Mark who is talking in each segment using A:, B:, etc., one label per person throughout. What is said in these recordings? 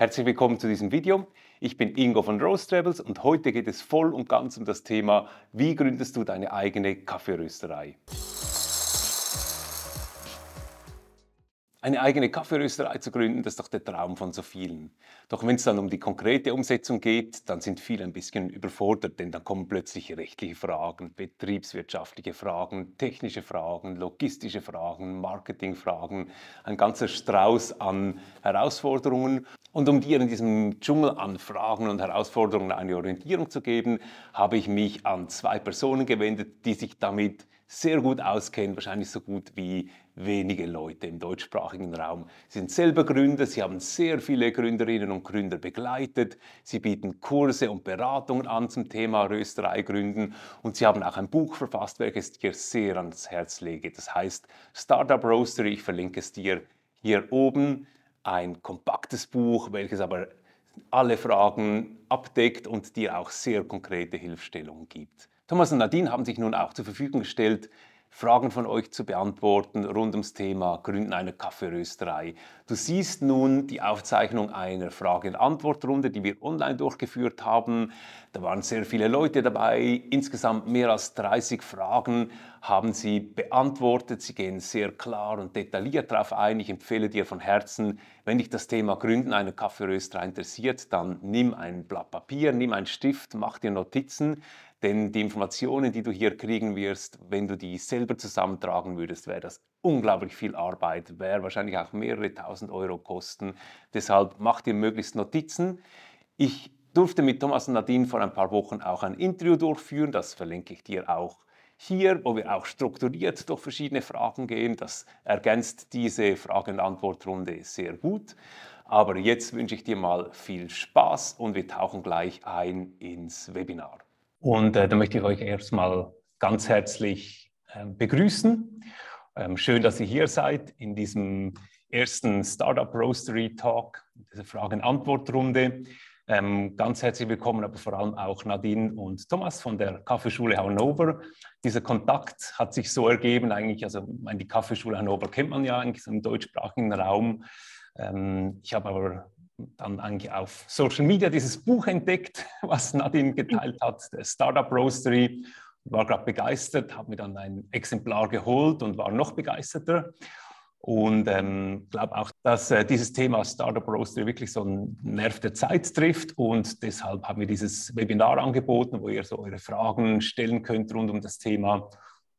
A: Herzlich willkommen zu diesem Video. Ich bin Ingo von Rose Travels und heute geht es voll und ganz um das Thema, wie gründest du deine eigene Kaffeerösterei? Eine eigene Kaffeerösterei zu gründen, das ist doch der Traum von so vielen. Doch wenn es dann um die konkrete Umsetzung geht, dann sind viele ein bisschen überfordert, denn dann kommen plötzlich rechtliche Fragen, betriebswirtschaftliche Fragen, technische Fragen, logistische Fragen, Marketingfragen, ein ganzer Strauß an Herausforderungen. Und um dir in diesem Dschungel an Fragen und Herausforderungen eine Orientierung zu geben, habe ich mich an zwei Personen gewendet, die sich damit sehr gut auskennen, wahrscheinlich so gut wie wenige Leute im deutschsprachigen Raum. Sind selber Gründer, sie haben sehr viele Gründerinnen und Gründer begleitet, sie bieten Kurse und Beratungen an zum Thema Rösterei gründen und sie haben auch ein Buch verfasst, welches ich dir sehr ans Herz lege. Das heißt Startup Roastery, ich verlinke es dir hier oben. Ein kompaktes Buch, welches aber alle Fragen abdeckt und dir auch sehr konkrete Hilfestellungen gibt. Thomas und Nadine haben sich nun auch zur Verfügung gestellt, Fragen von euch zu beantworten rund ums Thema Gründen einer Kaffeerösterei. Du siehst nun die Aufzeichnung einer Frage-und-Antwort-Runde, die wir online durchgeführt haben. Da waren sehr viele Leute dabei. Insgesamt mehr als 30 Fragen haben sie beantwortet. Sie gehen sehr klar und detailliert darauf ein. Ich empfehle dir von Herzen, wenn dich das Thema Gründen einer Kaffeerösterei interessiert, dann nimm ein Blatt Papier, nimm einen Stift, mach dir Notizen. Denn die Informationen, die du hier kriegen wirst, wenn du die selber zusammentragen würdest, wäre das unglaublich viel Arbeit, wäre wahrscheinlich auch mehrere tausend Euro kosten. Deshalb mach dir möglichst Notizen. Ich durfte mit Thomas und Nadine vor ein paar Wochen auch ein Interview durchführen, das verlinke ich dir auch hier, wo wir auch strukturiert durch verschiedene Fragen gehen. Das ergänzt diese Frage- und Antwortrunde sehr gut. Aber jetzt wünsche ich dir mal viel Spaß und wir tauchen gleich ein ins Webinar. Und äh, da möchte ich euch erstmal ganz herzlich äh, begrüßen. Ähm, schön, dass ihr hier seid in diesem ersten Startup Roastery Talk, diese Fragen-Antwort-Runde. Ähm, ganz herzlich willkommen, aber vor allem auch Nadine und Thomas von der Kaffeeschule Hannover. Dieser Kontakt hat sich so ergeben, eigentlich, also die Kaffeeschule Hannover kennt man ja eigentlich im deutschsprachigen Raum. Ähm, ich habe aber dann auf Social Media dieses Buch entdeckt, was Nadine geteilt hat, der Startup Roastery. War gerade begeistert, habe mir dann ein Exemplar geholt und war noch begeisterter. Und ähm, glaube auch, dass äh, dieses Thema Startup Roastery wirklich so einen Nerv der Zeit trifft. Und deshalb haben wir dieses Webinar angeboten, wo ihr so eure Fragen stellen könnt rund um das Thema.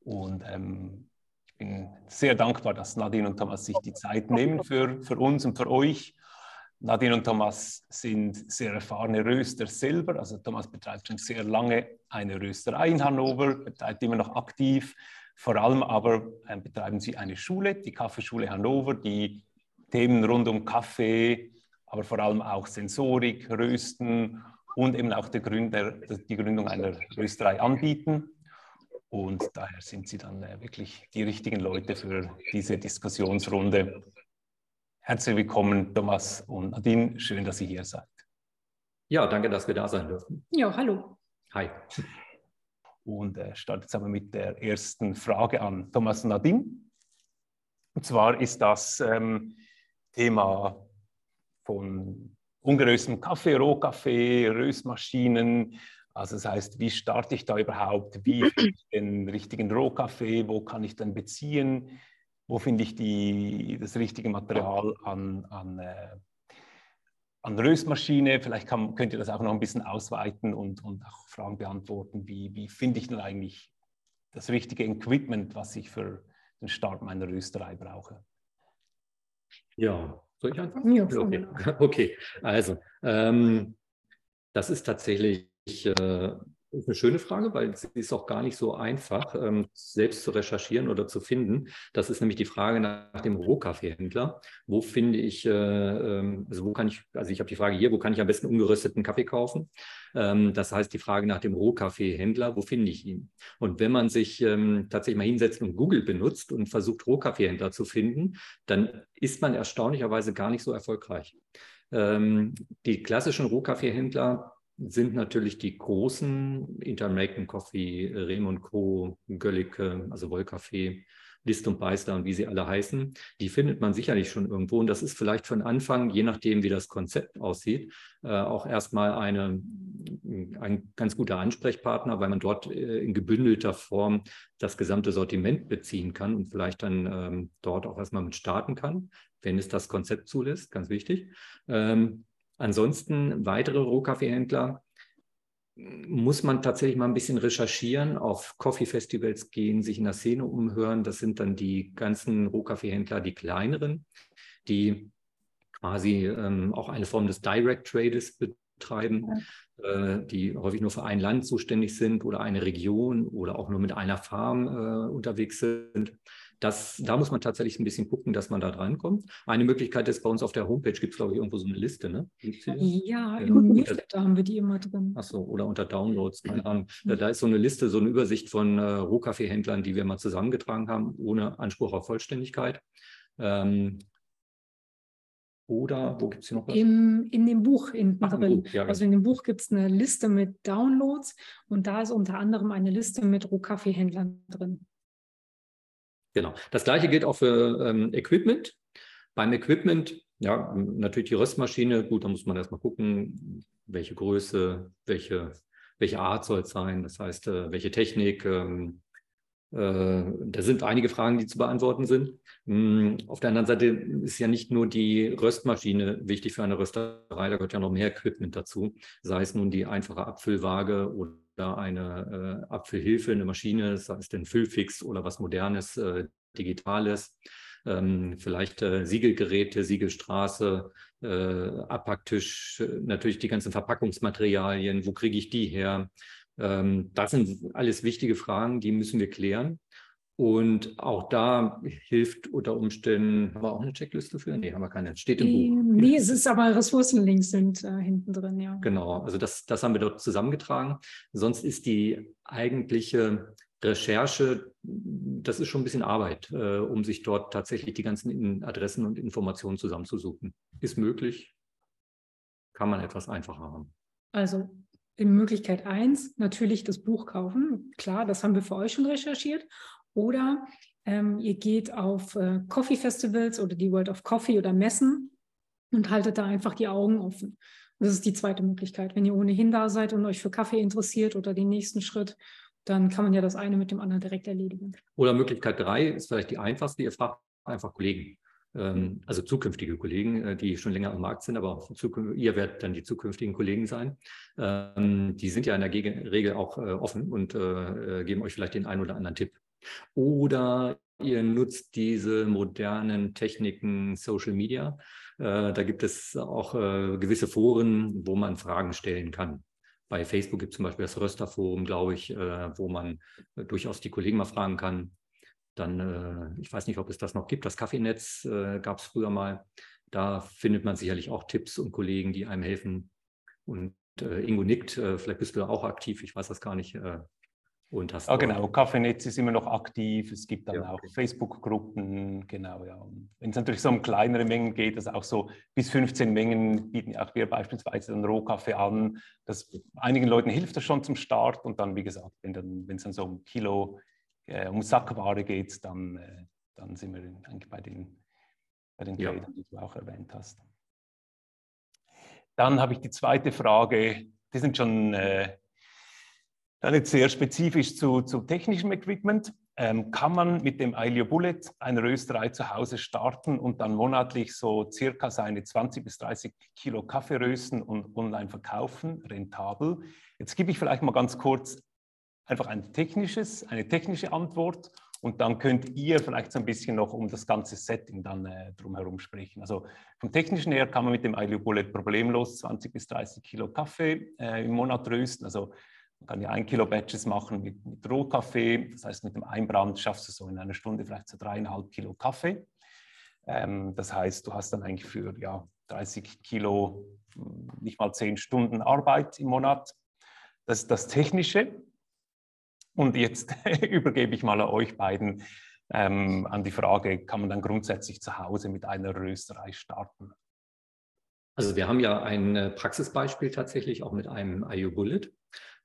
A: Und ähm, ich bin sehr dankbar, dass Nadine und Thomas sich die Zeit nehmen für, für uns und für euch. Nadine und Thomas sind sehr erfahrene Röster selber. Also Thomas betreibt schon sehr lange eine Rösterei in Hannover, betreibt immer noch aktiv. Vor allem aber äh, betreiben sie eine Schule, die Kaffeeschule Hannover, die Themen rund um Kaffee, aber vor allem auch Sensorik, Rösten und eben auch die Gründung einer Rösterei anbieten. Und daher sind sie dann äh, wirklich die richtigen Leute für diese Diskussionsrunde. Herzlich willkommen, Thomas und Nadine. Schön, dass ihr hier seid.
B: Ja, danke, dass wir da sein dürfen.
C: Ja, hallo.
B: Hi.
A: Und äh, startet jetzt aber mit der ersten Frage an Thomas und Nadine. Und zwar ist das ähm, Thema von ungeröstem Kaffee, Rohkaffee, Röstmaschinen. Also das heißt, wie starte ich da überhaupt? Wie finde ich den richtigen Rohkaffee? Wo kann ich dann beziehen? Wo finde ich die, das richtige Material an, an, äh, an Röstmaschine. Vielleicht kann, könnt ihr das auch noch ein bisschen ausweiten und, und auch Fragen beantworten. Wie, wie finde ich denn eigentlich das richtige Equipment, was ich für den Start meiner Rösterei brauche?
B: Ja, soll ich anfangen? Ja, okay. okay, also ähm, das ist tatsächlich äh, das ist eine schöne Frage, weil sie ist auch gar nicht so einfach, ähm, selbst zu recherchieren oder zu finden. Das ist nämlich die Frage nach dem Rohkaffeehändler. Wo finde ich, äh, ähm, also wo kann ich, also ich habe die Frage hier, wo kann ich am besten ungerösteten Kaffee kaufen? Ähm, das heißt, die Frage nach dem Rohkaffeehändler, wo finde ich ihn? Und wenn man sich tatsächlich mal hinsetzt und Google benutzt und versucht, Rohkaffeehändler zu finden, dann ist man erstaunlicherweise gar nicht so erfolgreich. die klassischen Rohkaffeehändler sind natürlich die großen Interamerican Coffee, Rem Co., Göllicke, also Wollkaffee List und Beister und wie sie alle heißen, die findet man sicherlich schon irgendwo. Und das ist vielleicht von Anfang, je nachdem, wie das Konzept aussieht, äh, auch erstmal eine, ein ganz guter Ansprechpartner, weil man dort äh, in gebündelter Form das gesamte Sortiment beziehen kann und vielleicht dann ähm, dort auch erstmal mit starten kann, wenn es das Konzept zulässt, ganz wichtig. Ähm, ansonsten weitere Rohkaffeehändler muss man tatsächlich mal ein bisschen recherchieren, auf Coffee-Festivals gehen, sich in der Szene umhören. Das sind dann die ganzen Rohkaffeehändler, die kleineren, die quasi ähm, auch eine Form des Direct Trades betreiben, ja. äh, die häufig nur für ein Land zuständig sind oder eine Region oder auch nur mit einer Farm äh, unterwegs sind. Das, da muss man tatsächlich ein bisschen gucken, dass man da drankommt. Eine Möglichkeit ist, bei uns auf der Homepage gibt es, glaube ich, irgendwo so eine Liste, ne?
C: Ja, ja, im Newsletter haben wir die immer drin.
B: Achso, oder unter Downloads, keine Ahnung. Da, da, ist so eine Liste, so eine Übersicht von äh, Rohkaffeehändlern, die wir mal zusammengetragen haben, ohne Anspruch auf Vollständigkeit. Ähm, oder wo gibt es hier noch
C: was? Im, in dem Buch hinten Ach, drin. Buch, ja, also in dem Buch gibt es eine Liste mit Downloads und da ist unter anderem eine Liste mit Rohkaffeehändlern drin.
B: Genau. Das gleiche gilt auch für ähm, Equipment. Beim Equipment, ja, natürlich die Röstmaschine, gut, da muss man erstmal gucken, welche Größe, welche, welche Art soll es sein, das heißt, äh, welche Technik. Ähm, äh, da sind einige Fragen, die zu beantworten sind. Ähm, auf der anderen Seite ist ja nicht nur die Röstmaschine wichtig für eine Rösterei, da gehört ja noch mehr Equipment dazu, sei es nun die einfache Abfüllwaage oder da eine äh, Abfüllhilfe, eine Maschine, sei es denn Füllfix oder was Modernes, äh, Digitales, ähm, vielleicht äh, Siegelgeräte, Siegelstraße, äh, Abpacktisch, natürlich die ganzen Verpackungsmaterialien, wo kriege ich die her? Ähm, das sind alles wichtige Fragen, die müssen wir klären. Und auch da hilft unter Umständen, haben wir auch eine Checkliste für? Nee, haben wir keine. Steht im Buch.
C: Nee, es ist aber Ressourcenlinks sind äh, hinten drin, ja.
B: Genau, also das, das haben wir dort zusammengetragen. Sonst ist die eigentliche Recherche, das ist schon ein bisschen Arbeit, äh, um sich dort tatsächlich die ganzen Adressen und Informationen zusammenzusuchen. Ist möglich, kann man etwas einfacher haben.
C: Also in Möglichkeit 1 natürlich das Buch kaufen. Klar, das haben wir für euch schon recherchiert. Oder ähm, ihr geht auf äh, Coffee Festivals oder die World of Coffee oder Messen und haltet da einfach die Augen offen. Das ist die zweite Möglichkeit. Wenn ihr ohnehin da seid und euch für Kaffee interessiert oder den nächsten Schritt, dann kann man ja das eine mit dem anderen direkt erledigen.
B: Oder Möglichkeit drei ist vielleicht die einfachste. Ihr fragt einfach Kollegen, ähm, also zukünftige Kollegen, äh, die schon länger am Markt sind, aber ihr werdet dann die zukünftigen Kollegen sein. Ähm, die sind ja in der Regel auch äh, offen und äh, geben euch vielleicht den einen oder anderen Tipp. Oder ihr nutzt diese modernen Techniken Social Media. Äh, da gibt es auch äh, gewisse Foren, wo man Fragen stellen kann. Bei Facebook gibt es zum Beispiel das Rösterforum, glaube ich, äh, wo man äh, durchaus die Kollegen mal fragen kann. Dann, äh, ich weiß nicht, ob es das noch gibt, das Kaffeenetz äh, gab es früher mal. Da findet man sicherlich auch Tipps und Kollegen, die einem helfen. Und Ingo nickt, vielleicht bist du da auch aktiv, ich weiß das gar nicht.
A: Und hast ah, genau, Kaffeenetz ist immer noch aktiv, es gibt dann ja, okay. auch Facebook-Gruppen, genau, ja. Wenn es natürlich so um kleinere Mengen geht, also auch so bis 15 Mengen bieten auch wir beispielsweise dann Rohkaffee an. Das, einigen Leuten hilft das schon zum Start und dann, wie gesagt, wenn es dann so um Kilo, äh, um Sackware geht, dann, äh, dann sind wir eigentlich bei den, bei den ja. die du auch erwähnt hast. Dann habe ich die zweite Frage, die sind schon... Äh, dann jetzt sehr spezifisch zu, zu technischem Equipment. Ähm, kann man mit dem Ailio Bullet eine Rösterei zu Hause starten und dann monatlich so circa seine 20 bis 30 Kilo Kaffee rösten und online verkaufen, rentabel? Jetzt gebe ich vielleicht mal ganz kurz einfach ein technisches, eine technische Antwort und dann könnt ihr vielleicht so ein bisschen noch um das ganze Setting dann äh, drumherum sprechen. Also vom technischen her kann man mit dem Ailio Bullet problemlos 20 bis 30 Kilo Kaffee äh, im Monat rösten. Also man kann ja ein Kilo Batches machen mit, mit Rohkaffee. Das heißt, mit dem Einbrand schaffst du so in einer Stunde vielleicht so dreieinhalb Kilo Kaffee. Ähm, das heißt, du hast dann eigentlich für ja, 30 Kilo hm, nicht mal 10 Stunden Arbeit im Monat. Das ist das Technische. Und jetzt übergebe ich mal an euch beiden ähm, an die Frage, kann man dann grundsätzlich zu Hause mit einer Rösterei starten?
B: Also wir haben ja ein Praxisbeispiel tatsächlich auch mit einem IU Bullet.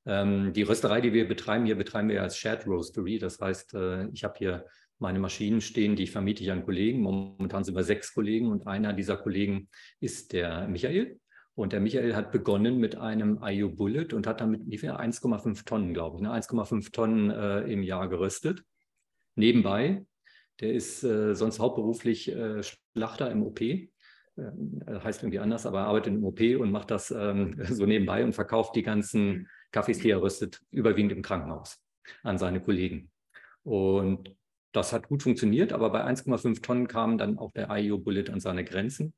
B: Ähm, die Rösterei, die wir betreiben, hier betreiben wir als Shared Roastery. Das heißt, äh, ich habe hier meine Maschinen stehen, die ich vermiete ich an Kollegen. Momentan sind wir sechs Kollegen und einer dieser Kollegen ist der Michael. Und der Michael hat begonnen mit einem IO Bullet und hat damit wie viel? 1,5 Tonnen, glaube ich, ne? 1,5 Tonnen äh, im Jahr geröstet. Nebenbei, der ist äh, sonst hauptberuflich äh, Schlachter im OP. Äh, heißt irgendwie anders, aber er arbeitet im OP und macht das ähm, so nebenbei und verkauft die ganzen Er röstet, überwiegend im Krankenhaus an seine Kollegen. Und das hat gut funktioniert, aber bei 1,5 Tonnen kam dann auch der IO Bullet an seine Grenzen.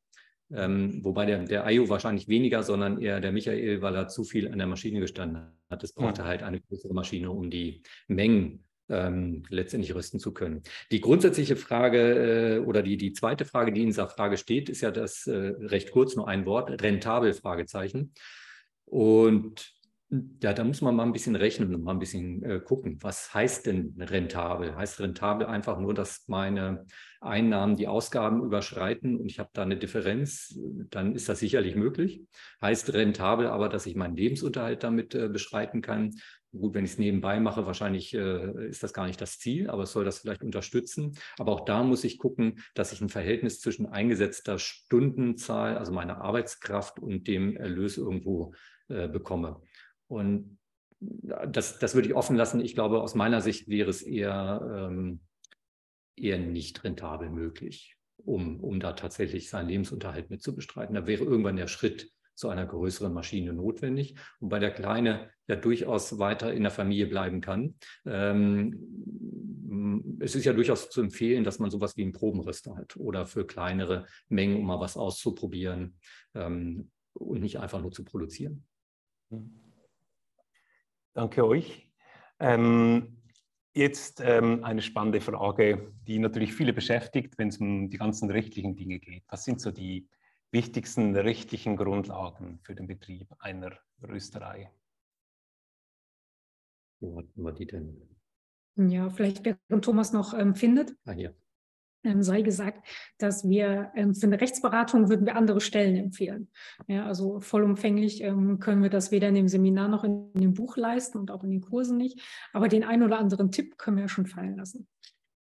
B: Ähm, wobei der, der Ayu wahrscheinlich weniger, sondern eher der Michael, weil er zu viel an der Maschine gestanden hat. Es brauchte mhm. halt eine größere Maschine, um die Mengen ähm, letztendlich rüsten zu können. Die grundsätzliche Frage äh, oder die, die zweite Frage, die in dieser Frage steht, ist ja das äh, recht kurz nur ein Wort, rentabel Fragezeichen. Und ja, da muss man mal ein bisschen rechnen und mal ein bisschen äh, gucken. Was heißt denn rentabel? Heißt rentabel einfach nur, dass meine Einnahmen die Ausgaben überschreiten und ich habe da eine Differenz? Dann ist das sicherlich möglich. Heißt rentabel aber, dass ich meinen Lebensunterhalt damit äh, beschreiten kann. Gut, wenn ich es nebenbei mache, wahrscheinlich äh, ist das gar nicht das Ziel, aber es soll das vielleicht unterstützen. Aber auch da muss ich gucken, dass ich ein Verhältnis zwischen eingesetzter Stundenzahl, also meiner Arbeitskraft und dem Erlös irgendwo äh, bekomme. Und das, das würde ich offen lassen. Ich glaube, aus meiner Sicht wäre es eher, ähm, eher nicht rentabel möglich, um, um da tatsächlich seinen Lebensunterhalt mit zu bestreiten. Da wäre irgendwann der Schritt zu einer größeren Maschine notwendig. Wobei der Kleine ja durchaus weiter in der Familie bleiben kann. Ähm, es ist ja durchaus zu empfehlen, dass man sowas wie einen Probenröster hat oder für kleinere Mengen, um mal was auszuprobieren ähm, und nicht einfach nur zu produzieren.
A: Mhm. Danke euch. Ähm, jetzt ähm, eine spannende Frage, die natürlich viele beschäftigt, wenn es um die ganzen rechtlichen Dinge geht. Was sind so die wichtigsten rechtlichen Grundlagen für den Betrieb einer Rösterei?
B: Wo hatten wir die denn?
C: Ja, vielleicht während Thomas noch ähm, findet. Ah, hier ähm, sei gesagt, dass wir ähm, für eine Rechtsberatung würden wir andere Stellen empfehlen. Ja, also vollumfänglich ähm, können wir das weder in dem Seminar noch in dem Buch leisten und auch in den Kursen nicht. Aber den einen oder anderen Tipp können wir ja schon fallen lassen.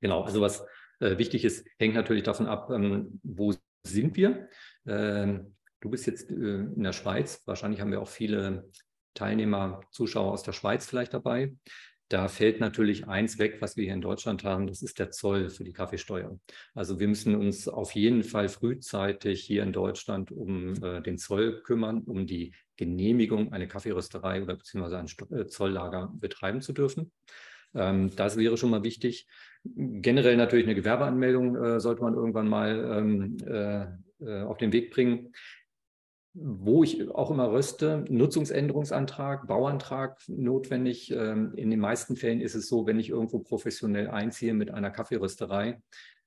B: Genau, also was äh, wichtig ist, hängt natürlich davon ab, wo sind wir. Du bist jetzt äh, in der Schweiz. Wahrscheinlich haben wir auch viele Teilnehmer, Zuschauer aus der Schweiz vielleicht dabei. Da fällt natürlich eins weg, was wir hier in Deutschland haben, das ist der Zoll für die Kaffeesteuer. Also wir müssen uns auf jeden Fall frühzeitig hier in Deutschland um äh, den Zoll kümmern, um die Genehmigung, eine Kaffeerösterei oder beziehungsweise ein äh, Zolllager betreiben zu dürfen. Ähm, das wäre schon mal wichtig. Generell natürlich eine Gewerbeanmeldung äh, sollte man irgendwann mal ähm, äh, äh auf den Weg bringen wo ich auch immer röste, Nutzungsänderungsantrag, Bauantrag notwendig. Ähm, in den meisten Fällen ist es so, wenn ich irgendwo professionell einziehe mit einer Kaffeerösterei,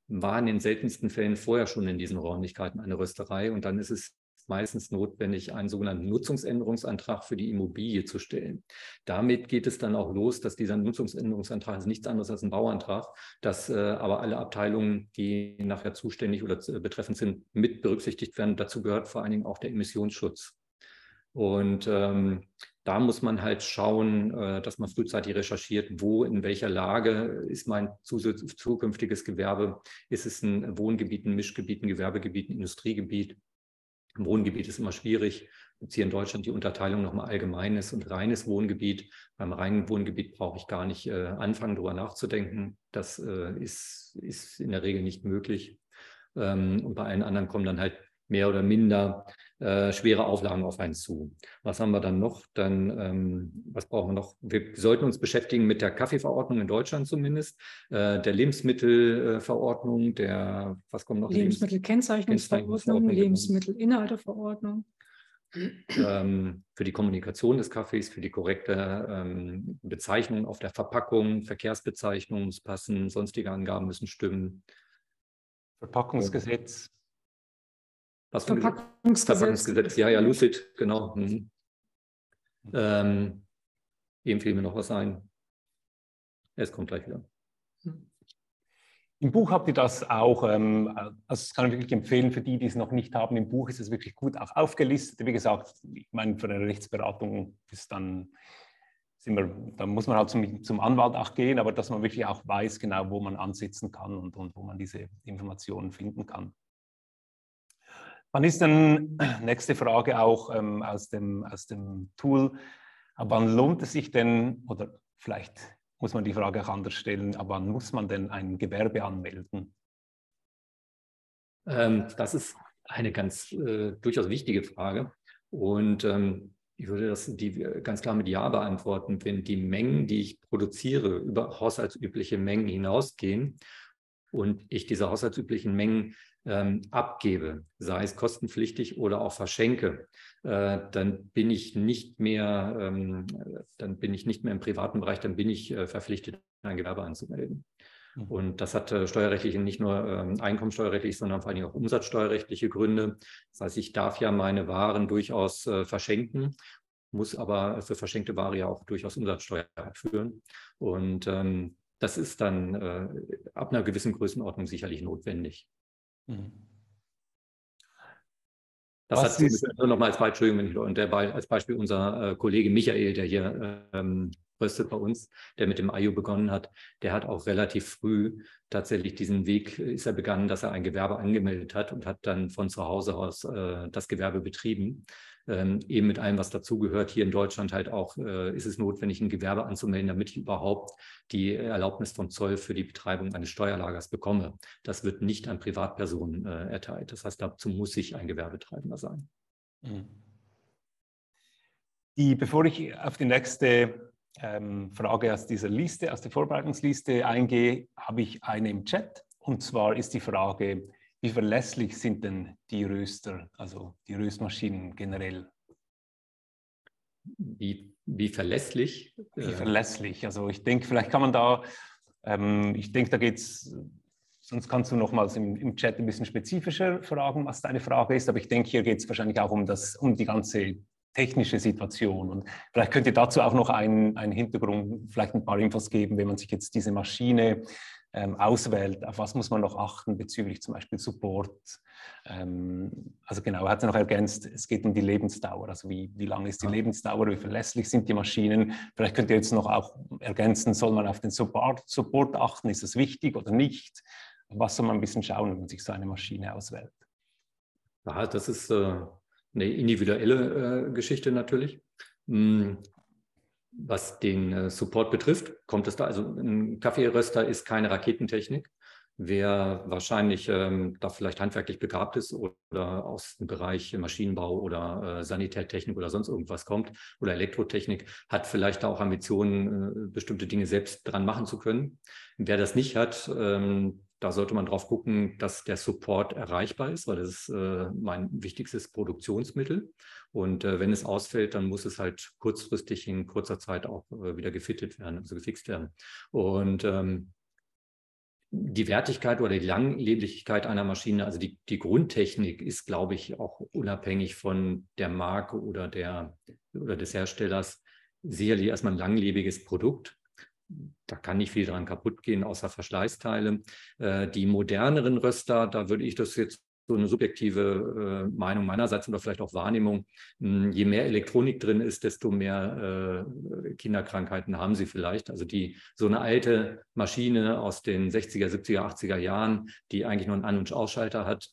B: war in den seltensten Fällen vorher schon in diesen Räumlichkeiten eine Rösterei und dann ist es meistens notwendig, einen sogenannten Nutzungsänderungsantrag für die Immobilie zu stellen. Damit geht es dann auch los, dass dieser Nutzungsänderungsantrag ist nichts anderes als ein Bauantrag, dass äh, aber alle Abteilungen, die nachher zuständig oder betreffend sind, mit berücksichtigt werden. Dazu gehört vor allen Dingen auch der Emissionsschutz. Und ähm, da muss man halt schauen, äh, dass man frühzeitig recherchiert, wo, in welcher Lage ist mein zukünftiges Gewerbe. Ist es ein Wohngebiet, ein Mischgebiet, ein Gewerbegebiet, ein Industriegebiet? Im Wohngebiet ist immer schwierig. Jetzt hier in Deutschland die Unterteilung nochmal allgemeines und reines Wohngebiet. Beim reinen Wohngebiet brauche ich gar nicht äh, anfangen, darüber nachzudenken. Das äh, ist, ist in der Regel nicht möglich. Ähm, und bei allen anderen kommen dann halt mehr oder minder äh, schwere Auflagen auf einen zu. Was haben wir dann noch? Dann, ähm, was brauchen wir noch? Wir sollten uns beschäftigen mit der Kaffeeverordnung in Deutschland zumindest, äh, der Lebensmittelverordnung, der, was kommt noch?
C: Lebensmittelkennzeichnungsverordnung, Lebensmittelinhalteverordnung.
B: Ähm, für die Kommunikation des Kaffees, für die korrekte ähm, Bezeichnung auf der Verpackung, Verkehrsbezeichnung muss passen, sonstige Angaben müssen stimmen.
A: Verpackungsgesetz.
B: Was Verpackungsgesetz. Verpackungsgesetz. Ja, ja, Lucid, genau. Mhm. Ähm, eben fiel mir noch was ein. Es kommt gleich wieder.
A: Im Buch habt ihr das auch, ähm, also das kann ich wirklich empfehlen für die, die es noch nicht haben. Im Buch ist es wirklich gut auch aufgelistet. Wie gesagt, ich meine, für eine Rechtsberatung ist dann wir, da muss man halt zum, zum Anwalt auch gehen, aber dass man wirklich auch weiß genau, wo man ansitzen kann und, und wo man diese Informationen finden kann. Wann ist dann, nächste Frage auch ähm, aus, dem, aus dem Tool, ab wann lohnt es sich denn, oder vielleicht muss man die Frage auch anders stellen, ab wann muss man denn ein Gewerbe anmelden?
B: Ähm, das ist eine ganz äh, durchaus wichtige Frage. Und ähm, ich würde das die ganz klar mit Ja beantworten. Wenn die Mengen, die ich produziere, über haushaltsübliche Mengen hinausgehen und ich diese haushaltsüblichen Mengen ähm, abgebe, sei es kostenpflichtig oder auch verschenke, äh, dann bin ich nicht mehr, ähm, dann bin ich nicht mehr im privaten Bereich, dann bin ich äh, verpflichtet, ein Gewerbe anzumelden. Mhm. Und das hat äh, steuerrechtliche, nicht nur ähm, einkommensteuerrechtlich, sondern vor allem auch umsatzsteuerrechtliche Gründe. Das heißt, ich darf ja meine Waren durchaus äh, verschenken, muss aber für verschenkte Ware ja auch durchaus Umsatzsteuer abführen. Und ähm, das ist dann äh, ab einer gewissen Größenordnung sicherlich notwendig. Mhm. Das Was hat nur noch mal als Beispiel, und der, als Beispiel unser äh, Kollege Michael, der hier ähm, röstet bei uns, der mit dem IU begonnen hat, der hat auch relativ früh tatsächlich diesen Weg, ist er begangen, dass er ein Gewerbe angemeldet hat und hat dann von zu Hause aus äh, das Gewerbe betrieben. Ähm, eben mit allem, was dazugehört. Hier in Deutschland halt auch äh, ist es notwendig, ein Gewerbe anzumelden, damit ich überhaupt die Erlaubnis vom Zoll für die Betreibung eines Steuerlagers bekomme. Das wird nicht an Privatpersonen äh, erteilt. Das heißt, dazu muss ich ein Gewerbetreibender sein. Mhm.
A: Die, bevor ich auf die nächste ähm, Frage aus dieser Liste, aus der Vorbereitungsliste eingehe, habe ich eine im Chat. Und zwar ist die Frage, wie verlässlich sind denn die Röster, also die Röstmaschinen generell?
B: Wie, wie verlässlich?
A: Wie äh, verlässlich. Also ich denke, vielleicht kann man da, ähm, ich denke, da geht es, sonst kannst du nochmals im, im Chat ein bisschen spezifischer fragen, was deine Frage ist. Aber ich denke, hier geht es wahrscheinlich auch um, das, um die ganze technische Situation. Und vielleicht könnt ihr dazu auch noch einen, einen Hintergrund, vielleicht ein paar Infos geben, wenn man sich jetzt diese Maschine ähm, auswählt, auf was muss man noch achten bezüglich zum Beispiel Support. Ähm, also genau, er hat es noch ergänzt, es geht um die Lebensdauer, also wie, wie lang ist die Lebensdauer, wie verlässlich sind die Maschinen. Vielleicht könnt ihr jetzt noch auch ergänzen, soll man auf den Support, Support achten, ist es wichtig oder nicht? Was soll man ein bisschen schauen, wenn man sich so eine Maschine auswählt?
B: Ja, das ist äh, eine individuelle äh, Geschichte natürlich. Hm, was den äh, Support betrifft, kommt es da, also ein Kaffeeröster ist keine Raketentechnik. Wer wahrscheinlich ähm, da vielleicht handwerklich begabt ist oder aus dem Bereich Maschinenbau oder äh, Sanitärtechnik oder sonst irgendwas kommt oder Elektrotechnik, hat vielleicht da auch Ambitionen, äh, bestimmte Dinge selbst dran machen zu können. Wer das nicht hat, ähm, da sollte man drauf gucken, dass der Support erreichbar ist, weil das ist äh, mein wichtigstes Produktionsmittel. Und äh, wenn es ausfällt, dann muss es halt kurzfristig in kurzer Zeit auch äh, wieder gefittet werden, also gefixt werden. Und ähm, die Wertigkeit oder die Langlebigkeit einer Maschine, also die, die Grundtechnik ist, glaube ich, auch unabhängig von der Marke oder, der, oder des Herstellers sicherlich erstmal ein langlebiges Produkt da kann nicht viel dran kaputt gehen, außer Verschleißteile. Äh, die moderneren Röster, da würde ich das jetzt so eine subjektive äh, Meinung meinerseits oder vielleicht auch Wahrnehmung. Hm, je mehr Elektronik drin ist, desto mehr äh, Kinderkrankheiten haben sie vielleicht. Also die so eine alte Maschine aus den 60er, 70er, 80er Jahren, die eigentlich nur einen An- und Ausschalter hat,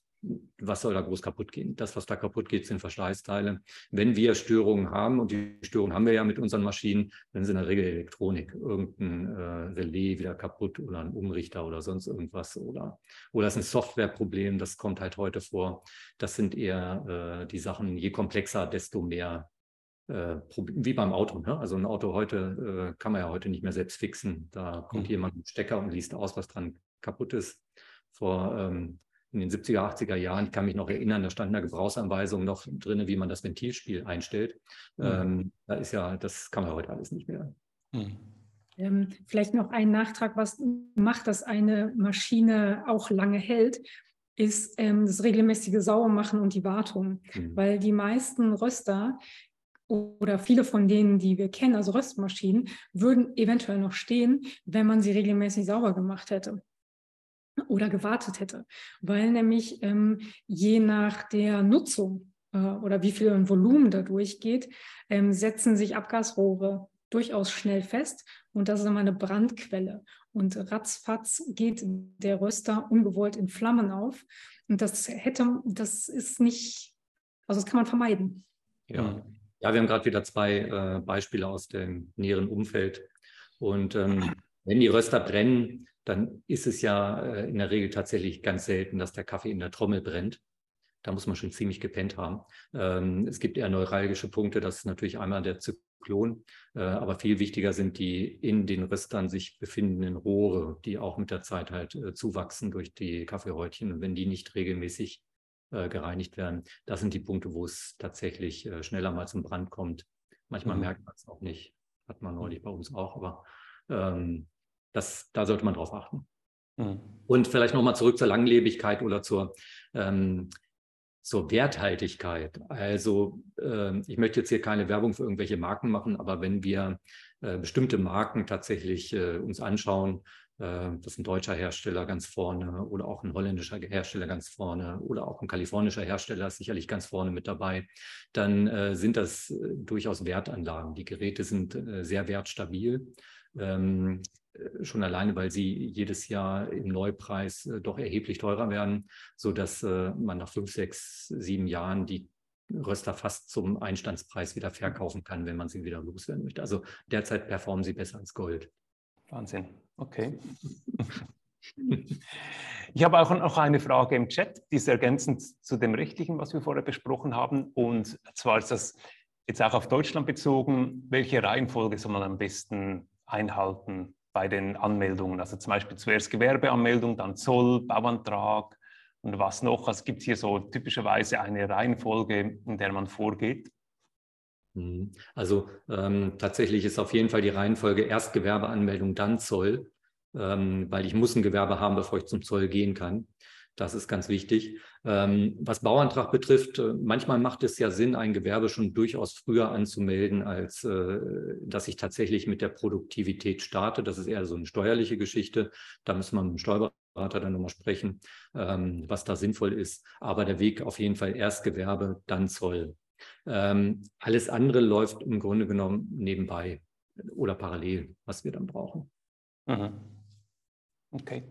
B: was soll da groß kaputt gehen? Das, was da kaputt geht, sind Verschleißteile. Wenn wir Störungen haben, und die Störungen haben wir ja mit unseren Maschinen, dann sind in der Regel Elektronik, irgendein äh, Relais wieder kaputt oder ein Umrichter oder sonst irgendwas oder, oder es ist ein Softwareproblem, das kommt halt heute vor. Das sind eher äh, die Sachen, je komplexer, desto mehr äh, wie beim Auto. Ne? Also ein Auto heute äh, kann man ja heute nicht mehr selbst fixen. Da kommt mhm. jemand mit Stecker und liest aus, was dran kaputt ist. Vor ähm, in den 70er, 80er Jahren, ich kann mich noch erinnern, da stand in der Gebrauchsanweisung noch drin, wie man das Ventilspiel einstellt. Mhm. Ähm, da ist ja, das kann man heute alles nicht mehr. Mhm.
C: Ähm, vielleicht noch ein Nachtrag, was macht, dass eine Maschine auch lange hält, ist ähm, das regelmäßige Sauermachen und die Wartung. Mhm. Weil die meisten Röster oder viele von denen, die wir kennen, also Röstmaschinen, würden eventuell noch stehen, wenn man sie regelmäßig sauber gemacht hätte oder gewartet hätte, weil nämlich ähm, je nach der Nutzung äh, oder wie viel Volumen da durchgeht, ähm, setzen sich Abgasrohre durchaus schnell fest und das ist immer eine Brandquelle. Und ratzfatz geht der Röster ungewollt in Flammen auf. Und das hätte, das ist nicht, also das kann man vermeiden.
B: Ja, ja wir haben gerade wieder zwei äh, Beispiele aus dem näheren Umfeld. Und ähm, wenn die Röster brennen, dann ist es ja äh, in der Regel tatsächlich ganz selten, dass der Kaffee in der Trommel brennt. Da muss man schon ziemlich gepennt haben. Ähm, es gibt eher neuralgische Punkte, das ist natürlich einmal der Zyklon, äh, aber viel wichtiger sind die in den Röstern sich befindenden Rohre, die auch mit der Zeit halt äh, zuwachsen durch die Kaffeehäutchen. Und wenn die nicht regelmäßig gereinigt werden, das sind die Punkte, wo es tatsächlich schneller mal zum Brand kommt. Manchmal mhm. merkt man es auch nicht. Hat man neulich bei uns auch, aber ähm, das, da sollte man drauf achten. Mhm. Und vielleicht nochmal zurück zur Langlebigkeit oder zur, ähm, zur Werthaltigkeit. Also äh, ich möchte jetzt hier keine Werbung für irgendwelche Marken machen, aber wenn wir äh, bestimmte Marken tatsächlich äh, uns anschauen, äh, das ist ein deutscher Hersteller ganz vorne oder auch ein holländischer Hersteller ganz vorne oder auch ein kalifornischer Hersteller ist sicherlich ganz vorne mit dabei, dann äh, sind das äh, durchaus Wertanlagen. Die Geräte sind sehr wertstabil. Ähm, äh, schon alleine, weil sie jedes Jahr im Neupreis äh, doch erheblich teurer werden, sodass äh, man nach fünf, sechs, sieben Jahren die Röster fast zum Einstandspreis wieder verkaufen kann, wenn man sie wieder loswerden möchte. Also derzeit performen sie besser als Gold.
A: Wahnsinn. Okay. Ich habe auch noch eine Frage im Chat, die ist ergänzend zu dem Rechtlichen, was wir vorher besprochen haben. Und zwar ist das jetzt auch auf Deutschland bezogen. Welche Reihenfolge soll man am besten einhalten bei den Anmeldungen. Also zum Beispiel zuerst Gewerbeanmeldung, dann Zoll, Bauantrag und was noch. Also gibt hier so typischerweise eine Reihenfolge, in der man vorgeht.
B: Mhm. Also ähm, tatsächlich ist auf jeden Fall die Reihenfolge erst Gewerbeanmeldung, dann Zoll, ähm, weil ich muss ein Gewerbe haben, bevor ich zum Zoll gehen kann. Das ist ganz wichtig. Ähm, was Bauantrag betrifft, äh, manchmal macht es ja Sinn, ein Gewerbe schon durchaus früher anzumelden, als äh, dass ich tatsächlich mit der Produktivität starte. Das ist eher so eine steuerliche Geschichte. Da muss man mit dem Steuerberater dann nochmal sprechen, ähm, was da sinnvoll ist. Aber der Weg auf jeden Fall erst Gewerbe, dann Zoll. Ähm, alles andere läuft im Grunde genommen nebenbei oder parallel, was wir dann brauchen. Mhm. Okay.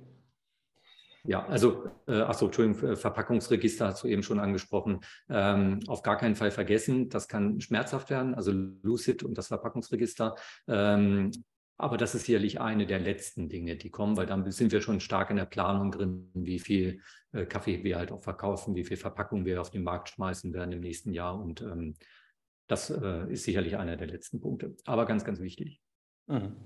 B: Ja, also, äh, achso, Entschuldigung, Verpackungsregister hast du eben schon angesprochen. Ähm, auf gar keinen Fall vergessen, das kann schmerzhaft werden, also Lucid und das Verpackungsregister. Ähm, aber das ist sicherlich eine der letzten Dinge, die kommen, weil dann sind wir schon stark in der Planung drin, wie viel äh, Kaffee wir halt auch verkaufen, wie viel Verpackung wir auf den Markt schmeißen werden im nächsten Jahr. Und ähm, das äh, ist sicherlich einer der letzten Punkte, aber ganz, ganz wichtig. Mhm.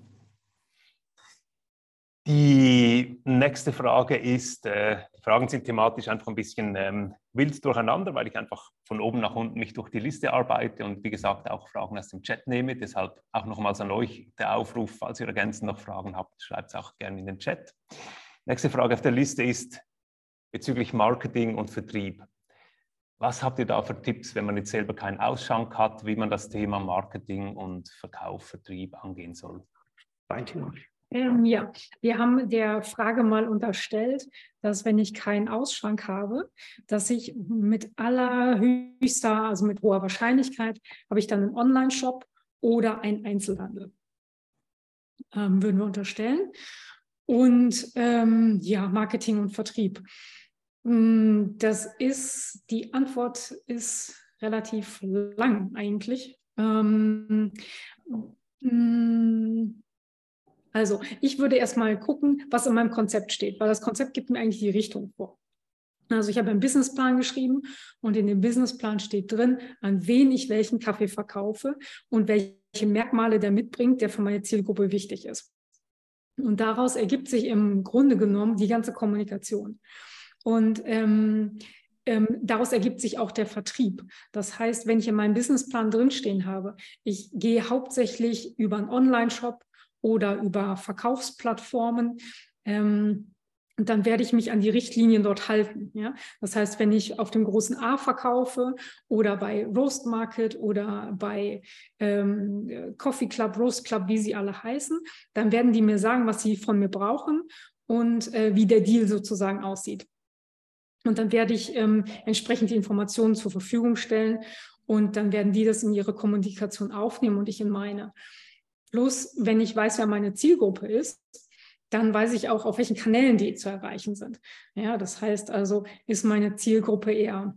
A: Die nächste Frage ist, äh, Fragen sind thematisch einfach ein bisschen ähm, wild durcheinander, weil ich einfach von oben nach unten mich durch die Liste arbeite und wie gesagt auch Fragen aus dem Chat nehme. Deshalb auch nochmals an euch der Aufruf, falls ihr ergänzend noch Fragen habt, schreibt es auch gerne in den Chat. Nächste Frage auf der Liste ist bezüglich Marketing und Vertrieb. Was habt ihr da für Tipps, wenn man jetzt selber keinen Ausschank hat, wie man das Thema Marketing und Verkauf, Vertrieb angehen soll?
C: Dein Thema. Ähm, ja, wir haben der Frage mal unterstellt, dass wenn ich keinen Ausschrank habe, dass ich mit allerhöchster, also mit hoher Wahrscheinlichkeit, habe ich dann einen Online-Shop oder einen Einzelhandel. Ähm, würden wir unterstellen. Und ähm, ja, Marketing und Vertrieb. Mm, das ist, die Antwort ist relativ lang eigentlich. Ähm, mm, also ich würde erstmal gucken, was in meinem Konzept steht, weil das Konzept gibt mir eigentlich die Richtung vor. Also ich habe einen Businessplan geschrieben und in dem Businessplan steht drin, an wen ich welchen Kaffee verkaufe und welche Merkmale der mitbringt, der für meine Zielgruppe wichtig ist. Und daraus ergibt sich im Grunde genommen die ganze Kommunikation. Und ähm, ähm, daraus ergibt sich auch der Vertrieb. Das heißt, wenn ich in meinem Businessplan drinstehen habe, ich gehe hauptsächlich über einen Online-Shop oder über Verkaufsplattformen. Ähm, und dann werde ich mich an die Richtlinien dort halten. Ja? Das heißt, wenn ich auf dem großen A verkaufe oder bei Roast Market oder bei ähm, Coffee Club, Roast Club, wie sie alle heißen, dann werden die mir sagen, was sie von mir brauchen und äh, wie der Deal sozusagen aussieht. Und dann werde ich ähm, entsprechend die Informationen zur Verfügung stellen und dann werden die das in ihre Kommunikation aufnehmen und ich in meine. Plus, wenn ich weiß, wer meine Zielgruppe ist, dann weiß ich auch, auf welchen Kanälen die zu erreichen sind. Ja, das heißt also, ist meine Zielgruppe eher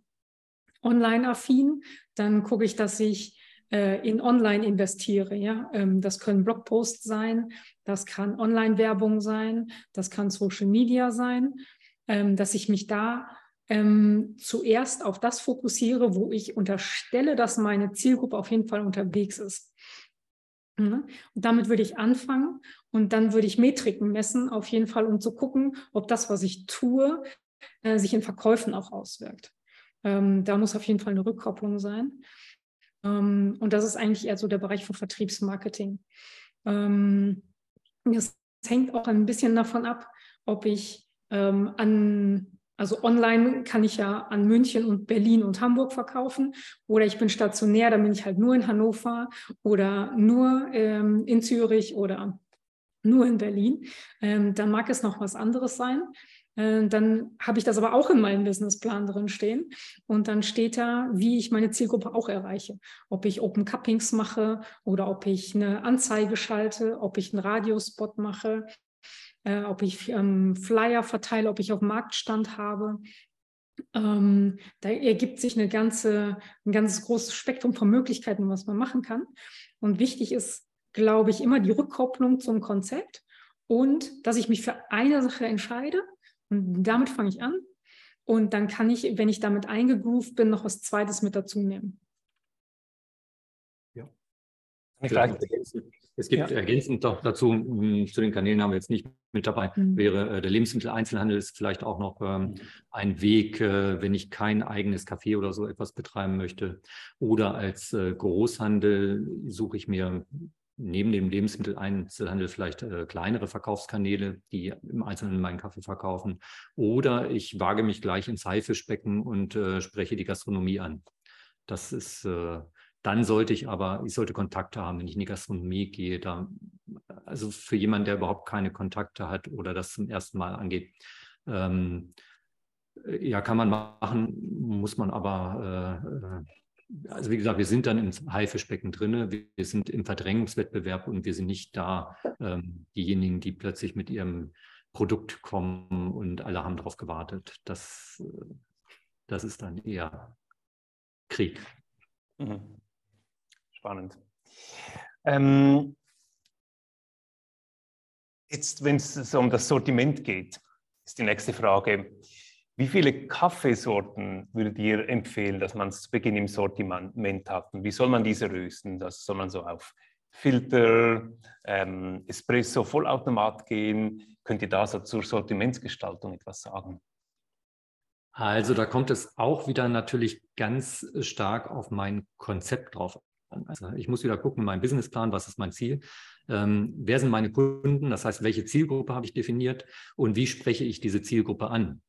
C: online-affin, dann gucke ich, dass ich äh, in Online investiere. Ja? Ähm, das können Blogposts sein, das kann Online-Werbung sein, das kann Social Media sein, ähm, dass ich mich da ähm, zuerst auf das fokussiere, wo ich unterstelle, dass meine Zielgruppe auf jeden Fall unterwegs ist. Mhm. Und damit würde ich anfangen und dann würde ich Metriken messen, auf jeden Fall, um zu gucken, ob das, was ich tue, äh, sich in Verkäufen auch auswirkt. Ähm, da muss auf jeden Fall eine Rückkopplung sein. Ähm, und das ist eigentlich eher so der Bereich von Vertriebsmarketing. Ähm, das hängt auch ein bisschen davon ab, ob ich an also online kann ich ja an München und Berlin und Hamburg verkaufen oder ich bin stationär, dann bin ich halt nur in Hannover oder nur ähm, in Zürich oder nur in Berlin. Ähm, dann mag es noch was anderes sein. Äh, dann habe ich das aber auch in meinem Businessplan drin stehen. Und dann steht da, wie ich meine Zielgruppe auch erreiche. Ob ich Open Cuppings mache oder ob ich eine Anzeige schalte, ob ich einen Radiospot mache, äh, ob ich ähm, Flyer verteile, ob ich auf Marktstand habe. Ähm, da ergibt sich eine ganze, ein ganz großes Spektrum von Möglichkeiten, was man machen kann. Und wichtig ist, glaube ich, immer die Rückkopplung zum Konzept und dass ich mich für eine Sache entscheide und damit fange ich an. Und dann kann ich, wenn ich damit eingegroovt bin, noch was Zweites mit dazu nehmen.
B: Ja. Vielleicht es gibt ja. ergänzend doch dazu, zu den Kanälen haben wir jetzt nicht mit dabei, mhm. wäre äh, der Lebensmitteleinzelhandel ist vielleicht auch noch ähm, ein Weg, äh, wenn ich kein eigenes Café oder so etwas betreiben möchte. Oder als äh, Großhandel suche ich mir neben dem Lebensmitteleinzelhandel vielleicht äh, kleinere Verkaufskanäle, die im Einzelnen meinen Kaffee verkaufen. Oder ich wage mich gleich ins Haifischbecken und äh, spreche die Gastronomie an. Das ist äh, dann sollte ich aber, ich sollte Kontakte haben, wenn ich in die Gastronomie gehe. Da, also für jemanden, der überhaupt keine Kontakte hat oder das zum ersten Mal angeht, ähm, ja, kann man machen, muss man aber, äh, äh, also wie gesagt, wir sind dann im Haifischbecken drin, wir, wir, sind im Verdrängungswettbewerb und wir sind nicht da ähm, diejenigen, die plötzlich mit ihrem Produkt kommen und alle haben darauf gewartet. Das, äh, das ist dann eher Krieg. Mhm.
A: Spannend. Ähm, jetzt, wenn es um das Sortiment geht, ist die nächste Frage. Wie viele Kaffeesorten würdet ihr empfehlen, dass man zu Beginn im Sortiment hat? Und wie soll man diese rösten? Das soll man so auf Filter, ähm, Espresso, Vollautomat gehen? Könnt ihr da so zur Sortimentsgestaltung etwas sagen?
B: Also da kommt es auch wieder natürlich ganz stark auf mein Konzept drauf also ich muss wieder gucken, mein Businessplan, was ist mein Ziel? Ähm, wer sind meine Kunden? Das heißt, welche Zielgruppe habe ich definiert und wie spreche ich diese Zielgruppe an?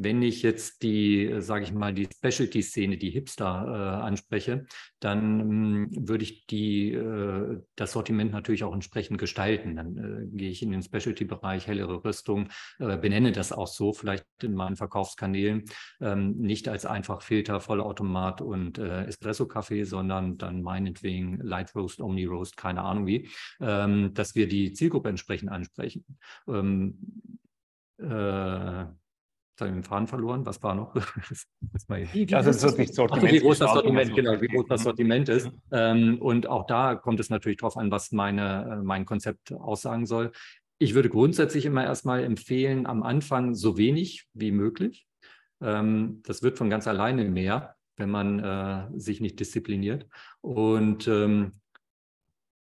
B: Wenn ich jetzt die, äh, sage ich mal, die Specialty-Szene, die Hipster äh, anspreche, dann ähm, würde ich die, äh, das Sortiment natürlich auch entsprechend gestalten. Dann äh, gehe ich in den Specialty-Bereich, hellere Rüstung, äh, benenne das auch so, vielleicht in meinen Verkaufskanälen, ähm, nicht als einfach Filter, Vollautomat und äh, Espresso-Kaffee, sondern dann meinetwegen Light Roast, Omni Roast, keine Ahnung wie, ähm, dass wir die Zielgruppe entsprechend ansprechen. Ähm, habe den Faden verloren. Was war noch?
A: das also das ist
B: Sortiment. Also wie groß das Sortiment, genau, wie groß das Sortiment ist. Ähm, und auch da kommt es natürlich darauf an, was meine, äh, mein Konzept aussagen soll. Ich würde grundsätzlich immer erstmal empfehlen, am Anfang so wenig wie möglich. Ähm, das wird von ganz alleine mehr, wenn man äh, sich nicht diszipliniert. Und ähm,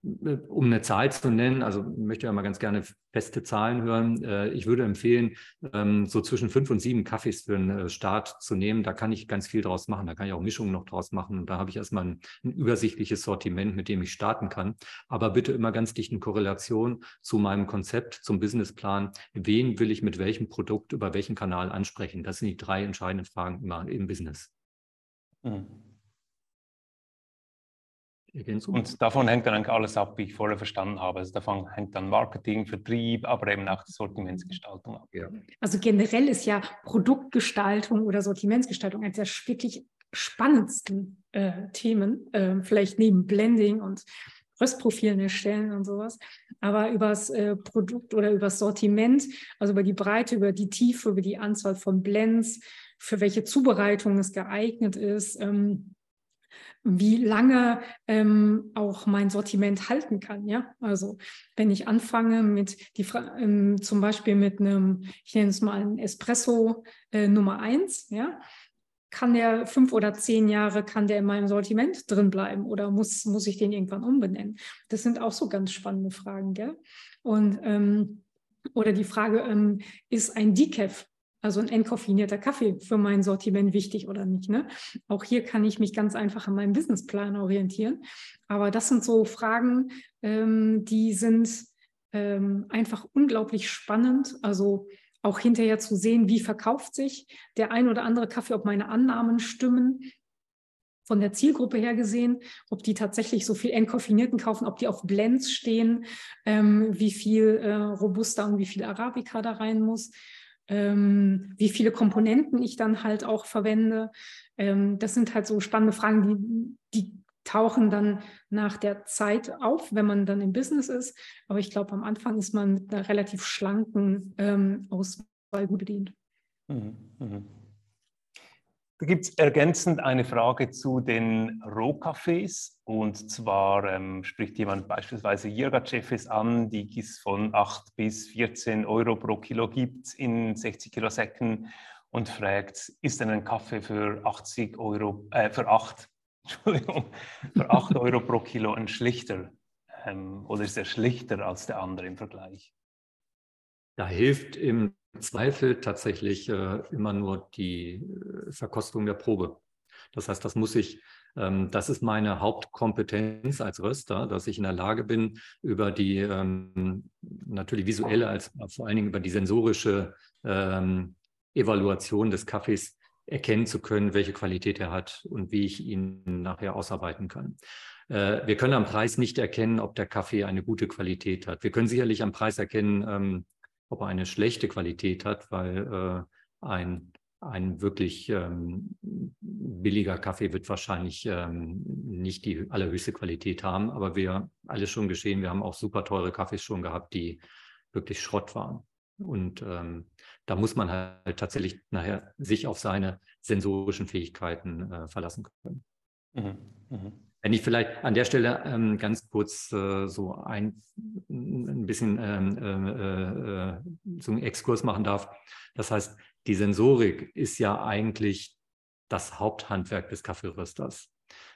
B: um eine Zahl zu nennen, also ich möchte ja mal ganz gerne feste Zahlen hören. Äh, ich würde empfehlen, ähm, so zwischen fünf und sieben Kaffees für einen äh, Start zu nehmen. Da kann ich ganz viel draus machen. Da kann ich auch Mischungen noch draus machen. Und da habe ich erstmal ein, ein übersichtliches Sortiment, mit dem ich starten kann. Aber bitte immer ganz dicht in Korrelation zu meinem Konzept, zum Businessplan. Wen will ich mit welchem Produkt über welchen Kanal ansprechen? Das sind die drei entscheidenden Fragen immer im Business. Mhm.
A: Ergänzung? Und davon hängt dann eigentlich alles ab, wie ich vorher verstanden habe. Also davon hängt dann Marketing, Vertrieb, aber eben auch die Sortimentsgestaltung ab.
C: Ja. Also generell ist ja Produktgestaltung oder Sortimentsgestaltung eines der wirklich spannendsten äh, Themen, äh, vielleicht neben Blending und Röstprofilen erstellen und sowas. Aber über das äh, Produkt oder über das Sortiment, also über die Breite, über die Tiefe, über die Anzahl von Blends, für welche Zubereitung es geeignet ist, ähm, wie lange ähm, auch mein Sortiment halten kann. Ja, also wenn ich anfange mit die ähm, zum Beispiel mit einem, ich nenne es mal ein Espresso äh, Nummer eins, ja, kann der fünf oder zehn Jahre, kann der in meinem Sortiment drin bleiben oder muss, muss ich den irgendwann umbenennen? Das sind auch so ganz spannende Fragen, gell? Und ähm, oder die Frage, ähm, ist ein Decaf, also ein entkoffinierter Kaffee für mein Sortiment wichtig oder nicht? Ne? Auch hier kann ich mich ganz einfach an meinem Businessplan orientieren. Aber das sind so Fragen, ähm, die sind ähm, einfach unglaublich spannend. Also auch hinterher zu sehen, wie verkauft sich der ein oder andere Kaffee, ob meine Annahmen stimmen, von der Zielgruppe her gesehen, ob die tatsächlich so viel entkoffinierten kaufen, ob die auf Blends stehen, ähm, wie viel äh, Robusta und wie viel Arabica da rein muss, ähm, wie viele Komponenten ich dann halt auch verwende. Ähm, das sind halt so spannende Fragen, die, die tauchen dann nach der Zeit auf, wenn man dann im Business ist. Aber ich glaube, am Anfang ist man mit einer relativ schlanken ähm, Auswahl gut bedient. Mhm,
A: mh. Da gibt es ergänzend eine Frage zu den Rohkaffees. Und zwar ähm, spricht jemand beispielsweise Jirgatschefes an, die es von 8 bis 14 Euro pro Kilo gibt in 60 Kilo Säcken und fragt, ist denn ein Kaffee für 80 Euro, äh, für 8 Entschuldigung, für 8 Euro pro Kilo ein schlichter ähm, oder ist er schlichter als der andere im Vergleich?
B: Da hilft im Zweifel tatsächlich äh, immer nur die äh, Verkostung der Probe. Das heißt, das muss ich, ähm, das ist meine Hauptkompetenz als Röster, dass ich in der Lage bin, über die ähm, natürlich visuelle, als vor allen Dingen über die sensorische ähm, Evaluation des Kaffees erkennen zu können, welche Qualität er hat und wie ich ihn nachher ausarbeiten kann. Äh, wir können am Preis nicht erkennen, ob der Kaffee eine gute Qualität hat. Wir können sicherlich am Preis erkennen, ähm, ob er eine schlechte Qualität hat, weil äh, ein, ein wirklich ähm, billiger Kaffee wird wahrscheinlich ähm, nicht die allerhöchste Qualität haben. Aber wir alles schon geschehen, wir haben auch super teure Kaffees schon gehabt, die wirklich Schrott waren. Und ähm, da muss man halt tatsächlich nachher sich auf seine sensorischen Fähigkeiten äh, verlassen können. Mhm. Mhm. Wenn ich vielleicht an der Stelle ähm, ganz kurz äh, so ein, ein bisschen ähm, äh, äh so einen Exkurs machen darf. Das heißt, die Sensorik ist ja eigentlich das Haupthandwerk des Kaffeerösters.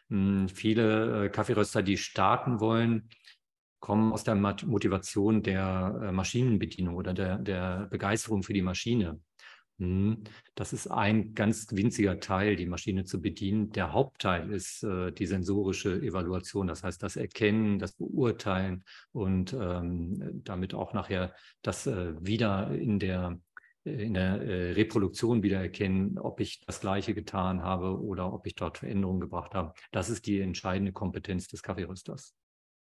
B: Hm, viele äh, Kaffeeröster, die starten wollen, kommen aus der Motivation der äh, Maschinenbedienung oder der, der Begeisterung für die Maschine. Hm, das ist ein ganz winziger Teil, die Maschine zu bedienen. Der Hauptteil ist äh, die sensorische Evaluation, das heißt das Erkennen, das Beurteilen und ähm, damit auch nachher das äh, wieder in der, äh, in der äh, Reproduktion wieder erkennen, ob ich das Gleiche getan habe oder ob ich dort Veränderungen gebracht habe. Das ist die entscheidende Kompetenz des Kaffeerösters.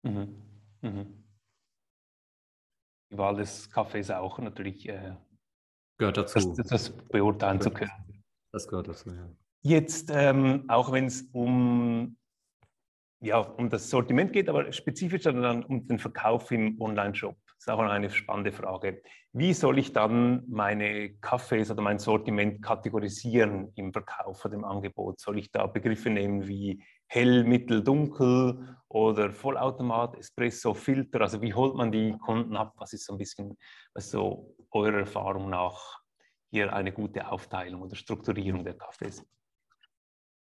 B: Mhm. Mhm.
A: Die Wahl des Kaffees auch natürlich
B: äh, gehört dazu.
A: Das, das beurteilen zu können.
B: Das gehört dazu, ja.
A: Jetzt, ähm, auch wenn es um, ja, um das Sortiment geht, aber spezifisch dann um den Verkauf im Online-Shop. Das ist auch eine spannende Frage. Wie soll ich dann meine Kaffees oder mein Sortiment kategorisieren im Verkauf oder im Angebot? Soll ich da Begriffe nehmen wie hell, mittel, dunkel oder Vollautomat, Espresso, Filter? Also wie holt man die Kunden ab? Was ist so ein bisschen, was so eurer Erfahrung nach hier eine gute Aufteilung oder Strukturierung der Kaffees?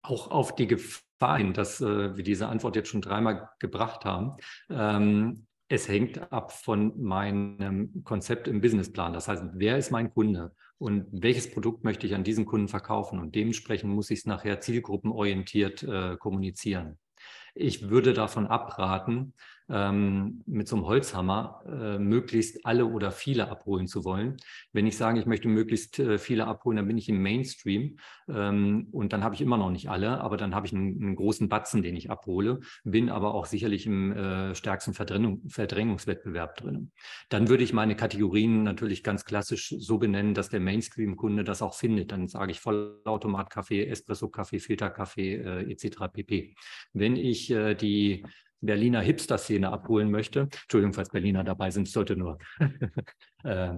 B: Auch auf die Gefahr hin, dass äh, wir diese Antwort jetzt schon dreimal gebracht haben. Ähm, es hängt ab von meinem Konzept im Businessplan. Das heißt, wer ist mein Kunde und welches Produkt möchte ich an diesen Kunden verkaufen? Und dementsprechend muss ich es nachher zielgruppenorientiert äh, kommunizieren. Ich würde davon abraten, ähm, mit so einem Holzhammer äh, möglichst alle oder viele abholen zu wollen. Wenn ich sage, ich möchte möglichst äh, viele abholen, dann bin ich im Mainstream ähm, und dann habe ich immer noch nicht alle, aber dann habe ich einen, einen, großen Batzen, den ich abhole, bin aber auch sicherlich im äh, stärksten Verdrängung, Verdrängungswettbewerb drin. Dann würde ich meine Kategorien natürlich ganz klassisch so benennen, dass der Mainstream-Kunde das auch findet. Dann sage ich Vollautomat-Kaffee, Espresso-Kaffee, Filterkaffee äh, etc. pp. Wenn ich äh, die Berliner Hipster-Szene abholen möchte, Entschuldigung, falls Berliner dabei sind, sollte nur äh,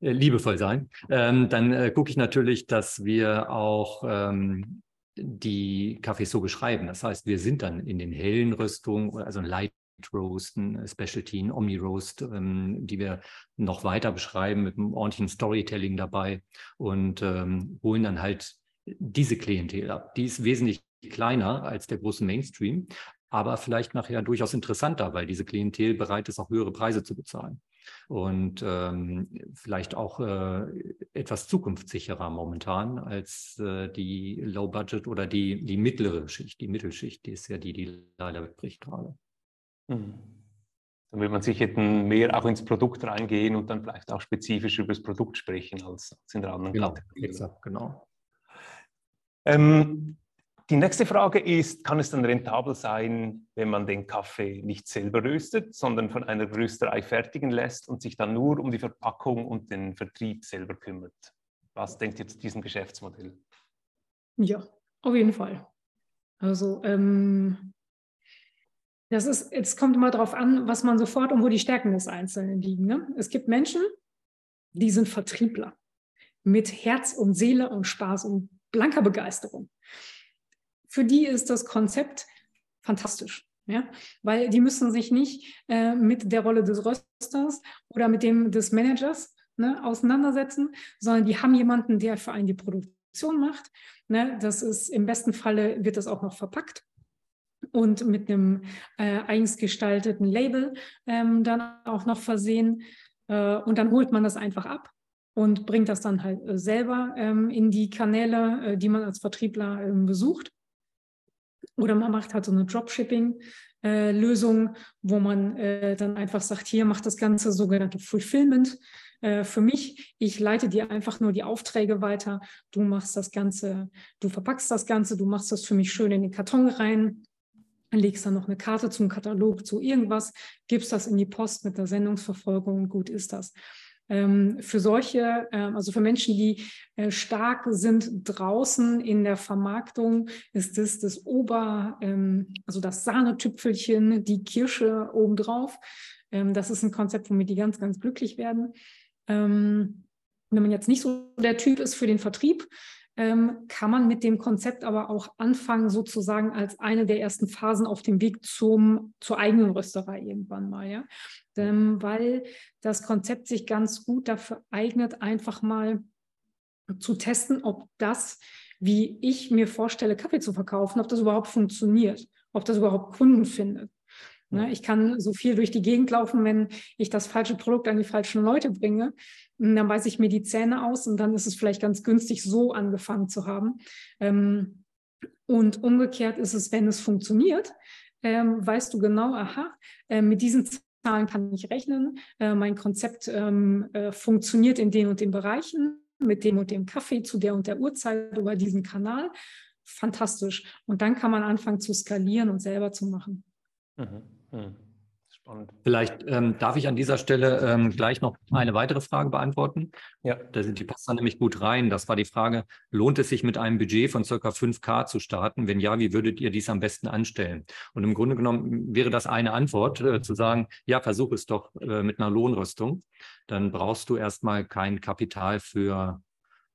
B: liebevoll sein, ähm, dann äh, gucke ich natürlich, dass wir auch ähm, die Kaffees so beschreiben. Das heißt, wir sind dann in den hellen Röstungen, also ein Light Roast, ein Specialty, ein Omni Roast, ähm, die wir noch weiter beschreiben mit einem ordentlichen Storytelling dabei und ähm, holen dann halt diese Klientel ab. Die ist wesentlich kleiner als der große Mainstream, aber vielleicht nachher durchaus interessanter, weil diese Klientel bereit ist, auch höhere Preise zu bezahlen. Und ähm, vielleicht auch äh, etwas zukunftssicherer momentan als äh, die Low-Budget oder die, die mittlere Schicht, die Mittelschicht, die ist ja die, die leider wegbricht gerade.
A: Mhm. Dann will man sich mehr auch ins Produkt reingehen und dann vielleicht auch spezifisch über das Produkt sprechen als, als in der anderen
B: genau, Kategorie. Exakt, genau.
A: Ähm, die nächste Frage ist, kann es dann rentabel sein, wenn man den Kaffee nicht selber röstet, sondern von einer Rösterei fertigen lässt und sich dann nur um die Verpackung und den Vertrieb selber kümmert? Was denkt ihr zu diesem Geschäftsmodell?
C: Ja, auf jeden Fall. Also ähm, das ist, jetzt kommt immer darauf an, was man sofort und wo die Stärken des Einzelnen liegen. Ne? Es gibt Menschen, die sind Vertriebler mit Herz und Seele und Spaß und blanker Begeisterung für die ist das Konzept fantastisch. Ja, weil die müssen sich nicht äh, mit der Rolle des Rösters oder mit dem des Managers ne, auseinandersetzen, sondern die haben jemanden, der für einen die Produktion macht. Ne, das ist im besten Falle wird das auch noch verpackt und mit einem äh, eigens gestalteten Label ähm, dann auch noch versehen. Äh, und dann holt man das einfach ab und bringt das dann halt äh, selber ähm, in die Kanäle, äh, die man als Vertriebler ähm, besucht. Oder man macht halt so eine Dropshipping-Lösung, äh, wo man äh, dann einfach sagt, hier macht das Ganze sogenannte Fulfillment äh, für mich. Ich leite dir einfach nur die Aufträge weiter. Du machst das Ganze, du verpackst das Ganze, du machst das für mich schön in den Karton rein, legst dann noch eine Karte zum Katalog, zu irgendwas, gibst das in die Post mit der Sendungsverfolgung, gut ist das. Ähm, für solche, ähm, also für Menschen, die äh, stark sind draußen in der Vermarktung, ist das das Ober, ähm, also das Sahnetüpfelchen, die Kirsche obendrauf. das ist ein Konzept, womit die ganz, ganz glücklich werden. wenn man jetzt nicht so der Typ ist für den Vertrieb, ähm, kann man mit dem Konzept aber auch anfangen, sozusagen als eine der ersten Phasen auf dem Weg zum, zur eigenen Rösterei irgendwann mal. Ja? Ähm, weil das Konzept sich ganz gut dafür eignet, einfach mal zu testen, ob das, wie ich mir vorstelle, Kaffee zu verkaufen, ob das überhaupt funktioniert, ob das überhaupt Kunden findet. Ne, ich kann so viel durch die Gegend laufen, wenn ich das falsche Produkt an die falschen Leute bringe. Dann weiß ich mir die Zähne aus und dann ist es vielleicht ganz günstig, so angefangen zu haben. Ähm, und umgekehrt ist es, wenn es funktioniert, ähm, weißt du genau, aha, äh, mit diesen Zahlen kann ich rechnen. Äh, mein Konzept ähm, äh, funktioniert in den und den Bereichen, mit dem und dem Kaffee zu der und der Uhrzeit über diesen Kanal. Fantastisch. Und dann kann man anfangen zu skalieren und selber zu machen. Mhm.
B: Hm. Spannend. Vielleicht ähm, darf ich an dieser Stelle ähm, gleich noch eine weitere Frage beantworten. Ja. Die passt da nämlich gut rein. Das war die Frage, lohnt es sich mit einem Budget von circa 5K zu starten? Wenn ja, wie würdet ihr dies am besten anstellen? Und im Grunde genommen wäre das eine Antwort, äh, zu sagen, ja, versuch es doch äh, mit einer Lohnrüstung. Dann brauchst du erstmal kein Kapital für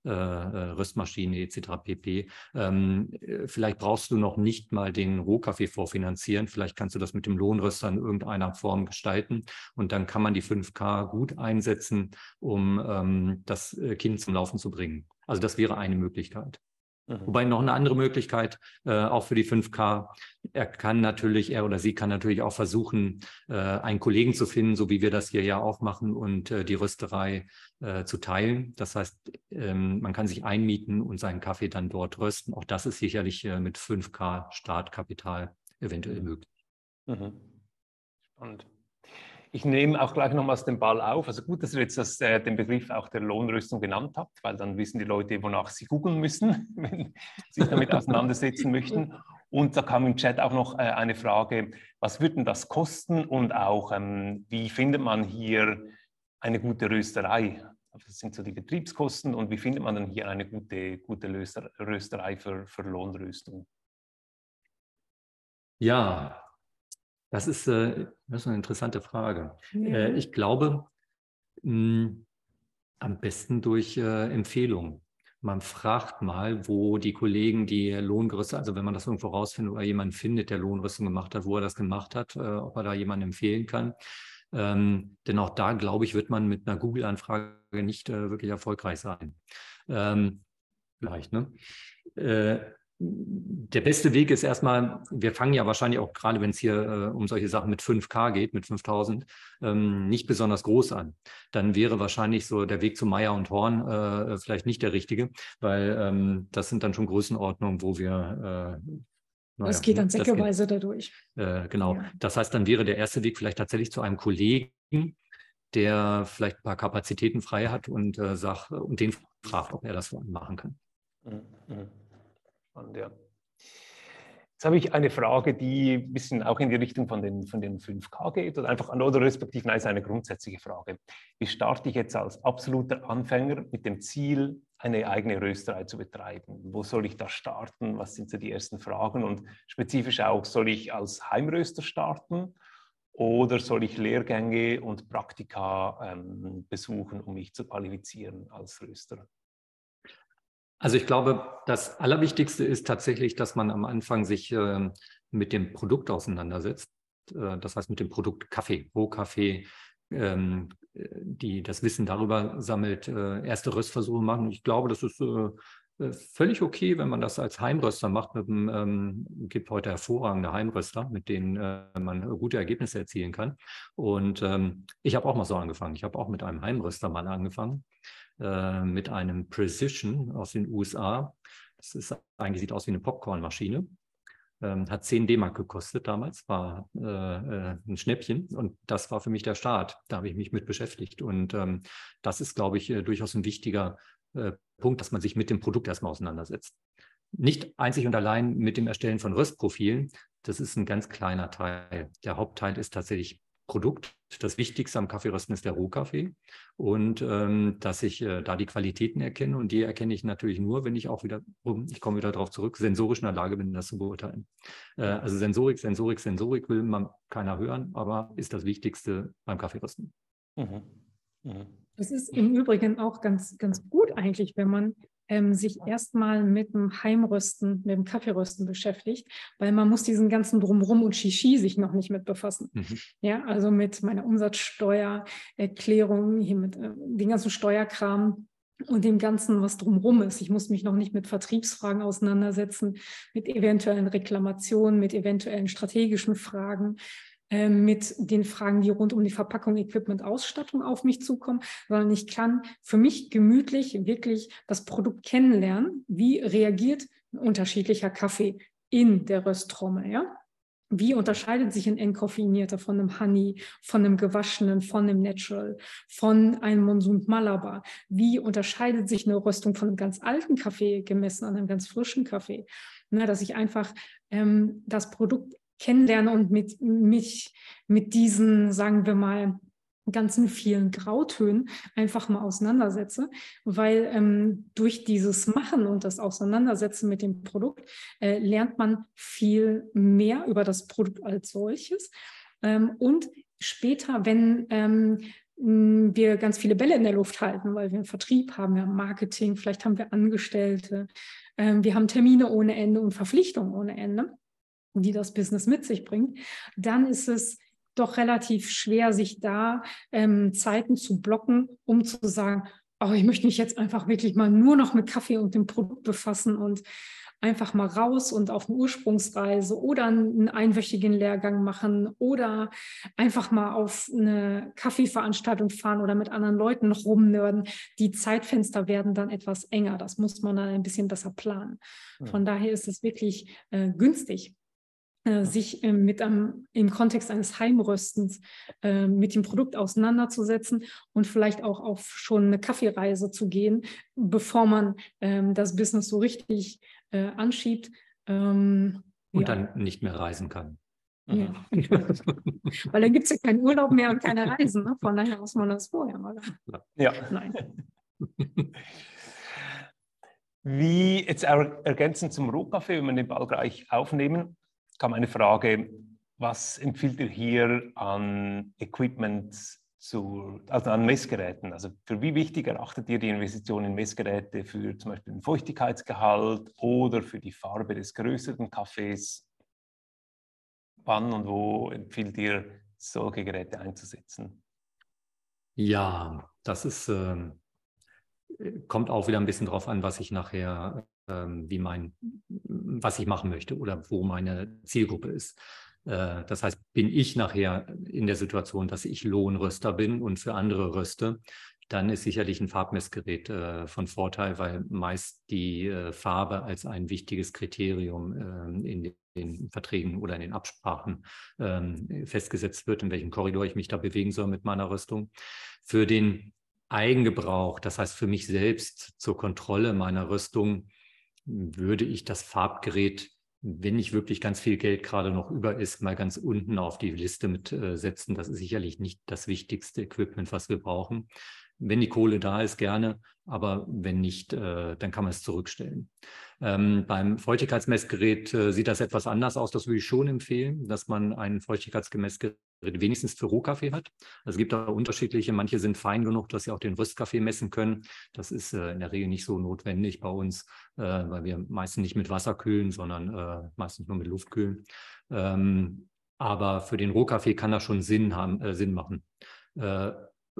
B: äh, äh, Röstmaschine etc. pp. Ähm, äh, vielleicht brauchst du noch nicht mal den Rohkaffee vorfinanzieren. Vielleicht kannst du das mit dem Lohnröster in irgendeiner Form gestalten. Und dann kann man die 5K gut einsetzen, um ähm, das Kind zum Laufen zu bringen. Also das wäre eine Möglichkeit. Mhm. Wobei noch eine andere Möglichkeit, äh, auch für die 5K, er kann natürlich, er oder sie kann natürlich auch versuchen, äh, einen Kollegen zu finden, so wie wir das hier ja auch machen und äh, die Rösterei äh, zu teilen. Das heißt, ähm, man kann sich einmieten und seinen Kaffee dann dort rösten. Auch das ist sicherlich äh, mit 5K Startkapital eventuell möglich. Mhm.
A: Spannend. Ich nehme auch gleich nochmals den Ball auf. Also gut, dass ihr jetzt das, äh, den Begriff auch der Lohnrüstung genannt habt, weil dann wissen die Leute, wonach sie googeln müssen, wenn sie sich damit auseinandersetzen möchten. Und da kam im Chat auch noch äh, eine Frage, was würde denn das kosten und auch, ähm, wie findet man hier eine gute Rösterei? Also das sind so die Betriebskosten und wie findet man dann hier eine gute, gute Rösterei für, für Lohnrüstung?
B: Ja, Das ist, äh, das ist eine interessante Frage. Ja. Äh, ich glaube, mh, am besten durch äh, Empfehlungen. Man fragt mal, wo die Kollegen die Lohngerüste, also wenn man das irgendwo rausfindet oder jemanden findet, der Lohnrüstung gemacht hat, wo er das gemacht hat, äh, ob er da jemanden empfehlen kann. Ähm, denn auch da, glaube ich, wird man mit einer Google-Anfrage nicht äh, wirklich erfolgreich sein. Ähm, vielleicht, ne? Äh, der beste Weg ist erstmal, wir fangen ja wahrscheinlich auch gerade, wenn es hier äh, um solche Sachen mit 5K geht, mit 5000, ähm, nicht besonders groß an. Dann wäre wahrscheinlich so der Weg zu Meier und Horn äh, vielleicht nicht der richtige, weil ähm, das sind dann schon Größenordnungen, wo wir.
C: Äh, naja, das geht dann säckeweise dadurch.
B: Äh, genau. Ja. Das heißt, dann wäre der erste Weg vielleicht tatsächlich zu einem Kollegen, der vielleicht ein paar Kapazitäten frei hat und, äh, sagt, und den fragt, ob er das machen kann. Mhm.
A: Und ja. Jetzt habe ich eine Frage, die ein bisschen auch in die Richtung von den, von den 5K geht oder einfach oder respektive nein, ist eine grundsätzliche Frage. Wie starte ich jetzt als absoluter Anfänger mit dem Ziel, eine eigene Rösterei zu betreiben? Wo soll ich da starten? Was sind so die ersten Fragen? Und spezifisch auch, soll ich als Heimröster starten oder soll ich Lehrgänge und Praktika ähm, besuchen, um mich zu qualifizieren als Röster?
B: Also ich glaube, das Allerwichtigste ist tatsächlich, dass man am Anfang sich äh, mit dem Produkt auseinandersetzt. Äh, das heißt mit dem Produkt Kaffee, Rohkaffee, ähm, die das Wissen darüber sammelt, äh, erste Röstversuche machen. Ich glaube, das ist äh, äh, völlig okay, wenn man das als Heimröster macht. Dem, ähm, gibt heute hervorragende Heimröster, mit denen äh, man gute Ergebnisse erzielen kann. Und ähm, ich habe auch mal so angefangen. Ich habe auch mit einem Heimröster mal angefangen. Äh, mit einem Precision aus den USA. Das ist eigentlich sieht aus wie eine Popcornmaschine. Ähm, hat 10 D-Mark gekostet damals, war äh, äh, ein Schnäppchen und das war für mich der Start. Da habe ich mich mit beschäftigt und ähm, das ist, glaube ich, äh, durchaus ein wichtiger äh, Punkt, dass man sich mit dem Produkt erstmal auseinandersetzt. Nicht einzig und allein mit dem Erstellen von Röstprofilen, das ist ein ganz kleiner Teil. Der Hauptteil ist tatsächlich Produkt. Das Wichtigste am Kaffeerösten ist der Rohkaffee und ähm, dass ich äh, da die Qualitäten erkenne und die erkenne ich natürlich nur, wenn ich auch wieder, ich komme wieder darauf zurück, sensorisch in der Lage bin, das zu beurteilen. Äh, also Sensorik, Sensorik, Sensorik will man keiner hören, aber ist das Wichtigste beim Kaffeerösten. Mhm.
C: Mhm. Das ist im Übrigen auch ganz, ganz gut eigentlich, wenn man ähm, sich erstmal mit dem Heimrösten, mit dem Kaffeerösten beschäftigt, weil man muss diesen ganzen Drumrum und Shishi sich noch nicht mit befassen. Mhm. Ja, also mit meiner Umsatzsteuererklärung, hier mit äh, den ganzen Steuerkram und dem Ganzen, was drumrum ist. Ich muss mich noch nicht mit Vertriebsfragen auseinandersetzen, mit eventuellen Reklamationen, mit eventuellen strategischen Fragen. Ähm, mit den Fragen, die rund um die Verpackung, Equipment, Ausstattung auf mich zukommen, sondern ich kann für mich gemütlich wirklich das Produkt kennenlernen. Wie reagiert ein unterschiedlicher Kaffee in der Rösttrommel, ja? Wie unterscheidet sich ein entkoffinierter von einem Honey, von einem gewaschenen, von einem Natural, von einem Monsum Malabar? Wie unterscheidet sich eine Röstung von einem ganz alten Kaffee gemessen an einem ganz frischen Kaffee? Na, dass ich einfach ähm, das Produkt kennenlerne und mit mich mit diesen, sagen wir mal, ganzen vielen Grautönen einfach mal auseinandersetze, weil ähm, durch dieses Machen und das Auseinandersetzen mit dem Produkt äh, lernt man viel mehr über das Produkt als solches. Ähm, und später, wenn ähm, wir ganz viele Bälle in der Luft halten, weil wir einen Vertrieb haben, wir haben Marketing, vielleicht haben wir Angestellte, ähm, wir haben Termine ohne Ende und Verpflichtungen ohne Ende die das Business mit sich bringt, dann ist es doch relativ schwer, sich da ähm, Zeiten zu blocken, um zu sagen, oh, ich möchte mich jetzt einfach wirklich mal nur noch mit Kaffee und dem Produkt befassen und einfach mal raus und auf eine Ursprungsreise oder einen einwöchigen Lehrgang machen oder einfach mal auf eine Kaffeeveranstaltung fahren oder mit anderen Leuten rumnörden. Die Zeitfenster werden dann etwas enger. Das muss man dann ein bisschen besser planen. Von daher ist es wirklich äh, günstig, äh, sich ähm, mit einem, im Kontext eines Heimröstens äh, mit dem Produkt auseinanderzusetzen und vielleicht auch auf schon eine Kaffeereise zu gehen, bevor man ähm, das Business so richtig äh, anschiebt.
B: Ähm, und ja. dann nicht mehr reisen kann.
C: Ja. Weil dann gibt es ja keinen Urlaub mehr und keine Reisen. Ne? Von daher muss man das vorher mal.
A: Ja. Nein. Wie jetzt ergänzend zum Rohkaffee, wenn wir den Ball gleich aufnehmen, kam eine Frage, was empfiehlt ihr hier an Equipment zu, also an Messgeräten? Also für wie wichtig erachtet ihr die Investition in Messgeräte für zum Beispiel den Feuchtigkeitsgehalt oder für die Farbe des größeren Kaffees? Wann und wo empfiehlt ihr, solche Geräte einzusetzen?
B: Ja, das ist, äh, kommt auch wieder ein bisschen darauf an, was ich nachher, wie mein, was ich machen möchte oder wo meine Zielgruppe ist. Äh, das heißt, bin ich nachher in der Situation, dass ich Lohnröster bin und für andere röste, dann ist sicherlich ein Farbmessgerät äh, von Vorteil, weil meist die äh, Farbe als ein wichtiges Kriterium äh, in den Verträgen oder in den Absprachen ähm, festgesetzt wird, in welchem Korridor ich mich da bewegen soll mit meiner Rüstung. Für den Eigengebrauch, das heißt für mich selbst zur Kontrolle meiner Rüstung, würde ich das Farbgerät wenn nicht wirklich ganz viel Geld gerade noch über ist, mal ganz unten auf die Liste mit äh, setzen. Das ist sicherlich nicht das wichtigste Equipment, was wir brauchen. Wenn die Kohle da ist, gerne, aber wenn nicht, äh, dann kann man es zurückstellen. Ähm, beim Feuchtigkeitsmessgerät äh, sieht das etwas anders aus. Das würde ich schon empfehlen, dass man ein Feuchtigkeitsmessgerät wenigstens für Rohkaffee hat. Also es gibt da unterschiedliche. Manche sind fein genug, dass sie auch den Röstkaffee messen können. Das ist äh, in der Regel nicht so notwendig bei uns, äh, weil wir meistens nicht mit Wasser kühlen, sondern äh, meistens nur mit Luft kühlen. Ähm, aber für den Rohkaffee kann das schon Sinn, haben, äh, Sinn machen. Äh,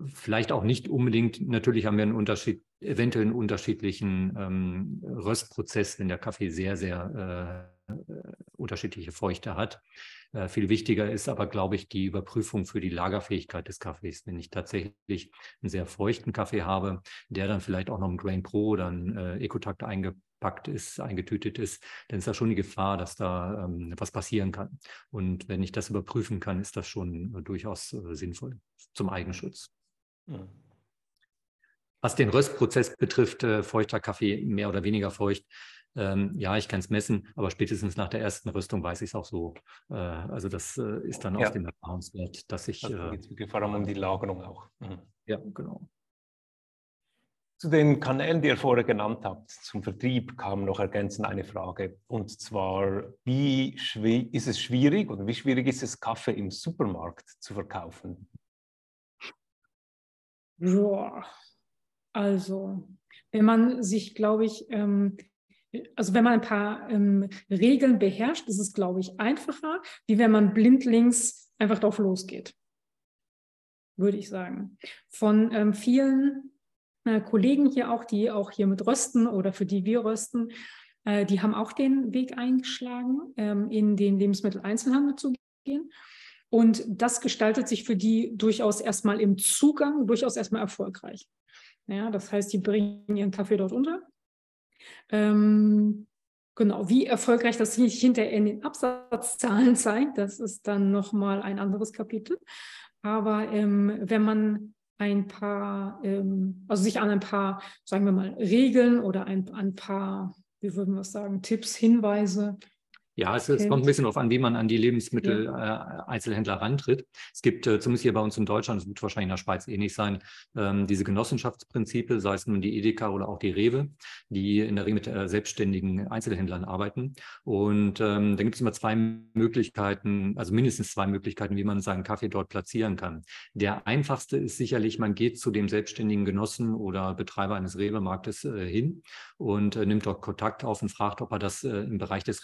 B: vielleicht auch nicht unbedingt, natürlich haben wir einen Unterschied, eventuell einen unterschiedlichen ähm, Röstprozess, wenn der Kaffee sehr, sehr äh, unterschiedliche Feuchte hat. Äh, viel wichtiger ist aber, glaube ich, die Überprüfung für die Lagerfähigkeit des Kaffees. Wenn ich tatsächlich einen sehr feuchten Kaffee habe, der dann vielleicht auch noch im Grain Pro oder ein äh, Ecotakt eingepackt ist, eingetütet ist, dann ist da schon die Gefahr, dass da ähm, was passieren kann. Und wenn ich das überprüfen kann, ist das schon äh, durchaus äh, sinnvoll zum Eigenschutz. Mhm. Was den Röstprozess betrifft, äh, feuchter Kaffee mehr oder weniger feucht, ähm, ja, ich kann es messen, aber spätestens nach der ersten Rüstung weiß ich es auch so. Äh, also das äh, ist dann ja. aus dem Erfahrungswert, dass ich. Also
A: geht es vor allem um die Lagerung auch.
B: Mhm. Ja, genau.
A: Zu den Kanälen, die ihr vorher genannt habt, zum Vertrieb kam noch ergänzend eine Frage. Und zwar, wie ist es schwierig oder wie schwierig ist es, Kaffee im Supermarkt zu verkaufen?
C: Ja, also, wenn man sich, glaube ich, ähm, also wenn man ein paar ähm, Regeln beherrscht, ist es, glaube ich, einfacher, wie wenn man blindlings einfach drauf losgeht. Würde ich sagen. Von ähm, vielen äh, Kollegen hier auch, die auch hier mit rösten oder für die wir rösten, äh, die haben auch den Weg eingeschlagen, ähm, in den Lebensmitteleinzelhandel zu gehen. Und das gestaltet sich für die durchaus erstmal im Zugang, durchaus erstmal erfolgreich. Ja, das heißt, die bringen ihren Kaffee dort unter. Ähm, genau, wie erfolgreich das sich hinterher in den Absatzzahlen zeigt, das ist dann nochmal ein anderes Kapitel. Aber ähm, wenn man ein paar, ähm, also sich an ein paar, sagen wir mal, Regeln oder ein, ein paar, wie würden wir es sagen, Tipps, Hinweise
B: ja, es, es, kommt ein bisschen darauf an, wie man an die Lebensmittel-Einzelhändler ja. äh, rantritt. Es gibt äh, zumindest hier bei uns in Deutschland, es wird wahrscheinlich in der Schweiz ähnlich sein, ähm, diese Genossenschaftsprinzipe, sei es nun die Edeka oder auch die Rewe, die in der Regel mit äh, selbstständigen Einzelhändlern arbeiten. Und ähm, da gibt es immer zwei Möglichkeiten, also mindestens zwei Möglichkeiten, wie man seinen Kaffee dort platzieren kann. Der einfachste ist sicherlich, man geht zu dem selbstständigen Genossen oder Betreiber eines Rewe-Marktes äh, hin und äh, nimmt dort Kontakt auf und fragt, ob er das äh, im Bereich des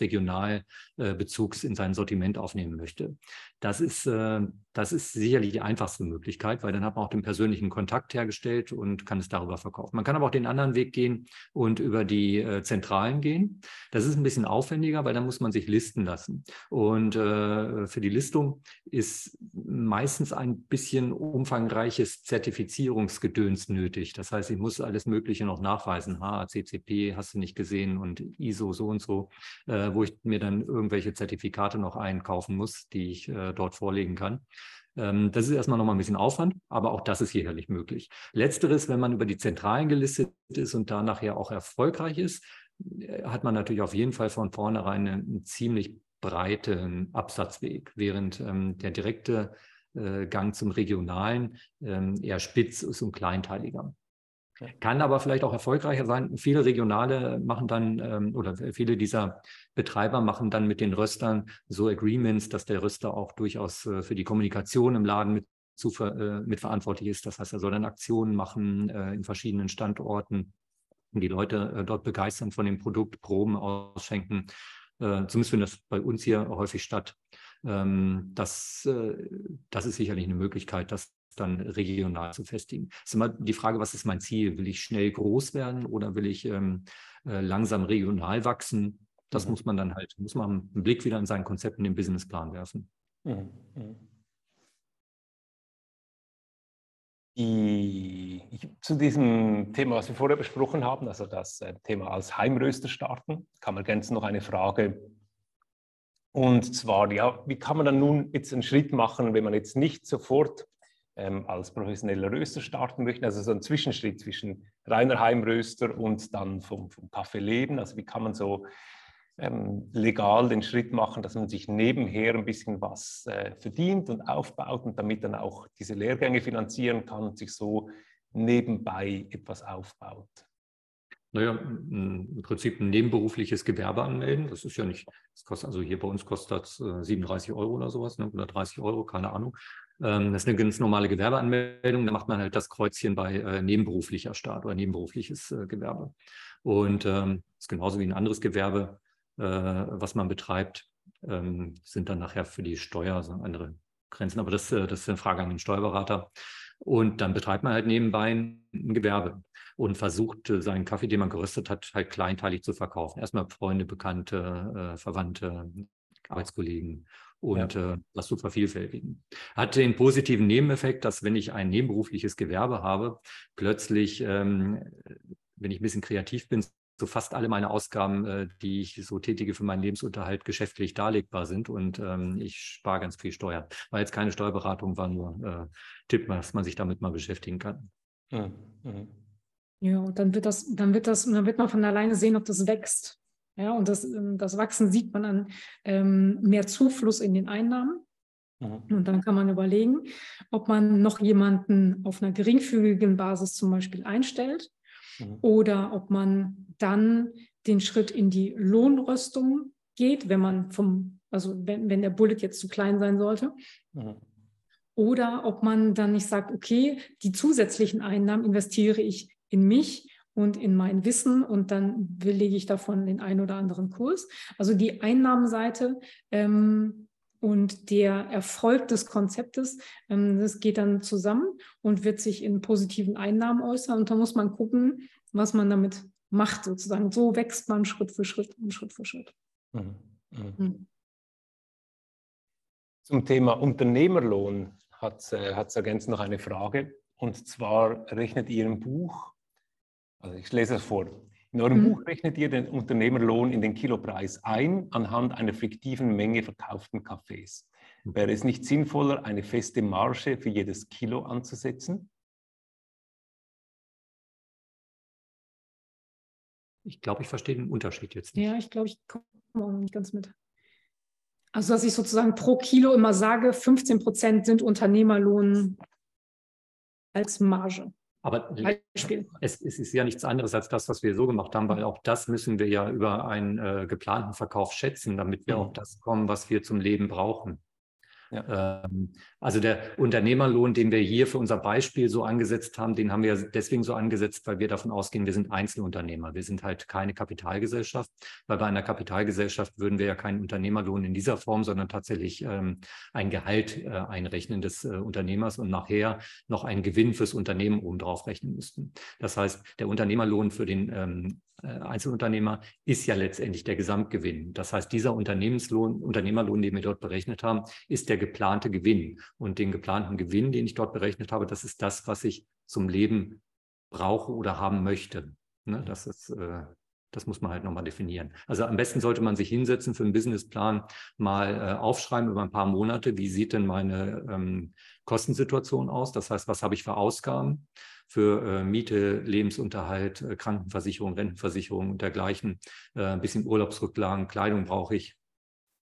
B: Regionalbezugs in sein Sortiment aufnehmen möchte. Das ist, äh, das ist sicherlich die einfachste Möglichkeit, weil dann hat man auch den persönlichen Kontakt hergestellt und kann es darüber verkaufen. Man kann aber auch den anderen Weg gehen und über die Zentralen gehen. Das ist ein bisschen aufwendiger, weil dann muss man sich listen lassen. Und für die Listung ist meistens ein bisschen umfangreiches Zertifizierungsgedöns nötig. Das heißt, ich muss alles Mögliche noch nachweisen, HACCP, hast du nicht gesehen und ISO so und so, äh, wo ich mir dann irgendwelche Zertifikate noch einkaufen muss, die ich äh, dort vorlegen kann. Ähm, das ist erstmal nochmal ein bisschen Aufwand, aber auch das ist sicherlich möglich. Letzteres, wenn man über die Zentralen gelistet ist und da nachher auch erfolgreich ist, äh, hat man natürlich auf jeden Fall von vornherein einen, einen ziemlich breiten Absatzweg, während ähm, der direkte äh, Gang zum Regionalen ähm, eher spitz ist und kleinteiliger. Kann aber vielleicht auch erfolgreicher sein. Viele Regionale machen dann ähm, oder viele dieser Betreiber machen dann mit den Röstern so Agreements, dass der Röster auch durchaus äh, für die Kommunikation im Laden mit, zu, äh, mitverantwortlich ist. Das heißt, er soll dann Aktionen machen äh, in verschiedenen Standorten und die Leute dort begeistern von dem Produkt, Proben ausschenken. Zumindest findet das bei uns hier häufig statt. Ähm, das, das ist sicherlich eine Möglichkeit, das dann regional zu festigen. Es ist immer die Frage, was ist mein Ziel? Will ich schnell groß werden oder will ich ähm, äh, langsam regional wachsen? Das mhm. muss man dann halt, muss man einen Blick wieder in sein Konzept in den Businessplan werfen. Mhm. Mhm.
A: Die, ich, zu diesem Thema, was wir vorher besprochen haben, also das äh, Thema als Heimröster starten, kam ergänzend noch eine Frage. Und zwar, ja, wie kann man dann nun jetzt einen Schritt machen, wenn man jetzt nicht sofort ähm, als professioneller Röster starten möchten. Also so ein Zwischenschritt zwischen reiner Heimröster und dann vom, vom Kaffee leben. Also wie kann man so ähm, legal den Schritt machen, dass man sich nebenher ein bisschen was äh, verdient und aufbaut und damit dann auch diese Lehrgänge finanzieren kann und sich so nebenbei etwas aufbaut.
B: Naja, im Prinzip ein nebenberufliches Gewerbe anmelden. Das ist ja nicht, das kostet, also hier bei uns kostet das 37 äh, Euro oder sowas, ne, oder 30 Euro, keine Ahnung. Ähm, das ist eine ganz normale Gewerbeanmeldung. Da macht man halt das Kreuzchen bei äh, nebenberuflicher Staat oder nebenberufliches äh, Gewerbe. Und ähm, das ist genauso wie ein anderes Gewerbe, äh, was man betreibt, ähm, sind dann nachher für die Steuer also andere Grenzen. Aber das, das ist eine Frage an den Steuerberater. Und dann betreibt man halt nebenbei ein, Gewerbe und versucht, seinen Kaffee, den man geröstet hat, halt kleinteilig zu verkaufen. Erstmal Freunde, Bekannte, Verwandte, Arbeitskollegen und ja. äh, das zu vervielfältigen. Hat den positiven Nebeneffekt, dass wenn ich ein nebenberufliches Gewerbe habe, plötzlich, ähm, wenn ich ein bisschen kreativ bin, so fast alle meine Ausgaben, äh, die ich so tätige für meinen Lebensunterhalt, geschäftlich darlegbar sind und ähm, ich spare ganz viel Steuern. War jetzt keine Steuerberatung, war nur äh, Tipp, dass man sich damit mal beschäftigen kann. Mhm.
C: mhm. Ja, und dann wird das, dann wird das, dann wird man von alleine sehen, ob das wächst. Ja, und das, ähm, das Wachsen sieht man an ähm, mehr Zufluss in den Einnahmen. Mhm. Und dann kann man überlegen, ob man noch jemanden auf einer geringfügigen Basis zum Beispiel einstellt mhm. oder ob man dann den Schritt in die Lohnrüstung geht, wenn man vom, also wenn, wenn der Bullet jetzt zu klein sein sollte. Mhm. Oder ob man dann nicht sagt, okay, die zusätzlichen Einnahmen investiere ich in mich und in mein Wissen und dann belege ich davon den einen oder anderen Kurs. Also die Einnahmenseite ähm, und der Erfolg des Konzeptes, ähm, das geht dann zusammen und wird sich in positiven Einnahmen äußern. Und da muss man gucken, was man damit macht, sozusagen. So wächst man Schritt für Schritt und Schritt für Schritt. Mhm. Mhm.
A: Mhm. Zum Thema Unternehmerlohn hat es äh, ergänzend noch eine Frage. Und zwar rechnet ihr im Buch also ich lese es vor. In eurem mhm. Buch rechnet ihr den Unternehmerlohn in den Kilopreis ein anhand einer fiktiven Menge verkauften Kaffees. Wäre es nicht sinnvoller, eine feste Marge für jedes Kilo anzusetzen?
B: Ich glaube, ich verstehe den Unterschied jetzt nicht.
C: Ja, ich glaube, ich komme auch nicht ganz mit. Also, dass ich sozusagen pro Kilo immer sage, 15 Prozent sind Unternehmerlohn als Marge.
B: Aber es, es, ist ja nichts anderes als das, was wir so gemacht haben, weil auch das müssen wir ja über einen äh, geplanten Verkauf schätzen, damit wir mhm. auf das kommen, was wir zum Leben brauchen. Ja. Ähm, also der Unternehmerlohn, den wir hier für unser Beispiel so angesetzt haben, den haben wir deswegen so angesetzt, weil wir davon ausgehen, wir sind Einzelunternehmer. Wir sind halt keine Kapitalgesellschaft, weil bei einer Kapitalgesellschaft würden wir ja keinen Unternehmerlohn in dieser Form, sondern tatsächlich ähm, ein Gehalt äh, einrechnen des äh, Unternehmers und nachher noch einen Gewinn fürs Unternehmen obendrauf rechnen müssten. Das heißt, der Unternehmerlohn für den ähm, äh, Einzelunternehmer ist ja letztendlich der Gesamtgewinn. Das heißt, dieser Unternehmenslohn, Unternehmerlohn, den wir dort berechnet haben, ist der geplante Gewinn. Und den geplanten Gewinn, den ich dort berechnet habe, das ist das, was ich zum Leben brauche oder haben möchte. Ne? Das ist, äh, das muss man halt nochmal definieren. Also am besten sollte man sich hinsetzen für einen Businessplan, mal äh, aufschreiben über ein paar Monate, wie sieht denn meine ähm, Kostensituation aus? Das heißt, was habe ich für Ausgaben? Für äh, Miete, Lebensunterhalt, äh, Krankenversicherung, Rentenversicherung und dergleichen, äh, ein bisschen Urlaubsrücklagen, Kleidung brauche ich.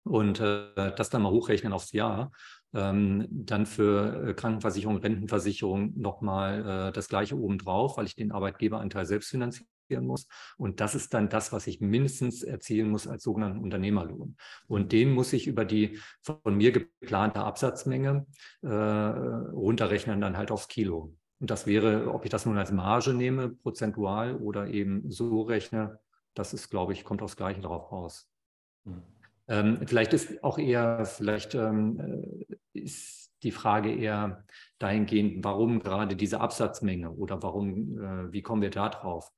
B: Und das dann mal hochrechnen aufs Jahr Ähm, dann für Krankenversicherung, Rentenversicherung nochmal äh, das gleiche obendrauf, weil ich den Arbeitgeberanteil selbst finanzieren muss. Und das ist dann das, was ich mindestens erzielen muss als sogenannten Unternehmerlohn. Und den muss ich über die von mir geplante Absatzmenge äh, runterrechnen, dann halt aufs Kilo. Und das wäre, ob ich das nun als Marge nehme, prozentual oder eben so rechne, das ist, glaube ich, kommt aufs Gleiche darauf raus. Mhm. Ähm, vielleicht ist auch eher, vielleicht ähm, äh, ist die Frage eher dahingehend, warum gerade diese Absatzmenge oder warum, äh, wie kommen wir da drauf?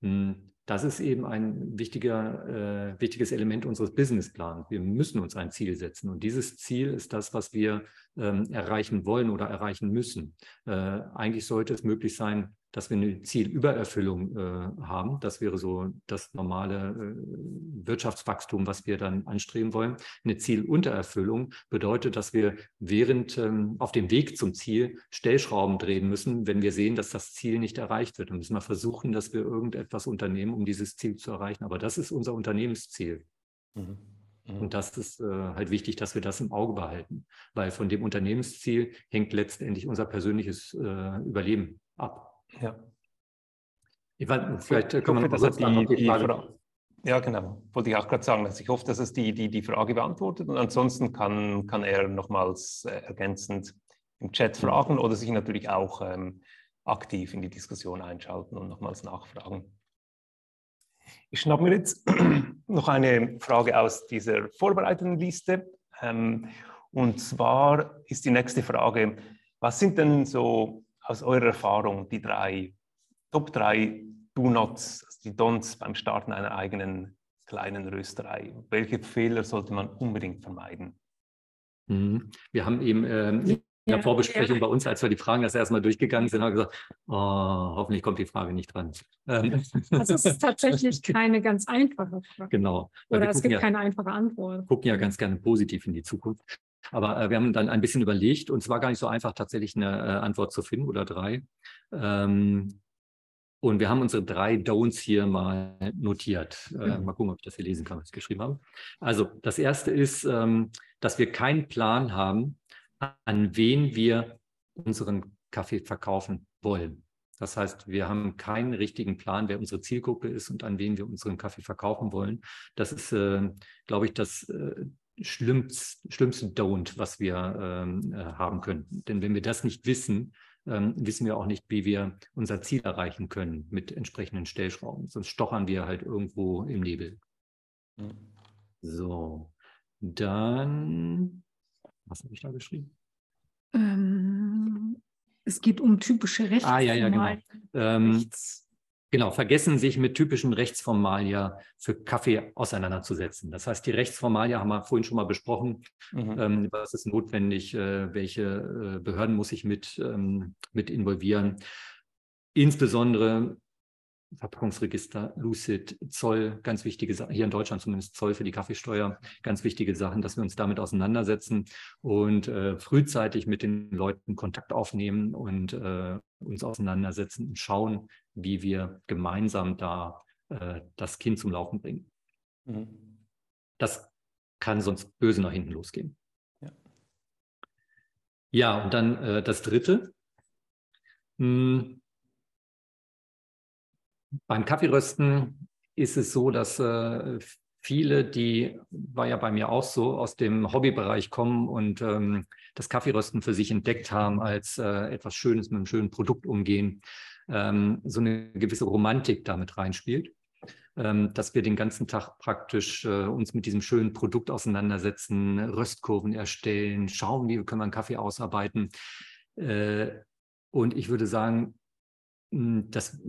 B: Hm, das ist eben ein wichtiger, äh, wichtiges Element unseres Businessplans. Wir müssen uns ein Ziel setzen. Und dieses Ziel ist das, was wir ähm, erreichen wollen oder erreichen müssen. Äh, eigentlich sollte es möglich sein, dass wir eine Zielübererfüllung äh, haben. Das wäre so das normale äh, Wirtschaftswachstum, was wir dann anstreben wollen. Eine Zieluntererfüllung bedeutet, dass wir während ähm, auf dem Weg zum Ziel Stellschrauben drehen müssen, wenn wir sehen, dass das Ziel nicht erreicht wird. Dann müssen wir versuchen, dass wir irgendetwas unternehmen, um dieses Ziel zu erreichen. Aber das ist unser Unternehmensziel. Mhm. Mhm. Und das ist äh, halt wichtig, dass wir das im Auge behalten, weil von dem Unternehmensziel hängt letztendlich unser persönliches äh, Überleben ab. Ja.
A: Ich weiß, vielleicht ich hoffe, dass die, die, die Frage. Ja, genau. Wollte ich auch gerade sagen, dass ich hoffe, dass es die, die, die Frage beantwortet. Und ansonsten kann, kann er nochmals äh, ergänzend im Chat fragen oder sich natürlich auch ähm, aktiv in die Diskussion einschalten und nochmals nachfragen. Ich schnappe mir jetzt noch eine Frage aus dieser vorbereitenden Liste. Ähm, und zwar ist die nächste Frage, was sind denn so aus eurer Erfahrung die drei, Top 3 Do-Nots, also die Don'ts beim Starten einer eigenen kleinen Rösterei? Welche Fehler sollte man unbedingt vermeiden?
B: Mhm. Wir haben eben ähm, in der Vorbesprechung bei uns, als wir die Fragen das erstmal durchgegangen sind, haben wir gesagt, oh, hoffentlich kommt die Frage nicht dran.
C: Ähm. Also es ist tatsächlich keine ganz einfache Frage.
B: Genau.
C: Oder es gibt ja, keine einfache Antwort.
B: Wir gucken ja ganz gerne positiv in die Zukunft. Aber äh, wir haben dann ein bisschen überlegt und es war gar nicht so einfach, tatsächlich eine äh, Antwort zu finden oder drei. Ähm, und wir haben unsere drei Don'ts hier mal notiert. Äh, mhm. mal gucken, ob ich das hier lesen kann, was ich geschrieben habe. Also das erste ist, ähm, dass wir keinen Plan haben, an wen wir unseren Kaffee verkaufen wollen. Das heißt, wir haben keinen richtigen Plan, wer unsere Zielgruppe ist und an wen wir unseren Kaffee verkaufen wollen. Das ist, äh, glaube ich, das, äh, schlimmste, schlimmste Don't, was wir ähm, äh, haben können. Denn wenn wir das nicht wissen, ähm, wissen wir auch nicht, wie wir unser Ziel erreichen können mit entsprechenden Stellschrauben. Sonst stochern wir halt irgendwo im Nebel. Mhm. So, dann, was habe ich da geschrieben?
C: Ähm, es geht um typische Rechte.
B: Ah, ja, ja, genau. Ähm, Genau, vergessen sich mit typischen Rechtsformalia für Kaffee auseinanderzusetzen. Das heißt, die Rechtsformalia haben wir vorhin schon mal besprochen. Mhm. Ähm, was ist notwendig? Äh, welche äh, Behörden muss ich mit, ähm, mit involvieren? Insbesondere Verpackungsregister, Lucid, Zoll, ganz wichtige Sachen, hier in Deutschland zumindest Zoll für die Kaffeesteuer, ganz wichtige Sachen, dass wir uns damit auseinandersetzen und äh, frühzeitig mit den Leuten Kontakt aufnehmen und äh, uns auseinandersetzen und schauen, wie wir gemeinsam da äh, das Kind zum Laufen bringen. Mhm. Das kann sonst böse nach hinten losgehen. Ja, ja und dann äh, das Dritte. Hm, beim Kaffeerösten ist es so, dass äh, viele, die, war ja bei mir auch so, aus dem Hobbybereich kommen und ähm, das Kaffeerösten für sich entdeckt haben als äh, etwas Schönes, mit einem schönen Produkt umgehen, ähm, so eine gewisse Romantik damit reinspielt. Ähm, dass wir den ganzen Tag praktisch äh, uns mit diesem schönen Produkt auseinandersetzen, Röstkurven erstellen, schauen, wie können wir einen Kaffee ausarbeiten. Äh, und ich würde sagen, das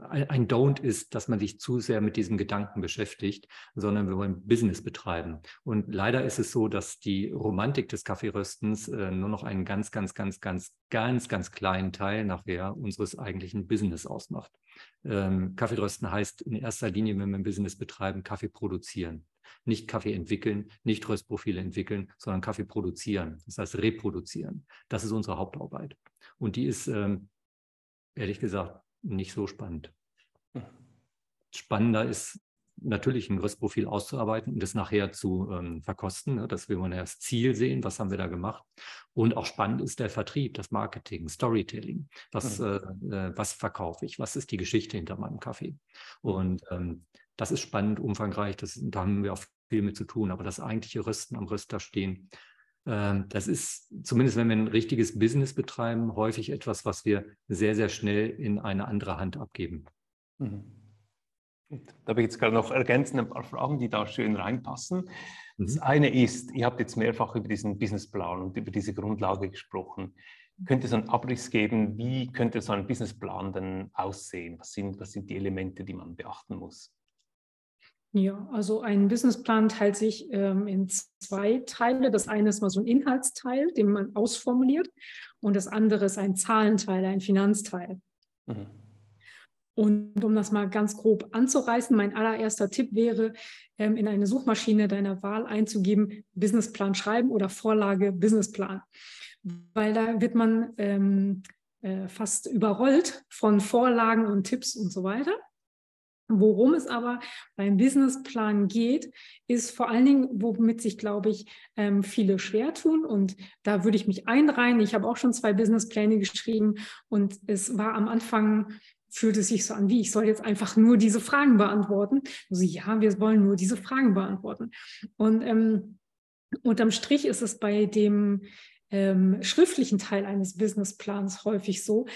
B: ein Don't ist, dass man sich zu sehr mit diesem Gedanken beschäftigt, sondern wir wollen Business betreiben. Und leider ist es so, dass die Romantik des Kaffeeröstens äh, nur noch einen ganz, ganz, ganz, ganz, ganz, ganz kleinen Teil nachher unseres eigentlichen Business ausmacht. Ähm, Kaffeerösten heißt in erster Linie, wenn wir ein Business betreiben, Kaffee produzieren. Nicht Kaffee entwickeln, nicht Röstprofile entwickeln, sondern Kaffee produzieren. Das heißt reproduzieren. Das ist unsere Hauptarbeit. Und die ist ähm, ehrlich gesagt nicht so spannend. Spannender ist natürlich ein Rissprofil auszuarbeiten und das nachher zu ähm, verkosten. Ne? Das will man ja das Ziel sehen, was haben wir da gemacht. Und auch spannend ist der Vertrieb, das Marketing, Storytelling. Was, mhm. äh, was verkaufe ich? Was ist die Geschichte hinter meinem Kaffee? Und ähm, das ist spannend, umfangreich. Das, da haben wir auch viel mit zu tun. Aber das eigentliche Rüsten am Rüster stehen, das ist zumindest, wenn wir ein richtiges Business betreiben, häufig etwas, was wir sehr, sehr schnell in eine andere Hand abgeben. Mhm.
A: Da habe ich jetzt gerade noch ergänzend ein paar Fragen, die da schön reinpassen. Das mhm. eine ist, ihr habt jetzt mehrfach über diesen Businessplan und über diese Grundlage gesprochen. Könnte es einen Abriss geben, wie könnte so ein Businessplan denn aussehen? Was sind, was sind die Elemente, die man beachten muss?
C: Ja, also ein Businessplan teilt sich ähm, in zwei Teile. Das eine ist mal so ein Inhaltsteil, den man ausformuliert, und das andere ist ein Zahlenteil, ein Finanzteil. Mhm. Und um das mal ganz grob anzureißen, mein allererster Tipp wäre, ähm, in eine Suchmaschine deiner Wahl einzugeben, Businessplan schreiben oder Vorlage Businessplan. Weil da wird man ähm, äh, fast überrollt von Vorlagen und Tipps und so weiter. Worum es aber beim Businessplan geht, ist vor allen Dingen, womit sich, glaube ich, ähm, viele schwer tun. Und da würde ich mich einreihen. Ich habe auch schon zwei Businesspläne geschrieben und es war am Anfang fühlt es sich so an, wie ich soll jetzt einfach nur diese Fragen beantworten. Also ja, wir wollen nur diese Fragen beantworten. Und ähm, unterm Strich ist es bei dem ähm, schriftlichen Teil eines Businessplans häufig so,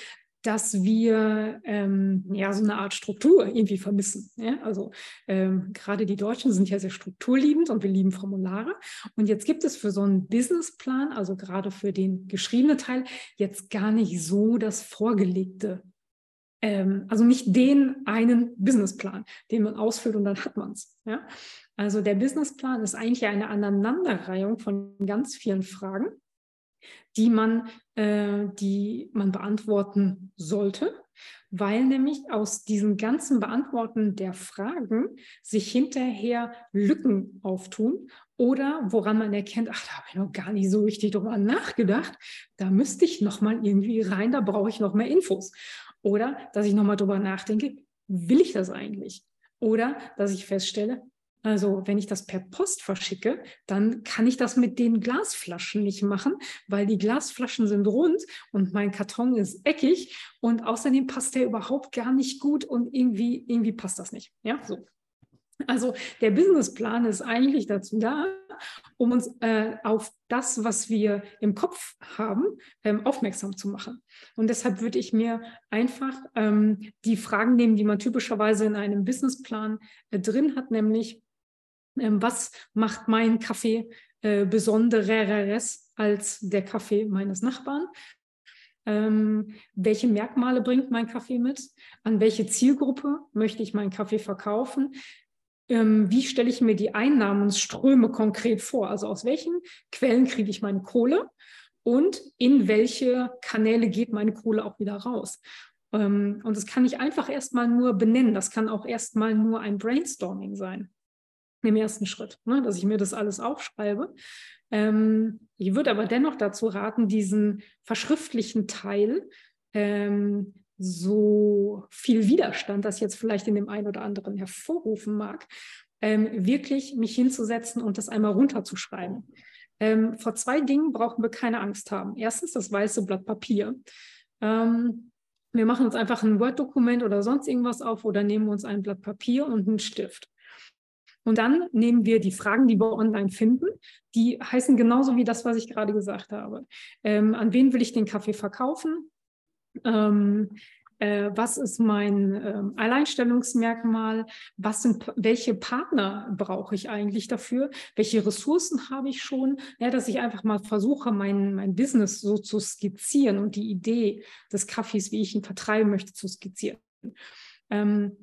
C: dass wir ähm, ja so eine Art Struktur irgendwie vermissen. Ja? Also ähm, gerade die Deutschen sind ja sehr strukturliebend und wir lieben Formulare. Und jetzt gibt es für so einen Businessplan, also gerade für den geschriebenen Teil, jetzt gar nicht so das vorgelegte ähm, also nicht den einen Businessplan, den man ausfüllt und dann hat man es. Ja? Also der Businessplan ist eigentlich eine Aneinanderreihung von ganz vielen Fragen, die man, äh, die man beantworten sollte, weil nämlich aus diesen ganzen Beantworten der Fragen sich hinterher Lücken auftun oder woran man erkennt, ach, da habe ich noch gar nicht so richtig drüber nachgedacht, da müsste ich noch mal irgendwie rein, da brauche ich noch mehr Infos. Oder dass ich nochmal drüber nachdenke, will ich das eigentlich? Oder dass ich feststelle, also wenn ich das per Post verschicke, dann kann ich das mit den Glasflaschen nicht machen, weil die Glasflaschen sind rund und mein Karton ist eckig und außerdem passt der überhaupt gar nicht gut und irgendwie, irgendwie passt das nicht. Ja, so. Also der Businessplan ist eigentlich dazu da, um uns äh, auf das, was wir im Kopf haben, ähm, aufmerksam zu machen. Und deshalb würde ich mir einfach ähm, die Fragen nehmen, die man typischerweise in einem Businessplan äh, drin hat, nämlich was macht mein Kaffee äh, besondereres als der Kaffee meines Nachbarn? Ähm, welche Merkmale bringt mein Kaffee mit? An welche Zielgruppe möchte ich meinen Kaffee verkaufen? ähm, wie stelle ich mir die Einnahmenströme konkret vor? Also aus welchen Quellen kriege ich meine Kohle und in welche Kanäle geht meine Kohle auch wieder raus? Ähm, und das kann ich einfach erstmal nur benennen. Das kann auch erstmal nur ein Brainstorming sein im ersten Schritt, ne, dass ich mir das alles aufschreibe. Ähm, ich würde aber dennoch dazu raten, diesen verschriftlichen Teil ähm, so viel Widerstand das jetzt vielleicht in dem einen oder anderen hervorrufen mag, ähm, wirklich mich hinzusetzen und das einmal runterzuschreiben. Ähm, vor zwei Dingen brauchen wir keine Angst haben. Erstens das weiße Blatt Papier. Ähm, wir machen uns einfach ein Word-Dokument oder sonst irgendwas auf oder nehmen uns ein Blatt Papier und einen Stift. Und dann nehmen wir die Fragen, die wir online finden, die heißen genauso wie das, was ich gerade gesagt habe. Ähm, an wen will ich den Kaffee verkaufen? Ähm, äh, was ist mein äh, Alleinstellungsmerkmal? Was sind, welche Partner brauche ich eigentlich dafür? Welche Ressourcen habe ich schon? Ja, dass ich einfach mal versuche, mein, mein Business so zu skizzieren und die Idee des Kaffees, wie ich ihn vertreiben möchte, zu skizzieren. Ähm,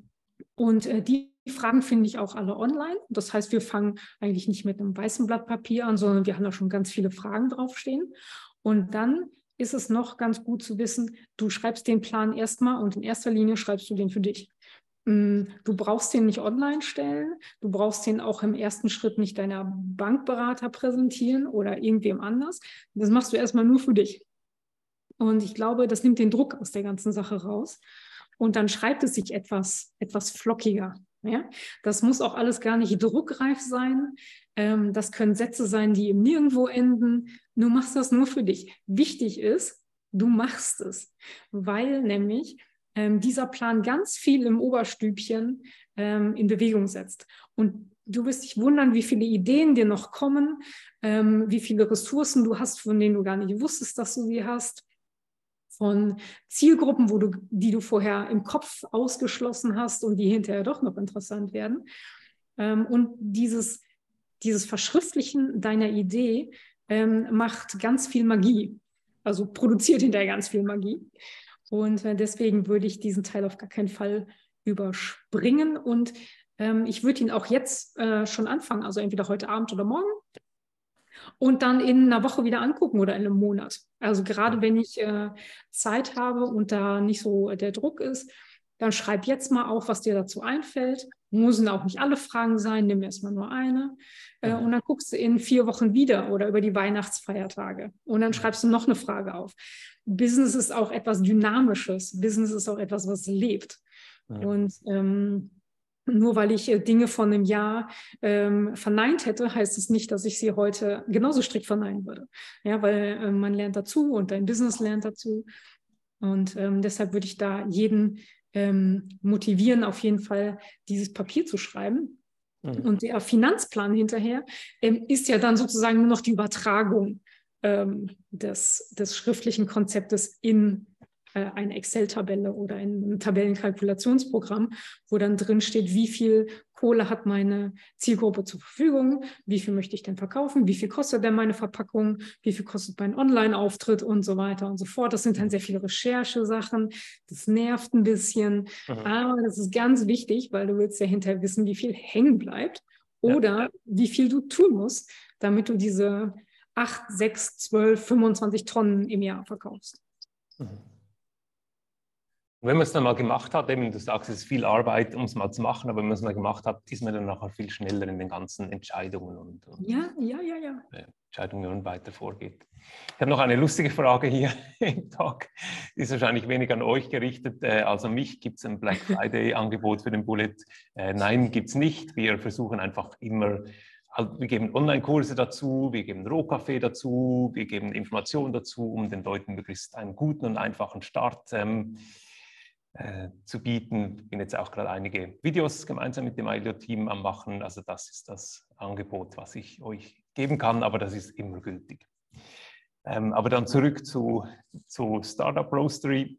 C: und äh, die Fragen finde ich auch alle online. Das heißt, wir fangen eigentlich nicht mit einem weißen Blatt Papier an, sondern wir haben da schon ganz viele Fragen draufstehen. Und dann ist es noch ganz gut zu wissen, du schreibst den Plan erstmal und in erster Linie schreibst du den für dich. Mm, du brauchst den nicht online stellen, du brauchst den auch im ersten Schritt nicht deiner Bankberater präsentieren oder irgendwem anders. Das machst du erstmal nur für dich. Und ich glaube, das nimmt den Druck aus der ganzen Sache raus. Und dann schreibt es sich etwas, etwas flockiger. Ja? Das muss auch alles gar nicht druckreif sein. Ähm, das können Sätze sein, die im Nirgendwo enden. Du machst das nur für dich. Wichtig ist, du machst es, weil nämlich ähm, dieser Plan ganz viel im Oberstübchen ähm, in Bewegung setzt. Und du wirst dich wundern, wie viele Ideen dir noch kommen, ähm, wie viele Ressourcen du hast, von denen du gar nicht wusstest, dass du sie hast von Zielgruppen, wo du, die du vorher im Kopf ausgeschlossen hast und die hinterher doch noch interessant werden. Ähm, und dieses, dieses Verschriftlichen deiner Idee ähm, macht ganz viel Magie, also produziert hinterher ganz viel Magie. Und äh, deswegen würde ich diesen Teil auf gar keinen Fall überspringen. Und ähm, ich würde ihn auch jetzt äh, schon anfangen, also entweder heute Abend oder morgen und dann in einer Woche wieder angucken oder in einem Monat. Also gerade wenn ich äh, Zeit habe und da nicht so der Druck ist, dann schreib jetzt mal auf, was dir dazu einfällt. Müssen auch nicht alle Fragen sein, nimm erstmal nur eine. Äh, und dann guckst du in vier Wochen wieder oder über die Weihnachtsfeiertage. Und dann schreibst du noch eine Frage auf. Business ist auch etwas Dynamisches. Business ist auch etwas, was lebt. Und ähm, nur weil ich äh, Dinge von einem Jahr ähm, verneint hätte, heißt es nicht, dass ich sie heute genauso strikt verneinen würde. Ja, weil äh, man lernt dazu und dein Business lernt dazu. Und ähm, deshalb würde ich da jeden ähm, motivieren, auf jeden Fall dieses Papier zu schreiben. Mhm. Und der Finanzplan hinterher ähm, ist ja dann sozusagen nur noch die Übertragung ähm, des, des schriftlichen Konzeptes in eine Excel-Tabelle oder ein Tabellenkalkulationsprogramm, wo dann drin steht, wie viel Kohle hat meine Zielgruppe zur Verfügung, wie viel möchte ich denn verkaufen, wie viel kostet denn meine Verpackung, wie viel kostet mein Online-Auftritt und so weiter und so fort. Das sind dann sehr viele Recherchesachen, das nervt ein bisschen, mhm. aber das ist ganz wichtig, weil du willst ja hinterher wissen, wie viel hängen bleibt oder ja. wie viel du tun musst, damit du diese 8, 6, 12, 25 Tonnen im Jahr verkaufst. Mhm.
A: Wenn man es dann mal gemacht hat, eben du sagst, es ist viel Arbeit, um es mal zu machen, aber wenn man es mal gemacht hat, ist man dann nachher viel schneller in den ganzen Entscheidungen und, und
C: ja, ja, ja, ja.
A: Entscheidungen und weiter vorgeht. Ich habe noch eine lustige Frage hier im Talk. Die ist wahrscheinlich weniger an euch gerichtet. Äh, also mich gibt es ein Black Friday-Angebot für den Bullet. Äh, nein, gibt es nicht. Wir versuchen einfach immer also wir geben Online-Kurse dazu, wir geben Rohkaffee dazu, wir geben Informationen dazu, um den Leuten möglichst einen guten und einfachen Start ähm, äh, zu bieten. Ich bin jetzt auch gerade einige Videos gemeinsam mit dem ILO-Team am machen. Also das ist das Angebot, was ich euch geben kann, aber das ist immer gültig. Ähm, aber dann zurück zu, zu Startup Roastery.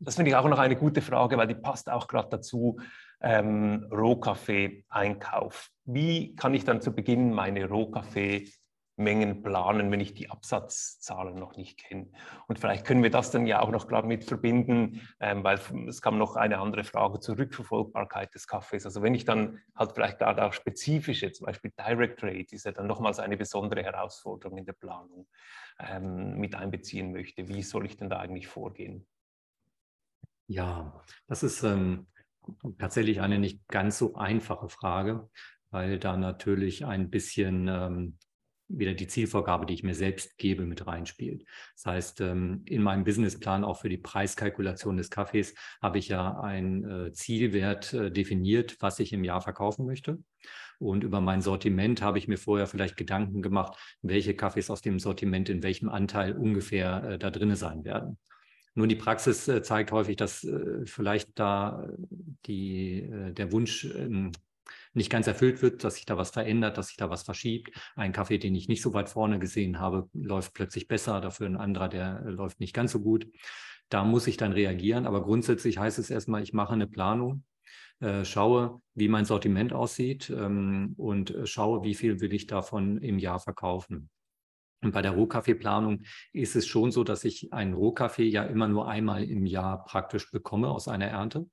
A: Das finde ich auch noch eine gute Frage, weil die passt auch gerade dazu. Ähm, Rohkaffee-Einkauf. Wie kann ich dann zu Beginn meine Rohkaffee Mengen planen, wenn ich die Absatzzahlen noch nicht kenne. Und vielleicht können wir das dann ja auch noch gerade mit verbinden, ähm, weil es kam noch eine andere Frage zur Rückverfolgbarkeit des Kaffees. Also wenn ich dann halt vielleicht gerade auch spezifische, zum Beispiel Direct Trade, ist ja dann nochmals eine besondere Herausforderung in der Planung ähm, mit einbeziehen möchte. Wie soll ich denn da eigentlich vorgehen?
B: Ja, das ist ähm, tatsächlich eine nicht ganz so einfache Frage, weil da natürlich ein bisschen ähm, wieder die Zielvorgabe, die ich mir selbst gebe, mit reinspielt. Das heißt, ähm, in meinem Businessplan auch für die Preiskalkulation des Kaffees habe ich ja einen äh, Zielwert äh, definiert, was ich im Jahr verkaufen möchte. Und über mein Sortiment habe ich mir vorher vielleicht Gedanken gemacht, welche Kaffees aus dem Sortiment in welchem Anteil ungefähr äh, da drin sein werden. Nun, die Praxis zeigt häufig, dass vielleicht da die, der Wunsch ähm, nicht ganz erfüllt wird, dass sich da was verändert, dass sich da was verschiebt. Ein Kaffee, den ich nicht so weit vorne gesehen habe, läuft plötzlich besser, dafür ein anderer, der äh, läuft nicht ganz so gut. Da muss ich dann reagieren. Aber grundsätzlich heißt es erstmal, ich mache eine Planung, äh, schaue, wie mein Sortiment aussieht ähm, und äh, schaue, wie viel will ich davon im Jahr verkaufen. Und bei der Rohkaffeeplanung ist es schon so, dass ich einen Rohkaffee ja immer nur einmal im Jahr praktisch bekomme aus einer Ernte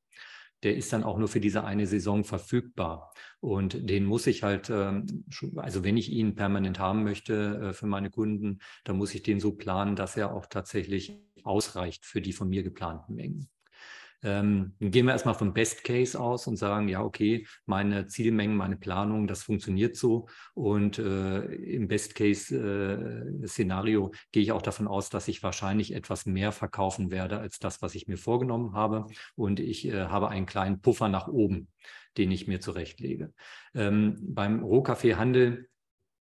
B: der ist dann auch nur für diese eine Saison verfügbar. Und den muss ich halt, ähm, also wenn ich ihn permanent haben möchte äh, für meine Kunden, dann muss ich den so planen, dass er auch tatsächlich ausreicht für die von mir geplanten Mengen. Ähm, gehen wir erstmal vom Best Case aus und sagen, ja, okay, meine Zielmengen, meine Planung, das funktioniert so. Und äh, im Best Case äh, gehe ich auch davon aus, dass ich wahrscheinlich etwas mehr verkaufen werde als das, was ich mir vorgenommen habe. Und ich äh, habe einen kleinen Puffer nach oben, den ich mir zurechtlege. Ähm, beim Rohkaffeehandel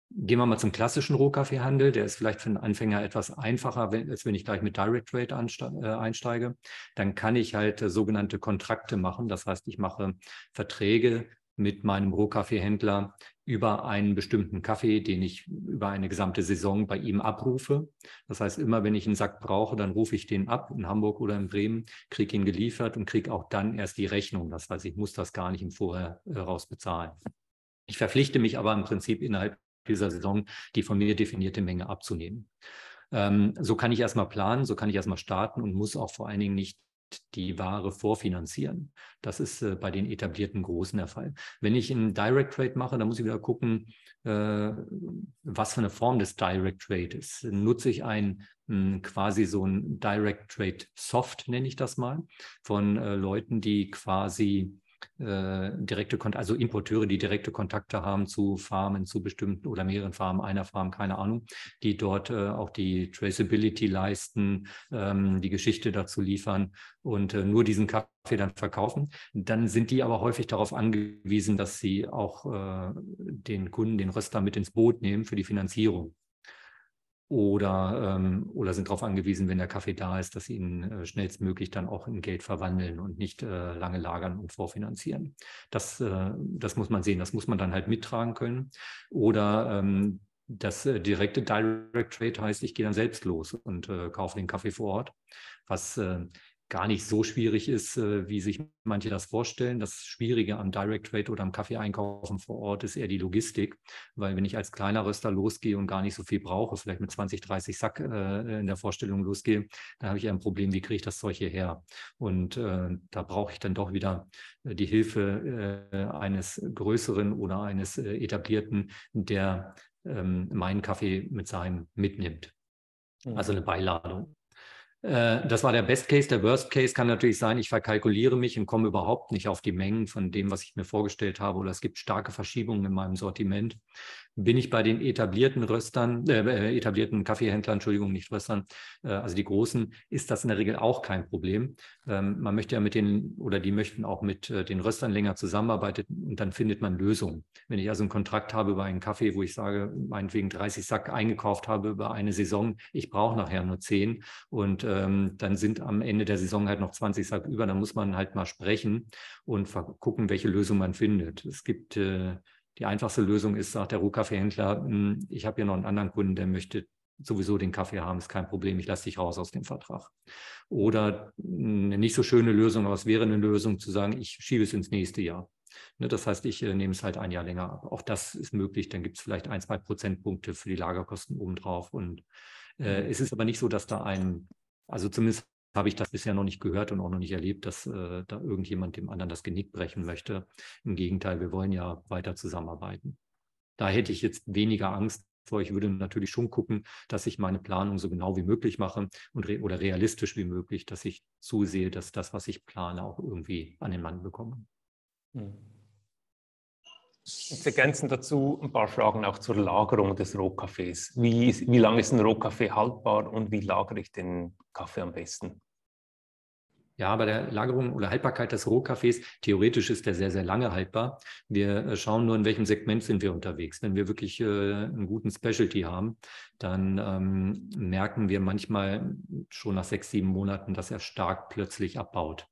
B: Gehen wir mal zum klassischen Rohkaffeehandel. Der ist vielleicht für einen Anfänger etwas einfacher, als wenn ich gleich mit Direct Trade äh, einsteige. Dann kann ich halt äh, sogenannte Kontrakte machen. Das heißt, ich mache Verträge mit meinem Rohkaffeehändler über einen bestimmten Kaffee, den ich über eine gesamte Saison bei ihm abrufe. Das heißt, immer wenn ich einen Sack brauche, dann rufe ich den ab in Hamburg oder in Bremen, kriege ihn geliefert und kriege auch dann erst die Rechnung. Das heißt, ich muss das gar nicht im Vorher äh, raus bezahlen. Ich verpflichte mich aber im Prinzip innerhalb dieser Saison die von mir definierte Menge abzunehmen. Ähm, so kann ich erstmal planen, so kann ich erstmal starten und muss auch vor allen Dingen nicht die Ware vorfinanzieren. Das ist äh, bei den etablierten Großen der Fall. Wenn ich einen Direct Trade mache, dann muss ich wieder gucken, äh, was für eine Form des Direct Trade ist. Nutze ich ein mh, quasi so ein Direct Trade Soft, nenne ich das mal, von äh, Leuten, die quasi äh, direkte Kontakte, also Importeure, die direkte Kontakte haben zu Farmen, zu bestimmten oder mehreren Farmen, einer Farm, keine Ahnung, die dort äh, auch die Traceability leisten, ähm, die Geschichte dazu liefern und äh, nur diesen Kaffee dann verkaufen. Dann sind die aber häufig darauf angewiesen, dass sie auch äh, den Kunden, den Röster mit ins Boot nehmen für die Finanzierung oder, ähm, oder sind darauf angewiesen, wenn der Kaffee da ist, dass sie ihn äh, schnellstmöglich dann auch in Geld verwandeln und nicht äh, lange lagern und vorfinanzieren. Das, äh, das muss man sehen, das muss man dann halt mittragen können. Oder ähm, das äh, direkte Direct Trade heißt, ich gehe dann selbst los und äh, kaufe den Kaffee vor Ort, was äh, gar nicht so schwierig ist, äh, wie sich manche das vorstellen. Das Schwierige am Direct Trade oder am Kaffee-Einkaufen vor Ort ist eher die Logistik, weil wenn ich als kleiner Röster losgehe und gar nicht so viel brauche, vielleicht mit 20, 30 Sack äh, in der Vorstellung losgehe, dann habe ich ein Problem, wie kriege ich das Zeug hierher? Und äh, da brauche ich dann doch wieder die Hilfe äh, eines größeren oder eines etablierten, der ähm, meinen Kaffee mit seinem mitnimmt. Also eine mhm. Beiladung. Äh, das war der Best Case. Der Worst Case kann natürlich sein, ich verkalkuliere mich und komme überhaupt nicht auf die Mengen von dem, was ich mir vorgestellt habe, oder es gibt starke Verschiebungen in meinem Sortiment bin ich bei den etablierten Röstern, äh, äh, etablierten Kaffeehändlern, Entschuldigung, nicht Röstern, äh, also die großen, ist das in der Regel auch kein Problem. Ähm, man möchte ja mit den, oder die möchten auch mit äh, den Röstern länger zusammenarbeiten und dann findet man Lösungen. Wenn ich also einen Kontrakt habe über einen Kaffee, wo ich sage, meinetwegen 30 Sack eingekauft habe über eine Saison, ich brauche nachher nur 10 und ähm, dann sind am Ende der Saison halt noch 20 Sack über, dann muss man halt mal sprechen und gucken, welche Lösung man findet. Es gibt äh, die einfachste Lösung ist, sagt der Rohkaffeehändler, hm, ich habe hier noch einen anderen Kunden, der möchte sowieso den Kaffee haben, ist kein Problem, ich lasse dich raus aus dem Vertrag. Oder eine nicht so schöne Lösung, aber es wäre eine Lösung zu sagen, ich schiebe es ins nächste Jahr. Ne, das heißt, ich äh, nehme es halt ein Jahr länger ab. Auch das ist möglich. Dann gibt es vielleicht ein, zwei Prozentpunkte für die Lagerkosten obendrauf. Und äh, mhm. es ist aber nicht so, dass da ein, also zumindest habe ich das bisher noch nicht gehört und auch noch nicht erlebt, dass äh, da irgendjemand dem anderen das Genick brechen möchte. Im Gegenteil, wir wollen ja weiter zusammenarbeiten. Da hätte ich jetzt weniger Angst vor. Ich würde natürlich schon gucken, dass ich meine Planung so genau wie möglich mache und re oder realistisch wie möglich, dass ich zusehe, dass das, was ich plane, auch irgendwie an den Mann bekomme. Hm.
A: Jetzt ergänzen dazu ein paar Fragen auch zur Lagerung des Rohkaffees. Wie, wie lange ist ein Rohkaffee haltbar und wie lagere ich den Kaffee am besten?
B: Ja, bei der Lagerung oder Haltbarkeit des Rohkaffees, theoretisch ist der sehr, sehr lange haltbar. Wir äh, schauen nur, in welchem Segment sind wir unterwegs. Wenn wir wirklich äh, einen guten Specialty haben, dann ähm, merken wir manchmal schon nach sechs, sieben Monaten, dass er stark plötzlich abbaut.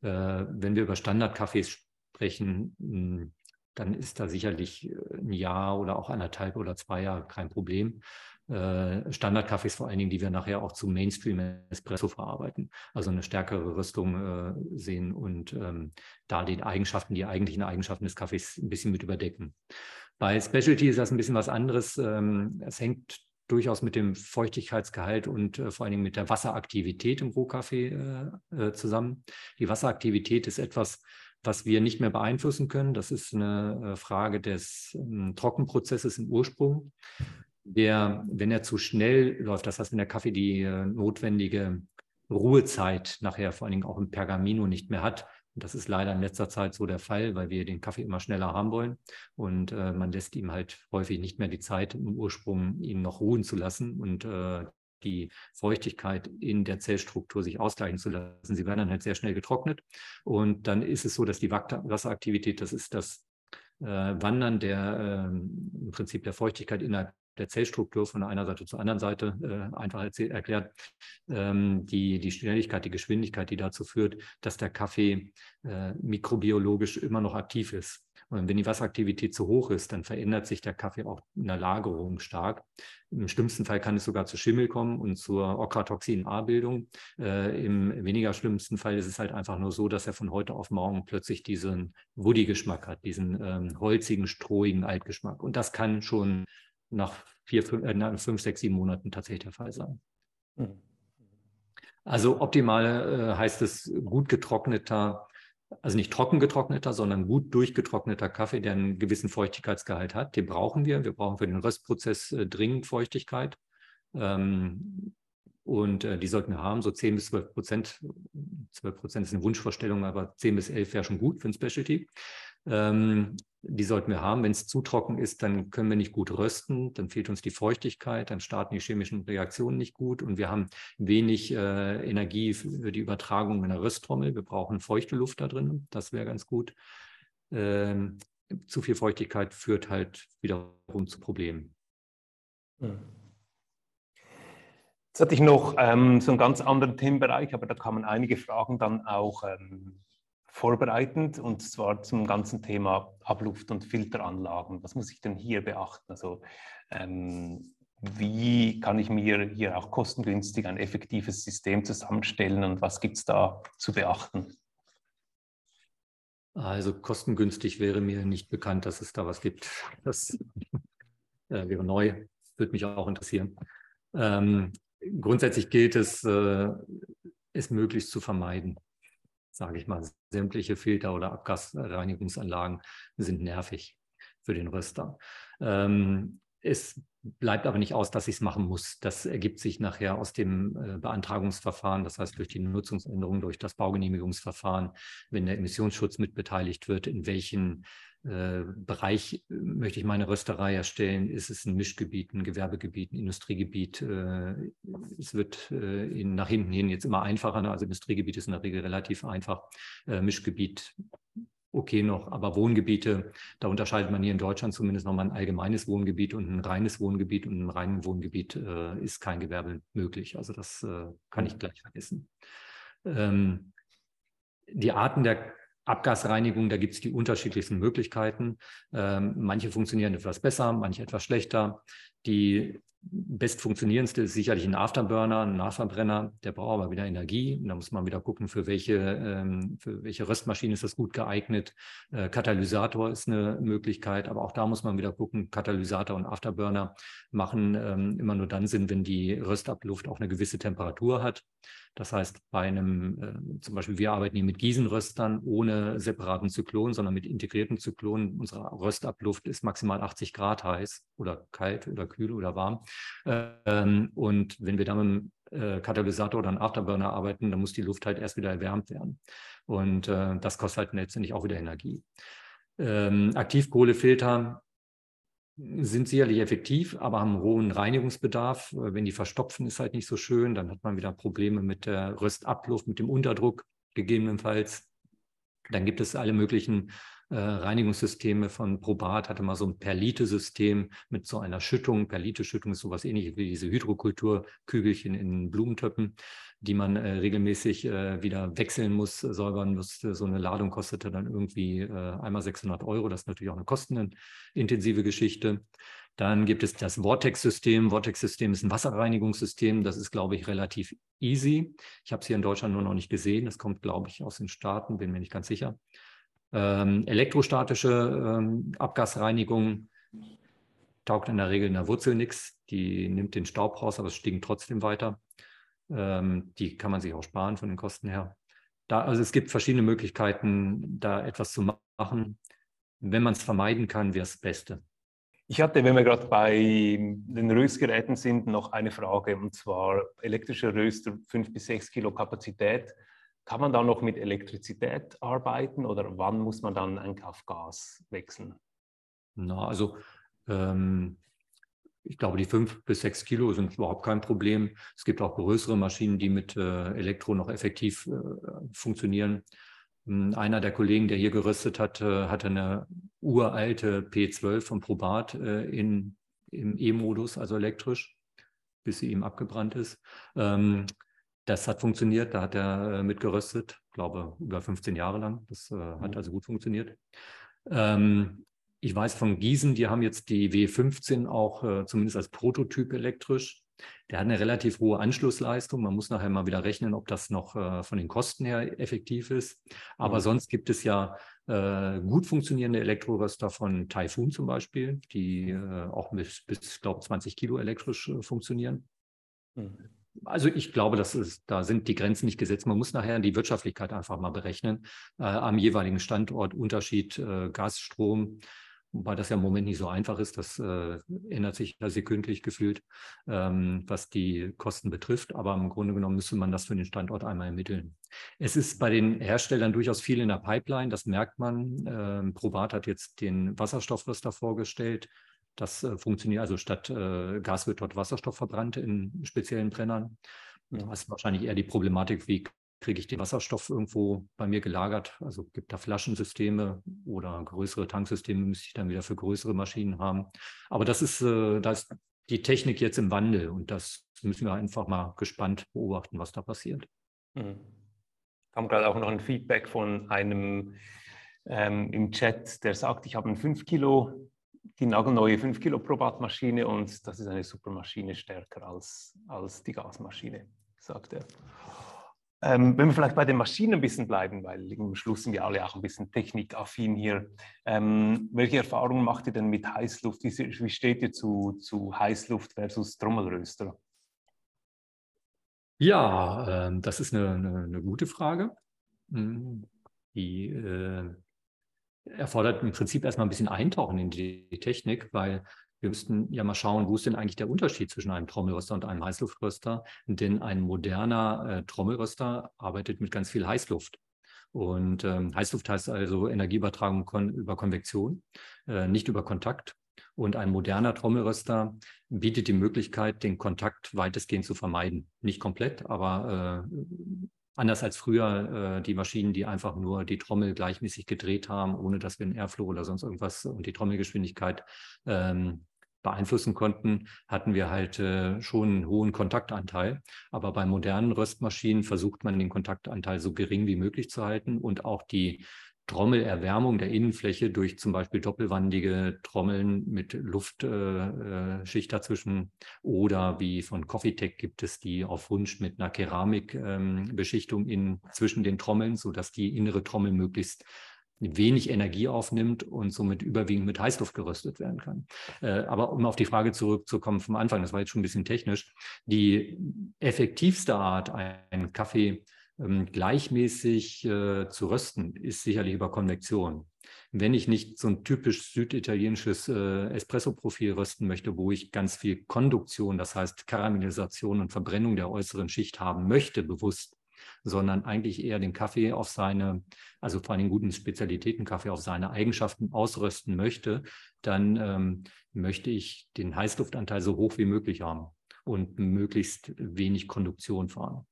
B: Äh, wenn wir über Standardkaffees sprechen, hm, dann ist da sicherlich äh, ein Jahr oder auch anderthalb oder zwei Jahre kein Problem äh, Standardkaffees vor allen Dingen, die wir nachher auch zum Mainstream-Espresso verarbeiten. Also eine stärkere Rüstung äh, sehen und ähm, da die Eigenschaften, die eigentlichen Eigenschaften des Kaffees ein bisschen mit überdecken. Bei Specialty ist das ein bisschen was anderes. Ähm, es hängt durchaus mit dem Feuchtigkeitsgehalt und vor allen Dingen mit der Wasseraktivität im Rohkaffee zusammen. Die Wasseraktivität ist etwas, was wir nicht mehr beeinflussen können. Das ist eine äh, Frage des ähm, Trockenprozesses im Ursprung der, wenn er zu schnell läuft, das heißt, wenn der Kaffee die äh, notwendige Ruhezeit nachher vor allen Dingen auch im Pergamino nicht mehr hat. Und das ist leider in letzter Zeit so der Fall, weil wir den Kaffee immer schneller haben wollen. Und äh, man lässt ihm halt häufig nicht mehr die Zeit, im Ursprung ihn noch ruhen zu lassen und äh, die Feuchtigkeit in der Zellstruktur sich ausgleichen zu lassen. Sie werden dann halt sehr schnell getrocknet. Und dann ist es so, dass die Wasseraktivität, das ist das äh, Wandern der äh, im Prinzip der Feuchtigkeit innerhalb der Zellstruktur von einer Seite zur anderen Seite äh, einfach erklärt, ähm, die, die Schnelligkeit, die Geschwindigkeit, die dazu führt, dass der Kaffee äh, mikrobiologisch immer noch aktiv ist. Und wenn die Wasseraktivität zu hoch ist, dann verändert sich der Kaffee auch in der Lagerung stark. Im schlimmsten Fall kann es sogar zu Schimmel kommen und zur Ochratoxin-A-Bildung. Äh, Im weniger schlimmsten Fall ist es halt einfach nur so, dass er von heute auf morgen plötzlich diesen Woody-Geschmack hat, diesen ähm, holzigen, strohigen Altgeschmack. Und das kann schon nach vier, fünf, äh, fünf, sechs, sieben Monaten tatsächlich der Fall sein. Mhm. Also optimal äh, heißt es gut getrockneter, also nicht trocken getrockneter, sondern gut durchgetrockneter Kaffee, der einen gewissen Feuchtigkeitsgehalt hat. Den brauchen wir. Wir brauchen für den Röstprozess äh, dringend Feuchtigkeit. Ähm, und äh, die sollten wir haben, so 10 bis 12 Prozent. 12 Prozent ist eine Wunschvorstellung, aber 10 bis 11 wäre schon gut für ein Specialty. Ähm, die sollten wir haben. Wenn es zu trocken ist, dann können wir nicht gut rösten, dann fehlt uns die Feuchtigkeit, dann starten die chemischen Reaktionen nicht gut und wir haben wenig äh, Energie für die Übertragung in der Rösttrommel. Wir brauchen feuchte Luft da drin, das wäre ganz gut. Ähm, zu viel Feuchtigkeit führt halt wiederum zu Problemen.
A: Hm. Jetzt hatte ich noch ähm, so einen ganz anderen Themenbereich, aber da kamen einige Fragen dann auch ähm, vorbereitend und zwar zum ganzen Thema Abluft- und Filteranlagen. Was muss ich denn hier beachten? Also ähm, wie kann ich mir hier auch kostengünstig ein effektives System zusammenstellen und was gibt es da zu beachten?
B: Also kostengünstig wäre mir nicht bekannt, dass es da was gibt. Das äh, wäre neu, würde mich auch interessieren. Ähm, grundsätzlich gilt es, äh, es möglichst zu vermeiden sage ich mal, sämtliche Filter oder Abgasreinigungsanlagen sind nervig für den Röster. Ähm, es bleibt aber nicht aus, dass ich es machen muss. Das ergibt sich nachher aus dem äh, Beantragungsverfahren, das heißt durch die Nutzungsänderung, durch das Baugenehmigungsverfahren, wenn der Emissionsschutz mitbeteiligt wird, in welchen Bereich äh, möchte ich meine Rösterei erstellen? Ist es ein Mischgebiet, ein Gewerbegebiet, ein Industriegebiet? Äh, es wird in, nach hinten hin jetzt immer einfacher. Ne? Also Industriegebiet ist in der Regel relativ einfach. Mischgebiet okay noch, aber Wohngebiete, da unterscheidet man hier in Deutschland zumindest nochmal ein allgemeines Wohngebiet und ein reines Wohngebiet und ein reines Wohngebiet äh, ist kein Gewerbe möglich. Also das äh, kann ich gleich vergessen. Ähm, die Arten der Abgasreinigung, da gibt es die unterschiedlichsten Möglichkeiten. Ähm, manche funktionieren etwas besser, manche etwas schlechter. Die best funktionierendste ist sicherlich ein Afterburner, ein Nachverbrenner. Der braucht aber wieder Energie. Da muss man wieder gucken, für welche, ähm, für welche Röstmaschine ist das gut geeignet. Äh, Katalysator ist eine Möglichkeit, aber auch da muss man wieder gucken. Katalysator und Afterburner machen ähm, immer nur dann Sinn, wenn die Röstabluft auch eine gewisse Temperatur hat. Das heißt, bei einem, äh, zum Beispiel, wir arbeiten hier mit Gießenröstern ohne separaten Zyklon, sondern mit integrierten Zyklonen. Unsere Röstabluft ist maximal 80 Grad heiß oder kalt oder kühl oder warm. Ähm, und wenn wir dann mit einem äh, Katalysator oder einem Afterburner arbeiten, dann muss die Luft halt erst wieder erwärmt werden. Und äh, das kostet halt letztendlich auch wieder Energie. Ähm, Aktivkohlefilter sind sicherlich effektiv, aber haben hohen Reinigungsbedarf. Äh, wenn die verstopfen, ist halt nicht so schön. Dann hat man wieder Probleme mit der Röstabluft, mit dem Unterdruck gegebenenfalls. Dann gibt es alle möglichen äh, Reinigungssysteme von Probat, hatte mal so ein Perlite-System mit so einer Schüttung. Perlite-Schüttung ist sowas ähnliches wie diese Hydrokulturkügelchen in Blumentöpfen die man äh, regelmäßig äh, wieder wechseln muss, säubern muss. So eine Ladung kostete dann irgendwie äh, einmal 600 Euro. Das ist natürlich auch eine kostenintensive Geschichte. Dann gibt es das Vortex-System. Vortex-System ist ein Wasserreinigungssystem. Das ist, glaube ich, relativ easy. Ich habe es hier in Deutschland nur noch nicht gesehen. Das kommt, glaube ich, aus den Staaten, bin mir nicht ganz sicher. Ähm, elektrostatische ähm, Abgasreinigung taugt in der Regel in der Wurzel nichts. Die nimmt den Staub raus, aber es stinkt trotzdem weiter. Ähm, die kann man sich auch sparen von den Kosten her. Da, also es gibt verschiedene Möglichkeiten, da etwas zu machen. Wenn man es vermeiden kann, wäre es das Beste.
A: Ich hatte, wenn wir gerade bei den Röstgeräten sind, noch eine Frage, und zwar elektrische Röster 5 bis 6 Kilo Kapazität. Kann man da noch mit Elektrizität arbeiten oder wann muss man dann eigentlich auf Gas wechseln?
B: Na, also ähm, ich glaube, die 5 bis 6 Kilo sind überhaupt kein Problem. Es gibt auch größere Maschinen, die mit äh, Elektro noch effektiv äh, funktionieren. Hm, einer der Kollegen, der hier gerüstet hat, äh, hatte eine uralte P12 von Probat äh, in, im E-Modus, also elektrisch, bis sie ihm abgebrannt ist. Ähm, das hat funktioniert, da hat er äh, mitgeröstet, glaube über 15 Jahre lang. Das hat mhm. also gut funktioniert. Ähm, ich weiß von Gießen, die haben jetzt die W15 auch zumindest als Prototyp elektrisch. Der hat eine relativ hohe Anschlussleistung. Man muss nachher mal wieder rechnen, ob das noch äh, von den Kosten her effektiv ist. Aber mhm. sonst gibt es ja äh, gut funktionierende Elektroröster von Typhoon zum Beispiel, die äh, auch bis, bis glaube 20 Kilo elektrisch äh, funktionieren. Mhm. Also ich glaube, das ist, da sind die Grenzen nicht gesetzt. Man muss nachher die Wirtschaftlichkeit einfach mal berechnen. Äh, am jeweiligen Standort Unterschied äh, Gas, Strom, wobei das ja im Moment nicht so einfach ist. Das äh, ändert sich ja sekündlich gefühlt, ähm, was die Kosten betrifft. Aber im Grunde genommen müsste man das für den Standort einmal ermitteln. Es ist bei den Herstellern durchaus viel in der Pipeline, das merkt man. Ähm, Probat hat jetzt den Wasserstoffröster vorgestellt. Das äh, funktioniert, also statt äh, Gas wird dort Wasserstoff verbrannt in speziellen Brennern. Das ist wahrscheinlich eher die Problematik, wie kriege ich den Wasserstoff irgendwo bei mir gelagert. Also gibt da Flaschensysteme oder größere Tanksysteme müsste ich dann wieder für größere Maschinen haben. Aber das ist, äh, da ist die Technik jetzt im Wandel und das müssen wir einfach mal gespannt beobachten, was da passiert.
A: Mhm. Kam gerade auch noch ein Feedback von einem ähm, im Chat, der sagt, ich habe ein 5 Kilo, die nagelneue 5 Kilo Probatmaschine und das ist eine super Maschine, stärker als, als die Gasmaschine, sagt er. Ähm, wenn wir vielleicht bei den Maschinen ein bisschen bleiben, weil im Schluss sind wir alle auch ein bisschen technikaffin hier. Ähm, welche Erfahrungen macht ihr denn mit Heißluft? Wie, wie steht ihr zu, zu Heißluft versus Trommelröster?
B: Ja, äh, das ist eine, eine, eine, gute Frage. Hm, die äh, erfordert im Prinzip erstmal ein bisschen Eintauchen in die Technik, weil wir müssten ja mal schauen, wo ist denn eigentlich der Unterschied zwischen einem Trommelröster und einem Heißluftröster? Denn ein moderner äh, Trommelröster arbeitet mit ganz viel Heißluft. Und ähm, Heißluft heißt also Energieübertragung kon über Konvektion, äh, nicht über Kontakt. Und ein moderner Trommelröster bietet die Möglichkeit, den Kontakt weitestgehend zu vermeiden. Nicht komplett, aber äh, Anders als früher äh, die Maschinen, die einfach nur die Trommel gleichmäßig gedreht haben, ohne dass wir einen Airflow oder sonst irgendwas und die Trommelgeschwindigkeit ähm, beeinflussen konnten, hatten wir halt äh, schon einen hohen Kontaktanteil. Aber bei modernen Röstmaschinen versucht man den Kontaktanteil so gering wie möglich zu halten und auch die Trommelerwärmung der Innenfläche durch zum Beispiel doppelwandige Trommeln mit Luftschicht äh, dazwischen oder wie von Coffeetech gibt es die auf Wunsch mit einer Keramikbeschichtung ähm, zwischen den Trommeln, sodass die innere Trommel möglichst wenig Energie aufnimmt und somit überwiegend mit Heißluft geröstet werden kann. Äh, aber um auf die Frage zurückzukommen vom Anfang, das war jetzt schon ein bisschen technisch, die effektivste Art, einen Kaffee ähm, gleichmäßig äh, zu rösten, ist sicherlich über Konvektion. Wenn ich nicht so ein typisch süditalienisches äh, Espresso-Profil rösten möchte, wo ich ganz viel Konduktion, das heißt Karamellisation und Verbrennung der äußeren Schicht haben möchte, bewusst, sondern eigentlich eher den Kaffee auf seine, also vor allem guten Spezialitätenkaffee auf seine Eigenschaften ausrösten möchte, dann ähm, möchte ich den Heißluftanteil so hoch wie möglich haben und möglichst wenig Konduktion fahren.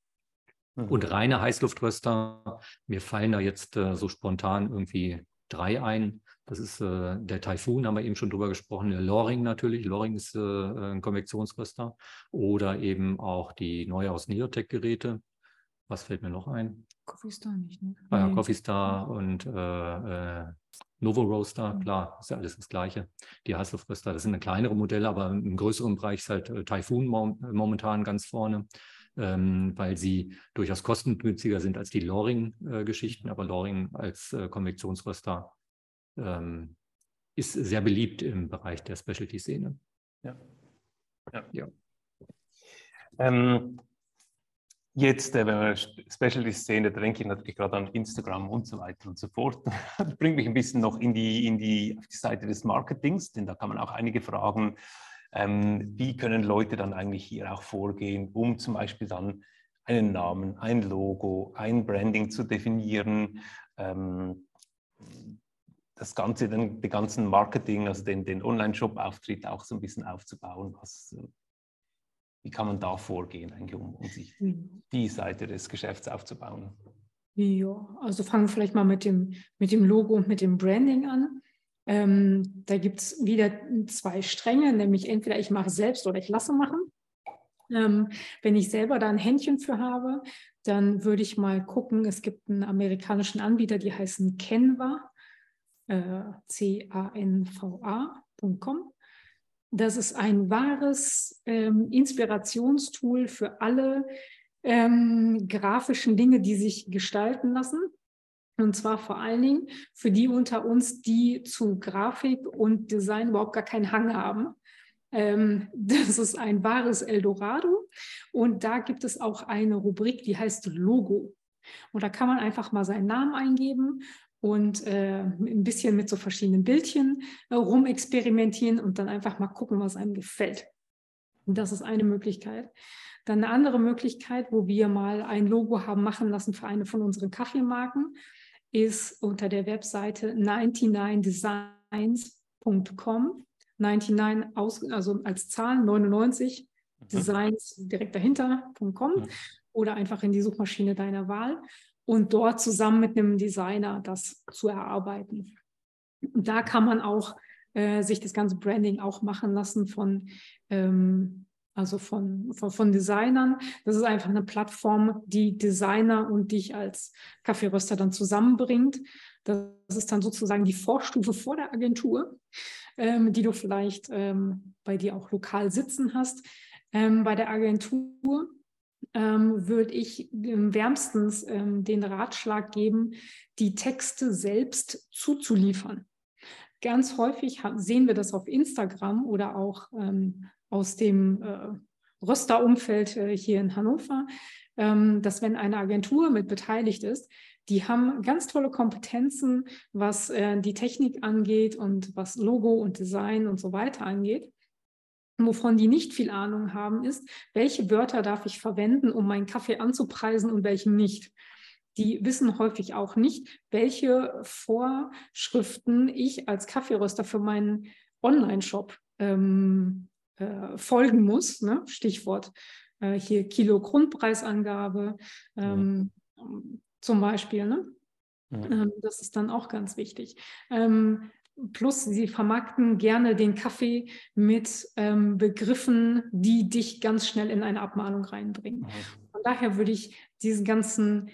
B: Mhm. Und reine Heißluftröster, mir fallen da jetzt äh, so spontan irgendwie drei ein. Das ist äh, der Typhoon, haben wir eben schon drüber gesprochen. Der Loring natürlich. Loring ist äh, ein Konvektionsröster. Oder eben auch die neue aus Neotech-Geräte. Was fällt mir noch ein?
C: Coffee Star nicht, ne?
B: Ah, ja, Coffee Star und äh, äh, Novo Roaster, mhm. klar, ist ja alles das Gleiche. Die Heißluftröster, das sind kleinere Modelle, aber im größeren Bereich ist halt äh, Typhoon momentan ganz vorne ähm, weil sie durchaus kostengünstiger sind als die Loring-Geschichten. Aber Loring als äh, Konvektionsröster ähm, ist sehr beliebt im Bereich der Specialty-Szene.
A: Ja. ja. ja. Ähm, Jetzt, äh, wenn wir Specialist sehen, da denke ich natürlich gerade an Instagram und so weiter und so fort. Das bringt mich ein bisschen noch in die, in die, auf die Seite des Marketings, denn da kann man auch einige fragen, ähm, wie können Leute dann eigentlich hier auch vorgehen, um zum Beispiel dann einen Namen, ein Logo, ein Branding zu definieren, ähm, das Ganze, den, den ganzen Marketing, also den, den Online-Shop-Auftritt auch so ein bisschen aufzubauen. Was, wie kann man da vorgehen, eigentlich, um, um sich mhm. die Seite des Geschäfts aufzubauen?
C: Ja, also fangen wir vielleicht mal mit dem, mit dem Logo und mit dem Branding an. Ähm, da gibt es wieder zwei Stränge, nämlich entweder ich mache selbst oder ich lasse machen. Ähm, wenn ich selber da ein Händchen für habe, dann würde ich mal gucken, es gibt einen amerikanischen Anbieter, die heißen Canva, äh, C-A-N-V-A.com. Das ist ein wahres ähm, Inspirationstool für alle ähm, grafischen Dinge, die sich gestalten lassen. Und zwar vor allen Dingen für die unter uns, die zu Grafik und Design überhaupt gar keinen Hang haben. Ähm, das ist ein wahres Eldorado. Und da gibt es auch eine Rubrik, die heißt Logo. Und da kann man einfach mal seinen Namen eingeben und äh, ein bisschen mit so verschiedenen Bildchen äh, rumexperimentieren und dann einfach mal gucken, was einem gefällt. Und das ist eine Möglichkeit. Dann eine andere Möglichkeit, wo wir mal ein Logo haben machen lassen für eine von unseren Kaffeemarken, ist unter der Webseite 99designs.com. 99 aus, also als Zahl 99 mhm. Designs direkt dahinter.com mhm. oder einfach in die Suchmaschine deiner Wahl und dort zusammen mit einem Designer das zu erarbeiten. Und da kann man auch äh, sich das ganze Branding auch machen lassen von, ähm, also von, von, von, Designern. Das ist einfach eine Plattform, die Designer und dich als Kaffeeröster dann zusammenbringt. Das ist dann sozusagen die Vorstufe vor der Agentur, ähm, die du vielleicht ähm, bei dir auch lokal sitzen hast. Ähm, bei der Agentur ähm, würde ich wärmstens ähm, den Ratschlag geben, die Texte selbst zuzuniefern. Ganz häufig sehen wir das auf Instagram oder auch ähm, aus dem äh, Rösterumfeld äh, hier in Hannover, ähm, dass wenn eine Agentur mit beteiligt ist, die haben ganz tolle Kompetenzen, was äh, die Technik angeht und was Logo und Design und so weiter angeht. Wovon die nicht viel Ahnung haben, ist, welche Wörter darf ich verwenden, um meinen Kaffee anzupreisen und welchen nicht. Die wissen häufig auch nicht, welche Vorschriften ich als Kaffeeröster für meinen Online-Shop ähm, äh, folgen muss. Ne? Stichwort äh, hier Kilo Grundpreisangabe ähm, ja. zum Beispiel. Ne? Ja. Ähm, das ist dann auch ganz wichtig. Ähm, Plus, sie vermarkten gerne den Kaffee mit ähm, Begriffen, die dich ganz schnell in eine Abmahnung reinbringen. Mhm. Von daher würde ich diesen ganzen,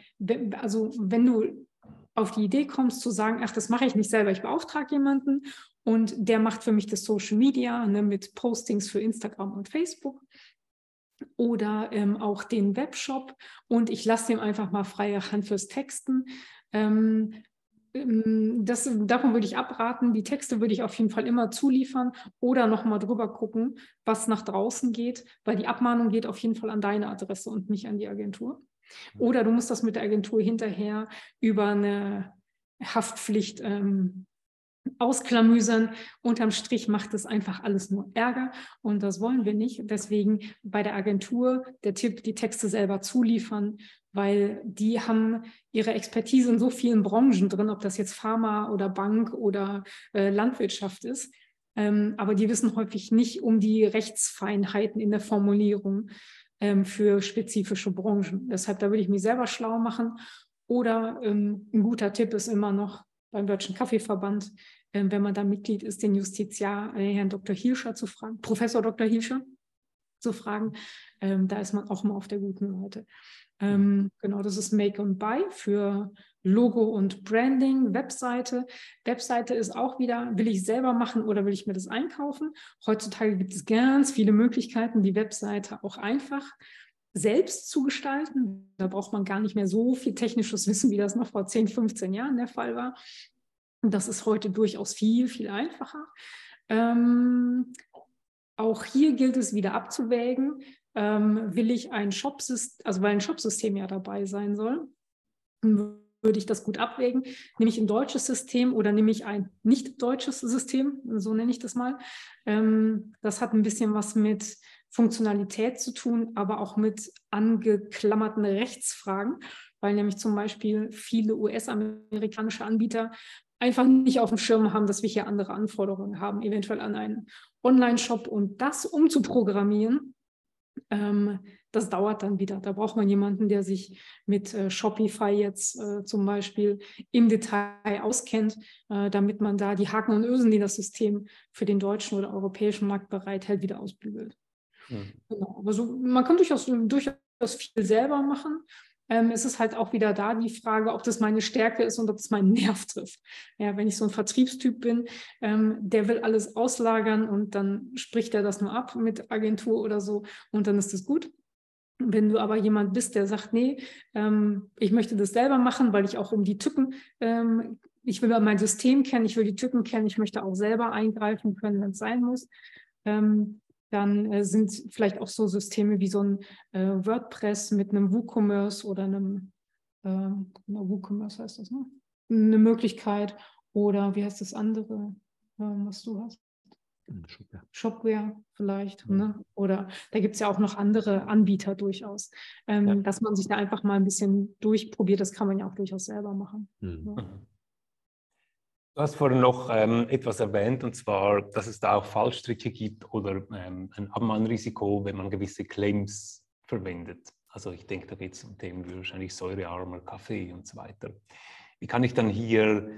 C: also wenn du auf die Idee kommst zu sagen, ach, das mache ich nicht selber, ich beauftrage jemanden und der macht für mich das Social Media ne, mit Postings für Instagram und Facebook oder ähm, auch den Webshop und ich lasse dem einfach mal freie Hand fürs Texten. Ähm, ähm, das, davon würde ich abraten. Die Texte würde ich auf jeden Fall immer zuliefern oder nochmal drüber gucken, was nach draußen geht, weil die Abmahnung geht auf jeden Fall an deine Adresse und nicht an die Agentur. Mhm. Oder du musst das mit der Agentur hinterher über eine Haftpflicht ähm, ausklamüsern. Unterm Strich macht es einfach alles nur Ärger und das wollen wir nicht. Deswegen bei der Agentur der Tipp, die Texte selber zuliefern, weil die haben ihre Expertise in so vielen Branchen drin, ob das jetzt Pharma oder Bank oder äh, Landwirtschaft ist. Ähm, aber die wissen häufig nicht um die Rechtsfeinheiten in der Formulierung ähm, für spezifische Branchen. Deshalb, da würde ich mich selber schlau machen. Oder ähm, ein guter Tipp ist immer noch beim Deutschen Kaffeeverband, äh, wenn man da Mitglied ist, den Justiziar, äh, Herrn Dr. Hilscher zu fragen, Professor Dr. Hilscher zu fragen. Ähm, da ist man auch mal auf der guten Seite. Ähm, genau, das ist Make und Buy für Logo und Branding, Webseite. Webseite ist auch wieder, will ich selber machen oder will ich mir das einkaufen? Heutzutage gibt es ganz viele Möglichkeiten, die Webseite auch einfach selbst zu gestalten. Da braucht man gar nicht mehr so viel technisches Wissen, wie das noch vor 10, 15 Jahren der Fall war. Und das ist heute durchaus viel, viel einfacher. Ähm, auch hier gilt es wieder abzuwägen, ähm, will ich ein Shopsystem, also weil ein Shopsystem ja dabei sein soll, würde ich das gut abwägen. Nehme ich ein deutsches System oder nehme ich ein nicht deutsches System, so nenne ich das mal. Ähm, das hat ein bisschen was mit Funktionalität zu tun, aber auch mit angeklammerten Rechtsfragen, weil nämlich zum Beispiel viele US-amerikanische Anbieter einfach nicht auf dem Schirm haben, dass wir hier andere Anforderungen haben, eventuell an einen Online-Shop und das umzuprogrammieren. Ähm, das dauert dann wieder. Da braucht man jemanden, der sich mit äh, Shopify jetzt äh, zum Beispiel im Detail auskennt, äh, damit man da die Haken und Ösen, die das System für den deutschen oder europäischen Markt bereithält, wieder ausbügelt. Mhm. Genau. Also man kann durchaus, durchaus viel selber machen. Ähm, es ist halt auch wieder da die Frage, ob das meine Stärke ist und ob es meinen Nerv trifft. Ja, wenn ich so ein Vertriebstyp bin, ähm, der will alles auslagern und dann spricht er das nur ab mit Agentur oder so und dann ist das gut. Wenn du aber jemand bist, der sagt, nee, ähm, ich möchte das selber machen, weil ich auch um die Tücken, ähm, ich will mein System kennen, ich will die Tücken kennen, ich möchte auch selber eingreifen können, wenn es sein muss, ähm, dann äh, sind vielleicht auch so Systeme wie so ein äh, WordPress mit einem WooCommerce oder einem äh, WooCommerce heißt das, ne? Eine Möglichkeit. Oder wie heißt das andere, äh, was du hast? Shopware. Shopware vielleicht. Ja. Ne? Oder da gibt es ja auch noch andere Anbieter durchaus. Ähm, ja. Dass man sich da einfach mal ein bisschen durchprobiert, das kann man ja auch durchaus selber machen. Mhm. Ja.
A: Du hast vorhin noch ähm, etwas erwähnt, und zwar, dass es da auch Fallstricke gibt oder ähm, ein Abmahnrisiko, wenn man gewisse Claims verwendet. Also ich denke, da geht es um Themen wie wahrscheinlich säurearmer Kaffee und so weiter. Wie kann ich dann hier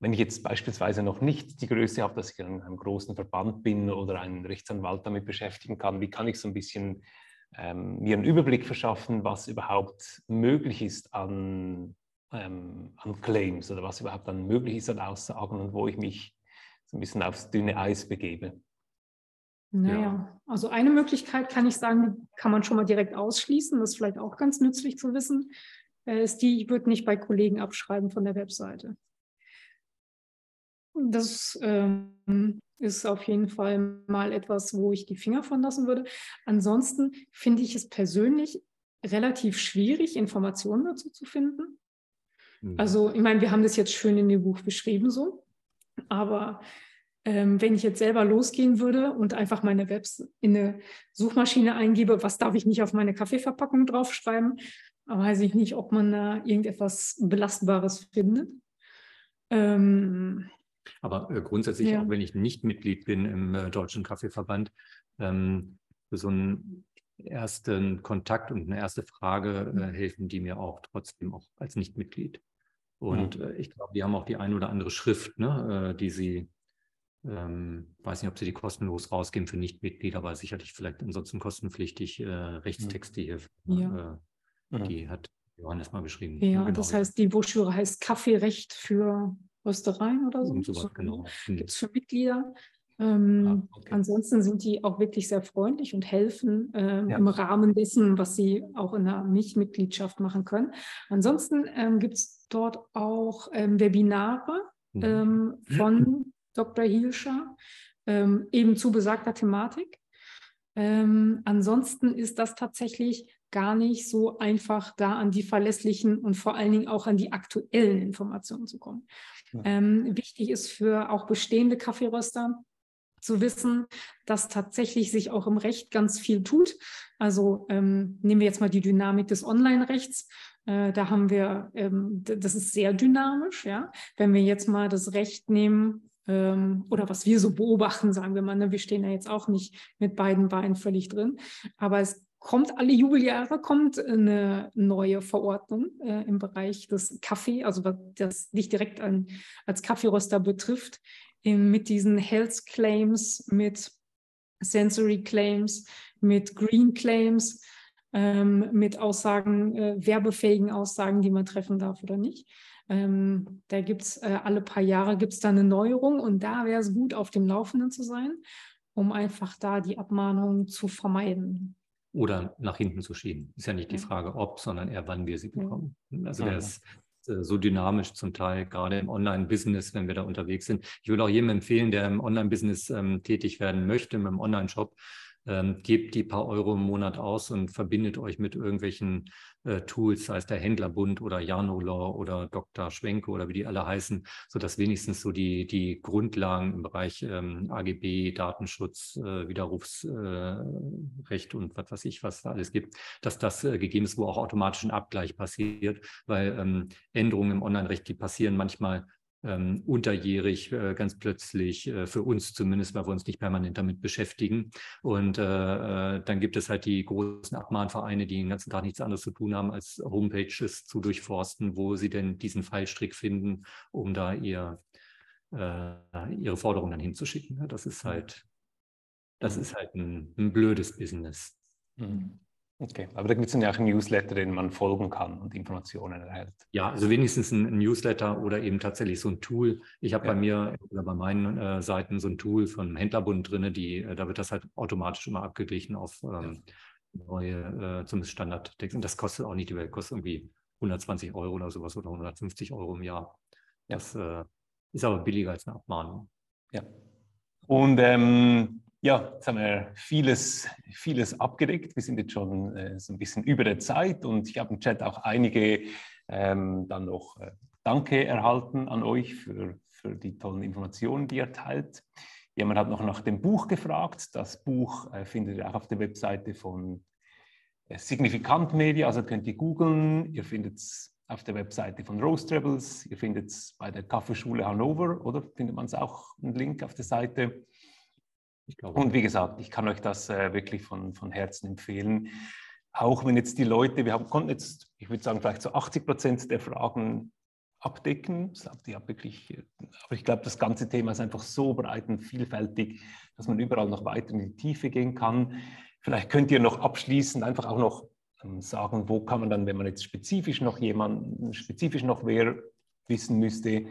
A: wenn ich jetzt beispielsweise noch nicht die Größe habe, dass ich in einem großen Verband bin oder einen Rechtsanwalt damit beschäftigen kann, wie kann ich so ein bisschen ähm, mir einen Überblick verschaffen, was überhaupt möglich ist an, ähm, an Claims oder was überhaupt dann möglich ist an Aussagen und wo ich mich so ein bisschen aufs dünne Eis begebe.
C: Naja, ja. also eine Möglichkeit kann ich sagen, kann man schon mal direkt ausschließen, das ist vielleicht auch ganz nützlich zu wissen, äh, ist die, ich würde nicht bei Kollegen abschreiben von der Webseite. Das ähm, ist auf jeden Fall mal etwas, wo ich die Finger von lassen würde. Ansonsten finde ich es persönlich relativ schwierig, Informationen dazu zu finden. Mhm. Also, ich meine, wir haben das jetzt schön in dem Buch beschrieben so, aber ähm, wenn ich jetzt selber losgehen würde und einfach meine Webs in eine Suchmaschine eingebe, was darf ich nicht auf meine Kaffeeverpackung draufschreiben, weiß ich nicht, ob man da irgendetwas Belastbares findet.
B: Ähm, aber äh, grundsätzlich, ja. auch wenn ich nicht Mitglied bin im äh, Deutschen Kaffeeverband, ähm, so einen ersten Kontakt und eine erste Frage äh, helfen die mir auch trotzdem auch als Nichtmitglied. Und ja. Äh, ich glaube, die haben auch die ein oder andere Schrift, ne, äh, die sie, ähm, weiß nicht, ob sie die kostenlos rausgeben für Nichtmitglieder, aber sicherlich vielleicht ansonsten kostenpflichtig äh, Rechtstexte hier. Ja. Die hat Johannes mal beschrieben.
C: Ja, genau. das heißt, die Broschüre heißt Kaffeerecht für Röstereien oder so. Und sowas, genau. Gibt es für Mitglieder. Ähm, ah, okay. Ansonsten sind die auch wirklich sehr freundlich und helfen ähm, ja. im Rahmen dessen, was sie auch in der Nicht-Mitgliedschaft machen können. Ansonsten ähm, gibt es dort auch ähm, Webinare mhm. Ähm, von Dr. Hielscher, ähm, eben zu besagter Thematik. ansonsten ist das tatsächlich gar nicht so einfach, da an die verlässlichen und vor allen Dingen auch an die aktuellen Informationen zu kommen. Ähm, wichtig ist für auch bestehende Kaffeeröster zu wissen, dass tatsächlich sich auch im Recht ganz viel tut. Also ähm, nehmen wir jetzt mal die Dynamik des Online-Rechts. Äh, da haben wir, ähm, das ist sehr dynamisch, ja. Wenn wir jetzt mal das Recht nehmen, ähm, oder was wir so beobachten, sagen wir mal, ne, wir stehen ja jetzt auch nicht mit beiden Beinen völlig drin, aber es kommt alle Jubeljahre kommt eine neue Verordnung äh, im Bereich des Kaffee, also was das nicht direkt an, als Kaffeeröster betrifft, in, mit diesen Health Claims, mit Sensory Claims, mit Green Claims, ähm, mit Aussagen, äh, werbefähigen Aussagen, die man treffen darf oder nicht. Ähm, da gibt es äh, alle paar Jahre gibt's da eine Neuerung und da wäre es gut, auf dem Laufenden zu sein, um einfach da die Abmahnung zu vermeiden
B: oder nach hinten zu schieben. Ist ja nicht die Frage, ob, sondern eher, wann wir sie bekommen. Also äh, so dynamisch zum Teil, gerade im Online-Business, wenn wir da unterwegs sind. Ich würde auch jedem empfehlen, der im Online-Business ähm, tätig werden möchte, mit einem Online-Shop, ähm, gebt die paar Euro im Monat aus und verbindet euch mit irgendwelchen äh, Tools, sei es der Händlerbund oder Janolaw oder Dr. Schwenke oder wie die alle heißen, sodass wenigstens so die, die Grundlagen im Bereich ähm, AGB, Datenschutz, äh, Widerrufsrecht äh, und was weiß ich, was da alles gibt, dass das äh, gegeben ist, wo auch automatisch ein Abgleich passiert, weil ähm, Änderungen im Online-Recht, die passieren manchmal ähm, unterjährig äh, ganz plötzlich, äh, für uns zumindest, weil wir uns nicht permanent damit beschäftigen. Und äh, äh, dann gibt es halt die großen Abmahnvereine, die den ganzen Tag nichts anderes zu tun haben, als Homepages zu durchforsten, wo sie denn diesen Fallstrick finden, um da ihr, äh, ihre Forderungen dann hinzuschicken. Ja, das ist halt, das ist halt ein, ein blödes Business.
A: Mhm. Okay, aber da gibt es ja auch einen Newsletter, den man folgen kann und Informationen erhält.
B: Ja, also wenigstens ein Newsletter oder eben tatsächlich so ein Tool. Ich habe ja. bei mir oder bei meinen äh, Seiten so ein Tool von Händlerbund drin, die, äh, da wird das halt automatisch immer abgeglichen auf ähm, neue, äh, zumindest Standardtext. Und das kostet auch nicht die Welt, kostet irgendwie 120 Euro oder sowas oder 150 Euro im Jahr. Das äh, ist aber billiger als eine Abmahnung.
A: Ja. Und ähm, ja, jetzt haben wir vieles, vieles abgedeckt. Wir sind jetzt schon äh, so ein bisschen über der Zeit und ich habe im Chat auch einige ähm, dann noch äh, Danke erhalten an euch für, für die tollen Informationen, die ihr teilt. Jemand hat noch nach dem Buch gefragt. Das Buch äh, findet ihr auch auf der Webseite von äh, Signifikant Media, also könnt ihr googeln. Ihr findet es auf der Webseite von Rose Travels. Ihr findet es bei der Kaffeeschule Hannover, oder findet man es auch einen Link auf der Seite. Und wie gesagt, ich kann euch das äh, wirklich von, von Herzen empfehlen. Auch wenn jetzt die Leute, wir haben, konnten jetzt, ich würde sagen, vielleicht so 80 Prozent der Fragen abdecken. Habe wirklich, aber ich glaube, das ganze Thema ist einfach so breit und vielfältig, dass man überall noch weiter in die Tiefe gehen kann. Vielleicht könnt ihr noch abschließend einfach auch noch ähm, sagen, wo kann man dann, wenn man jetzt spezifisch noch jemanden, spezifisch noch wer wissen müsste,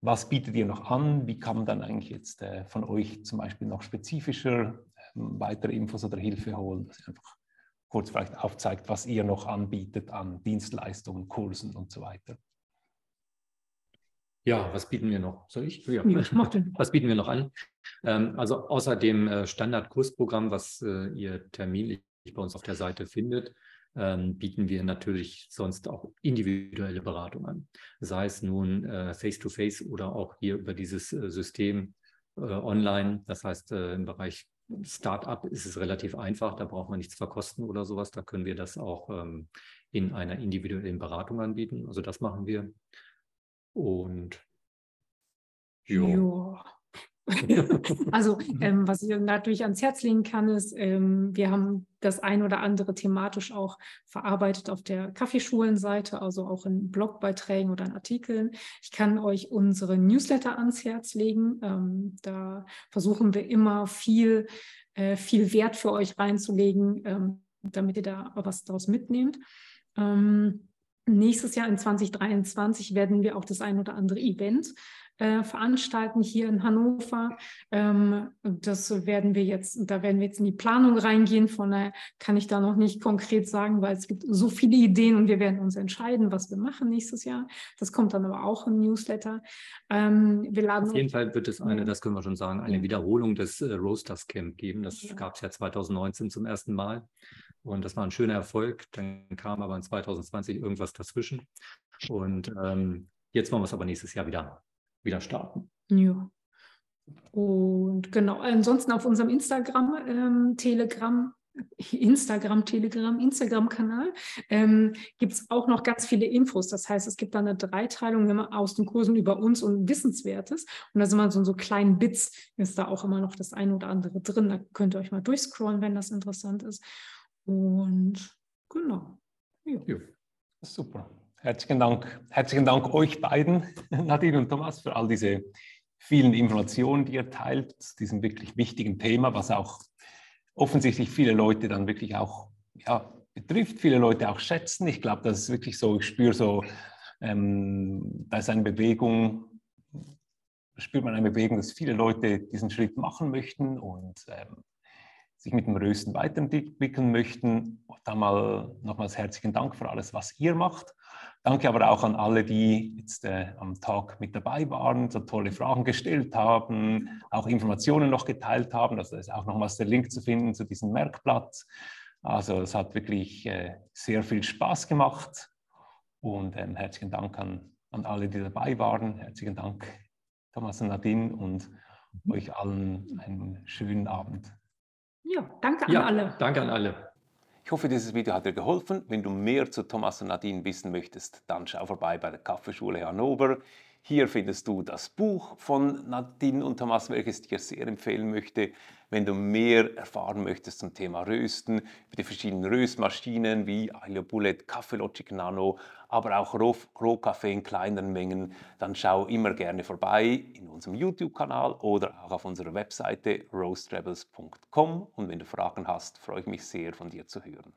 A: was bietet ihr noch an? Wie kann man dann eigentlich jetzt äh, von euch zum Beispiel noch spezifischer ähm, weitere Infos oder Hilfe holen, dass ihr einfach kurz vielleicht aufzeigt, was ihr noch anbietet an Dienstleistungen, Kursen und so weiter?
B: Ja, was bieten wir noch? Soll ich? Ja. ja was bieten wir noch an? Ähm, also außer dem äh, Standardkursprogramm, was äh, ihr terminlich bei uns auf der Seite findet, ähm, bieten wir natürlich sonst auch individuelle Beratung an. Sei es nun äh, face-to-face -face oder auch hier über dieses äh, System äh, online. Das heißt, äh, im Bereich Startup ist es relativ einfach, da braucht man nichts verkosten oder sowas. Da können wir das auch ähm, in einer individuellen Beratung anbieten. Also das machen wir. Und
C: jo. also ähm, was ich natürlich ans Herz legen kann, ist, ähm, wir haben das ein oder andere thematisch auch verarbeitet auf der Kaffeeschulenseite, also auch in Blogbeiträgen oder in Artikeln. Ich kann euch unsere Newsletter ans Herz legen. Ähm, da versuchen wir immer viel, äh, viel Wert für euch reinzulegen, ähm, damit ihr da was daraus mitnehmt. Ähm, nächstes Jahr in 2023 werden wir auch das ein oder andere Event äh, veranstalten hier in Hannover. Ähm, das werden wir jetzt, da werden wir jetzt in die Planung reingehen. Von daher kann ich da noch nicht konkret sagen, weil es gibt so viele Ideen und wir werden uns entscheiden, was wir machen nächstes Jahr. Das kommt dann aber auch im Newsletter.
B: Ähm, wir laden Auf jeden Fall wird es eine, das können wir schon sagen, eine Wiederholung des äh, Roasters Camp geben. Das ja. gab es ja 2019 zum ersten Mal. Und das war ein schöner Erfolg. Dann kam aber in 2020 irgendwas dazwischen. Und ähm, jetzt wollen wir es aber nächstes Jahr wieder wieder starten.
C: Ja. Und genau, ansonsten auf unserem Instagram, ähm, Telegram, Instagram, Telegram, Instagram-Kanal ähm, gibt es auch noch ganz viele Infos. Das heißt, es gibt da eine Dreiteilung immer aus den Kursen über uns und Wissenswertes. Und da sind mal so, so kleinen Bits, ist da auch immer noch das eine oder andere drin. Da könnt ihr euch mal durchscrollen, wenn das interessant ist. Und genau.
A: Ja. ja super. Herzlichen Dank, herzlichen Dank euch beiden, Nadine und Thomas, für all diese vielen Informationen, die ihr teilt, zu diesem wirklich wichtigen Thema, was auch offensichtlich viele Leute dann wirklich auch ja, betrifft, viele Leute auch schätzen. Ich glaube, das ist wirklich so, ich spüre so, ähm, da ist eine Bewegung, spürt man eine Bewegung, dass viele Leute diesen Schritt machen möchten und ähm, sich mit dem Rösten weiterentwickeln möchten, dann mal nochmals herzlichen Dank für alles, was ihr macht. Danke aber auch an alle, die jetzt äh, am Tag mit dabei waren, so tolle Fragen gestellt haben, auch Informationen noch geteilt haben. Also da ist auch nochmals der Link zu finden zu diesem Merkblatt. Also es hat wirklich äh, sehr viel Spaß gemacht und ähm, herzlichen Dank an, an alle, die dabei waren. Herzlichen Dank, Thomas und Nadine und euch allen einen schönen Abend.
C: Ja, danke an ja, alle.
B: Danke an alle.
A: Ich hoffe, dieses Video hat dir geholfen. Wenn du mehr zu Thomas und Nadine wissen möchtest, dann schau vorbei bei der Kaffeeschule Hannover. Hier findest du das Buch von Nadine und Thomas, welches ich dir sehr empfehlen möchte. Wenn du mehr erfahren möchtest zum Thema Rösten, über die verschiedenen Röstmaschinen wie Ailo Bullet, Kaffee Logic Nano, aber auch Rohkaffee in kleineren Mengen, dann schau immer gerne vorbei in unserem YouTube-Kanal oder auch auf unserer Webseite roastrebels.com. Und wenn du Fragen hast, freue ich mich sehr, von dir zu hören.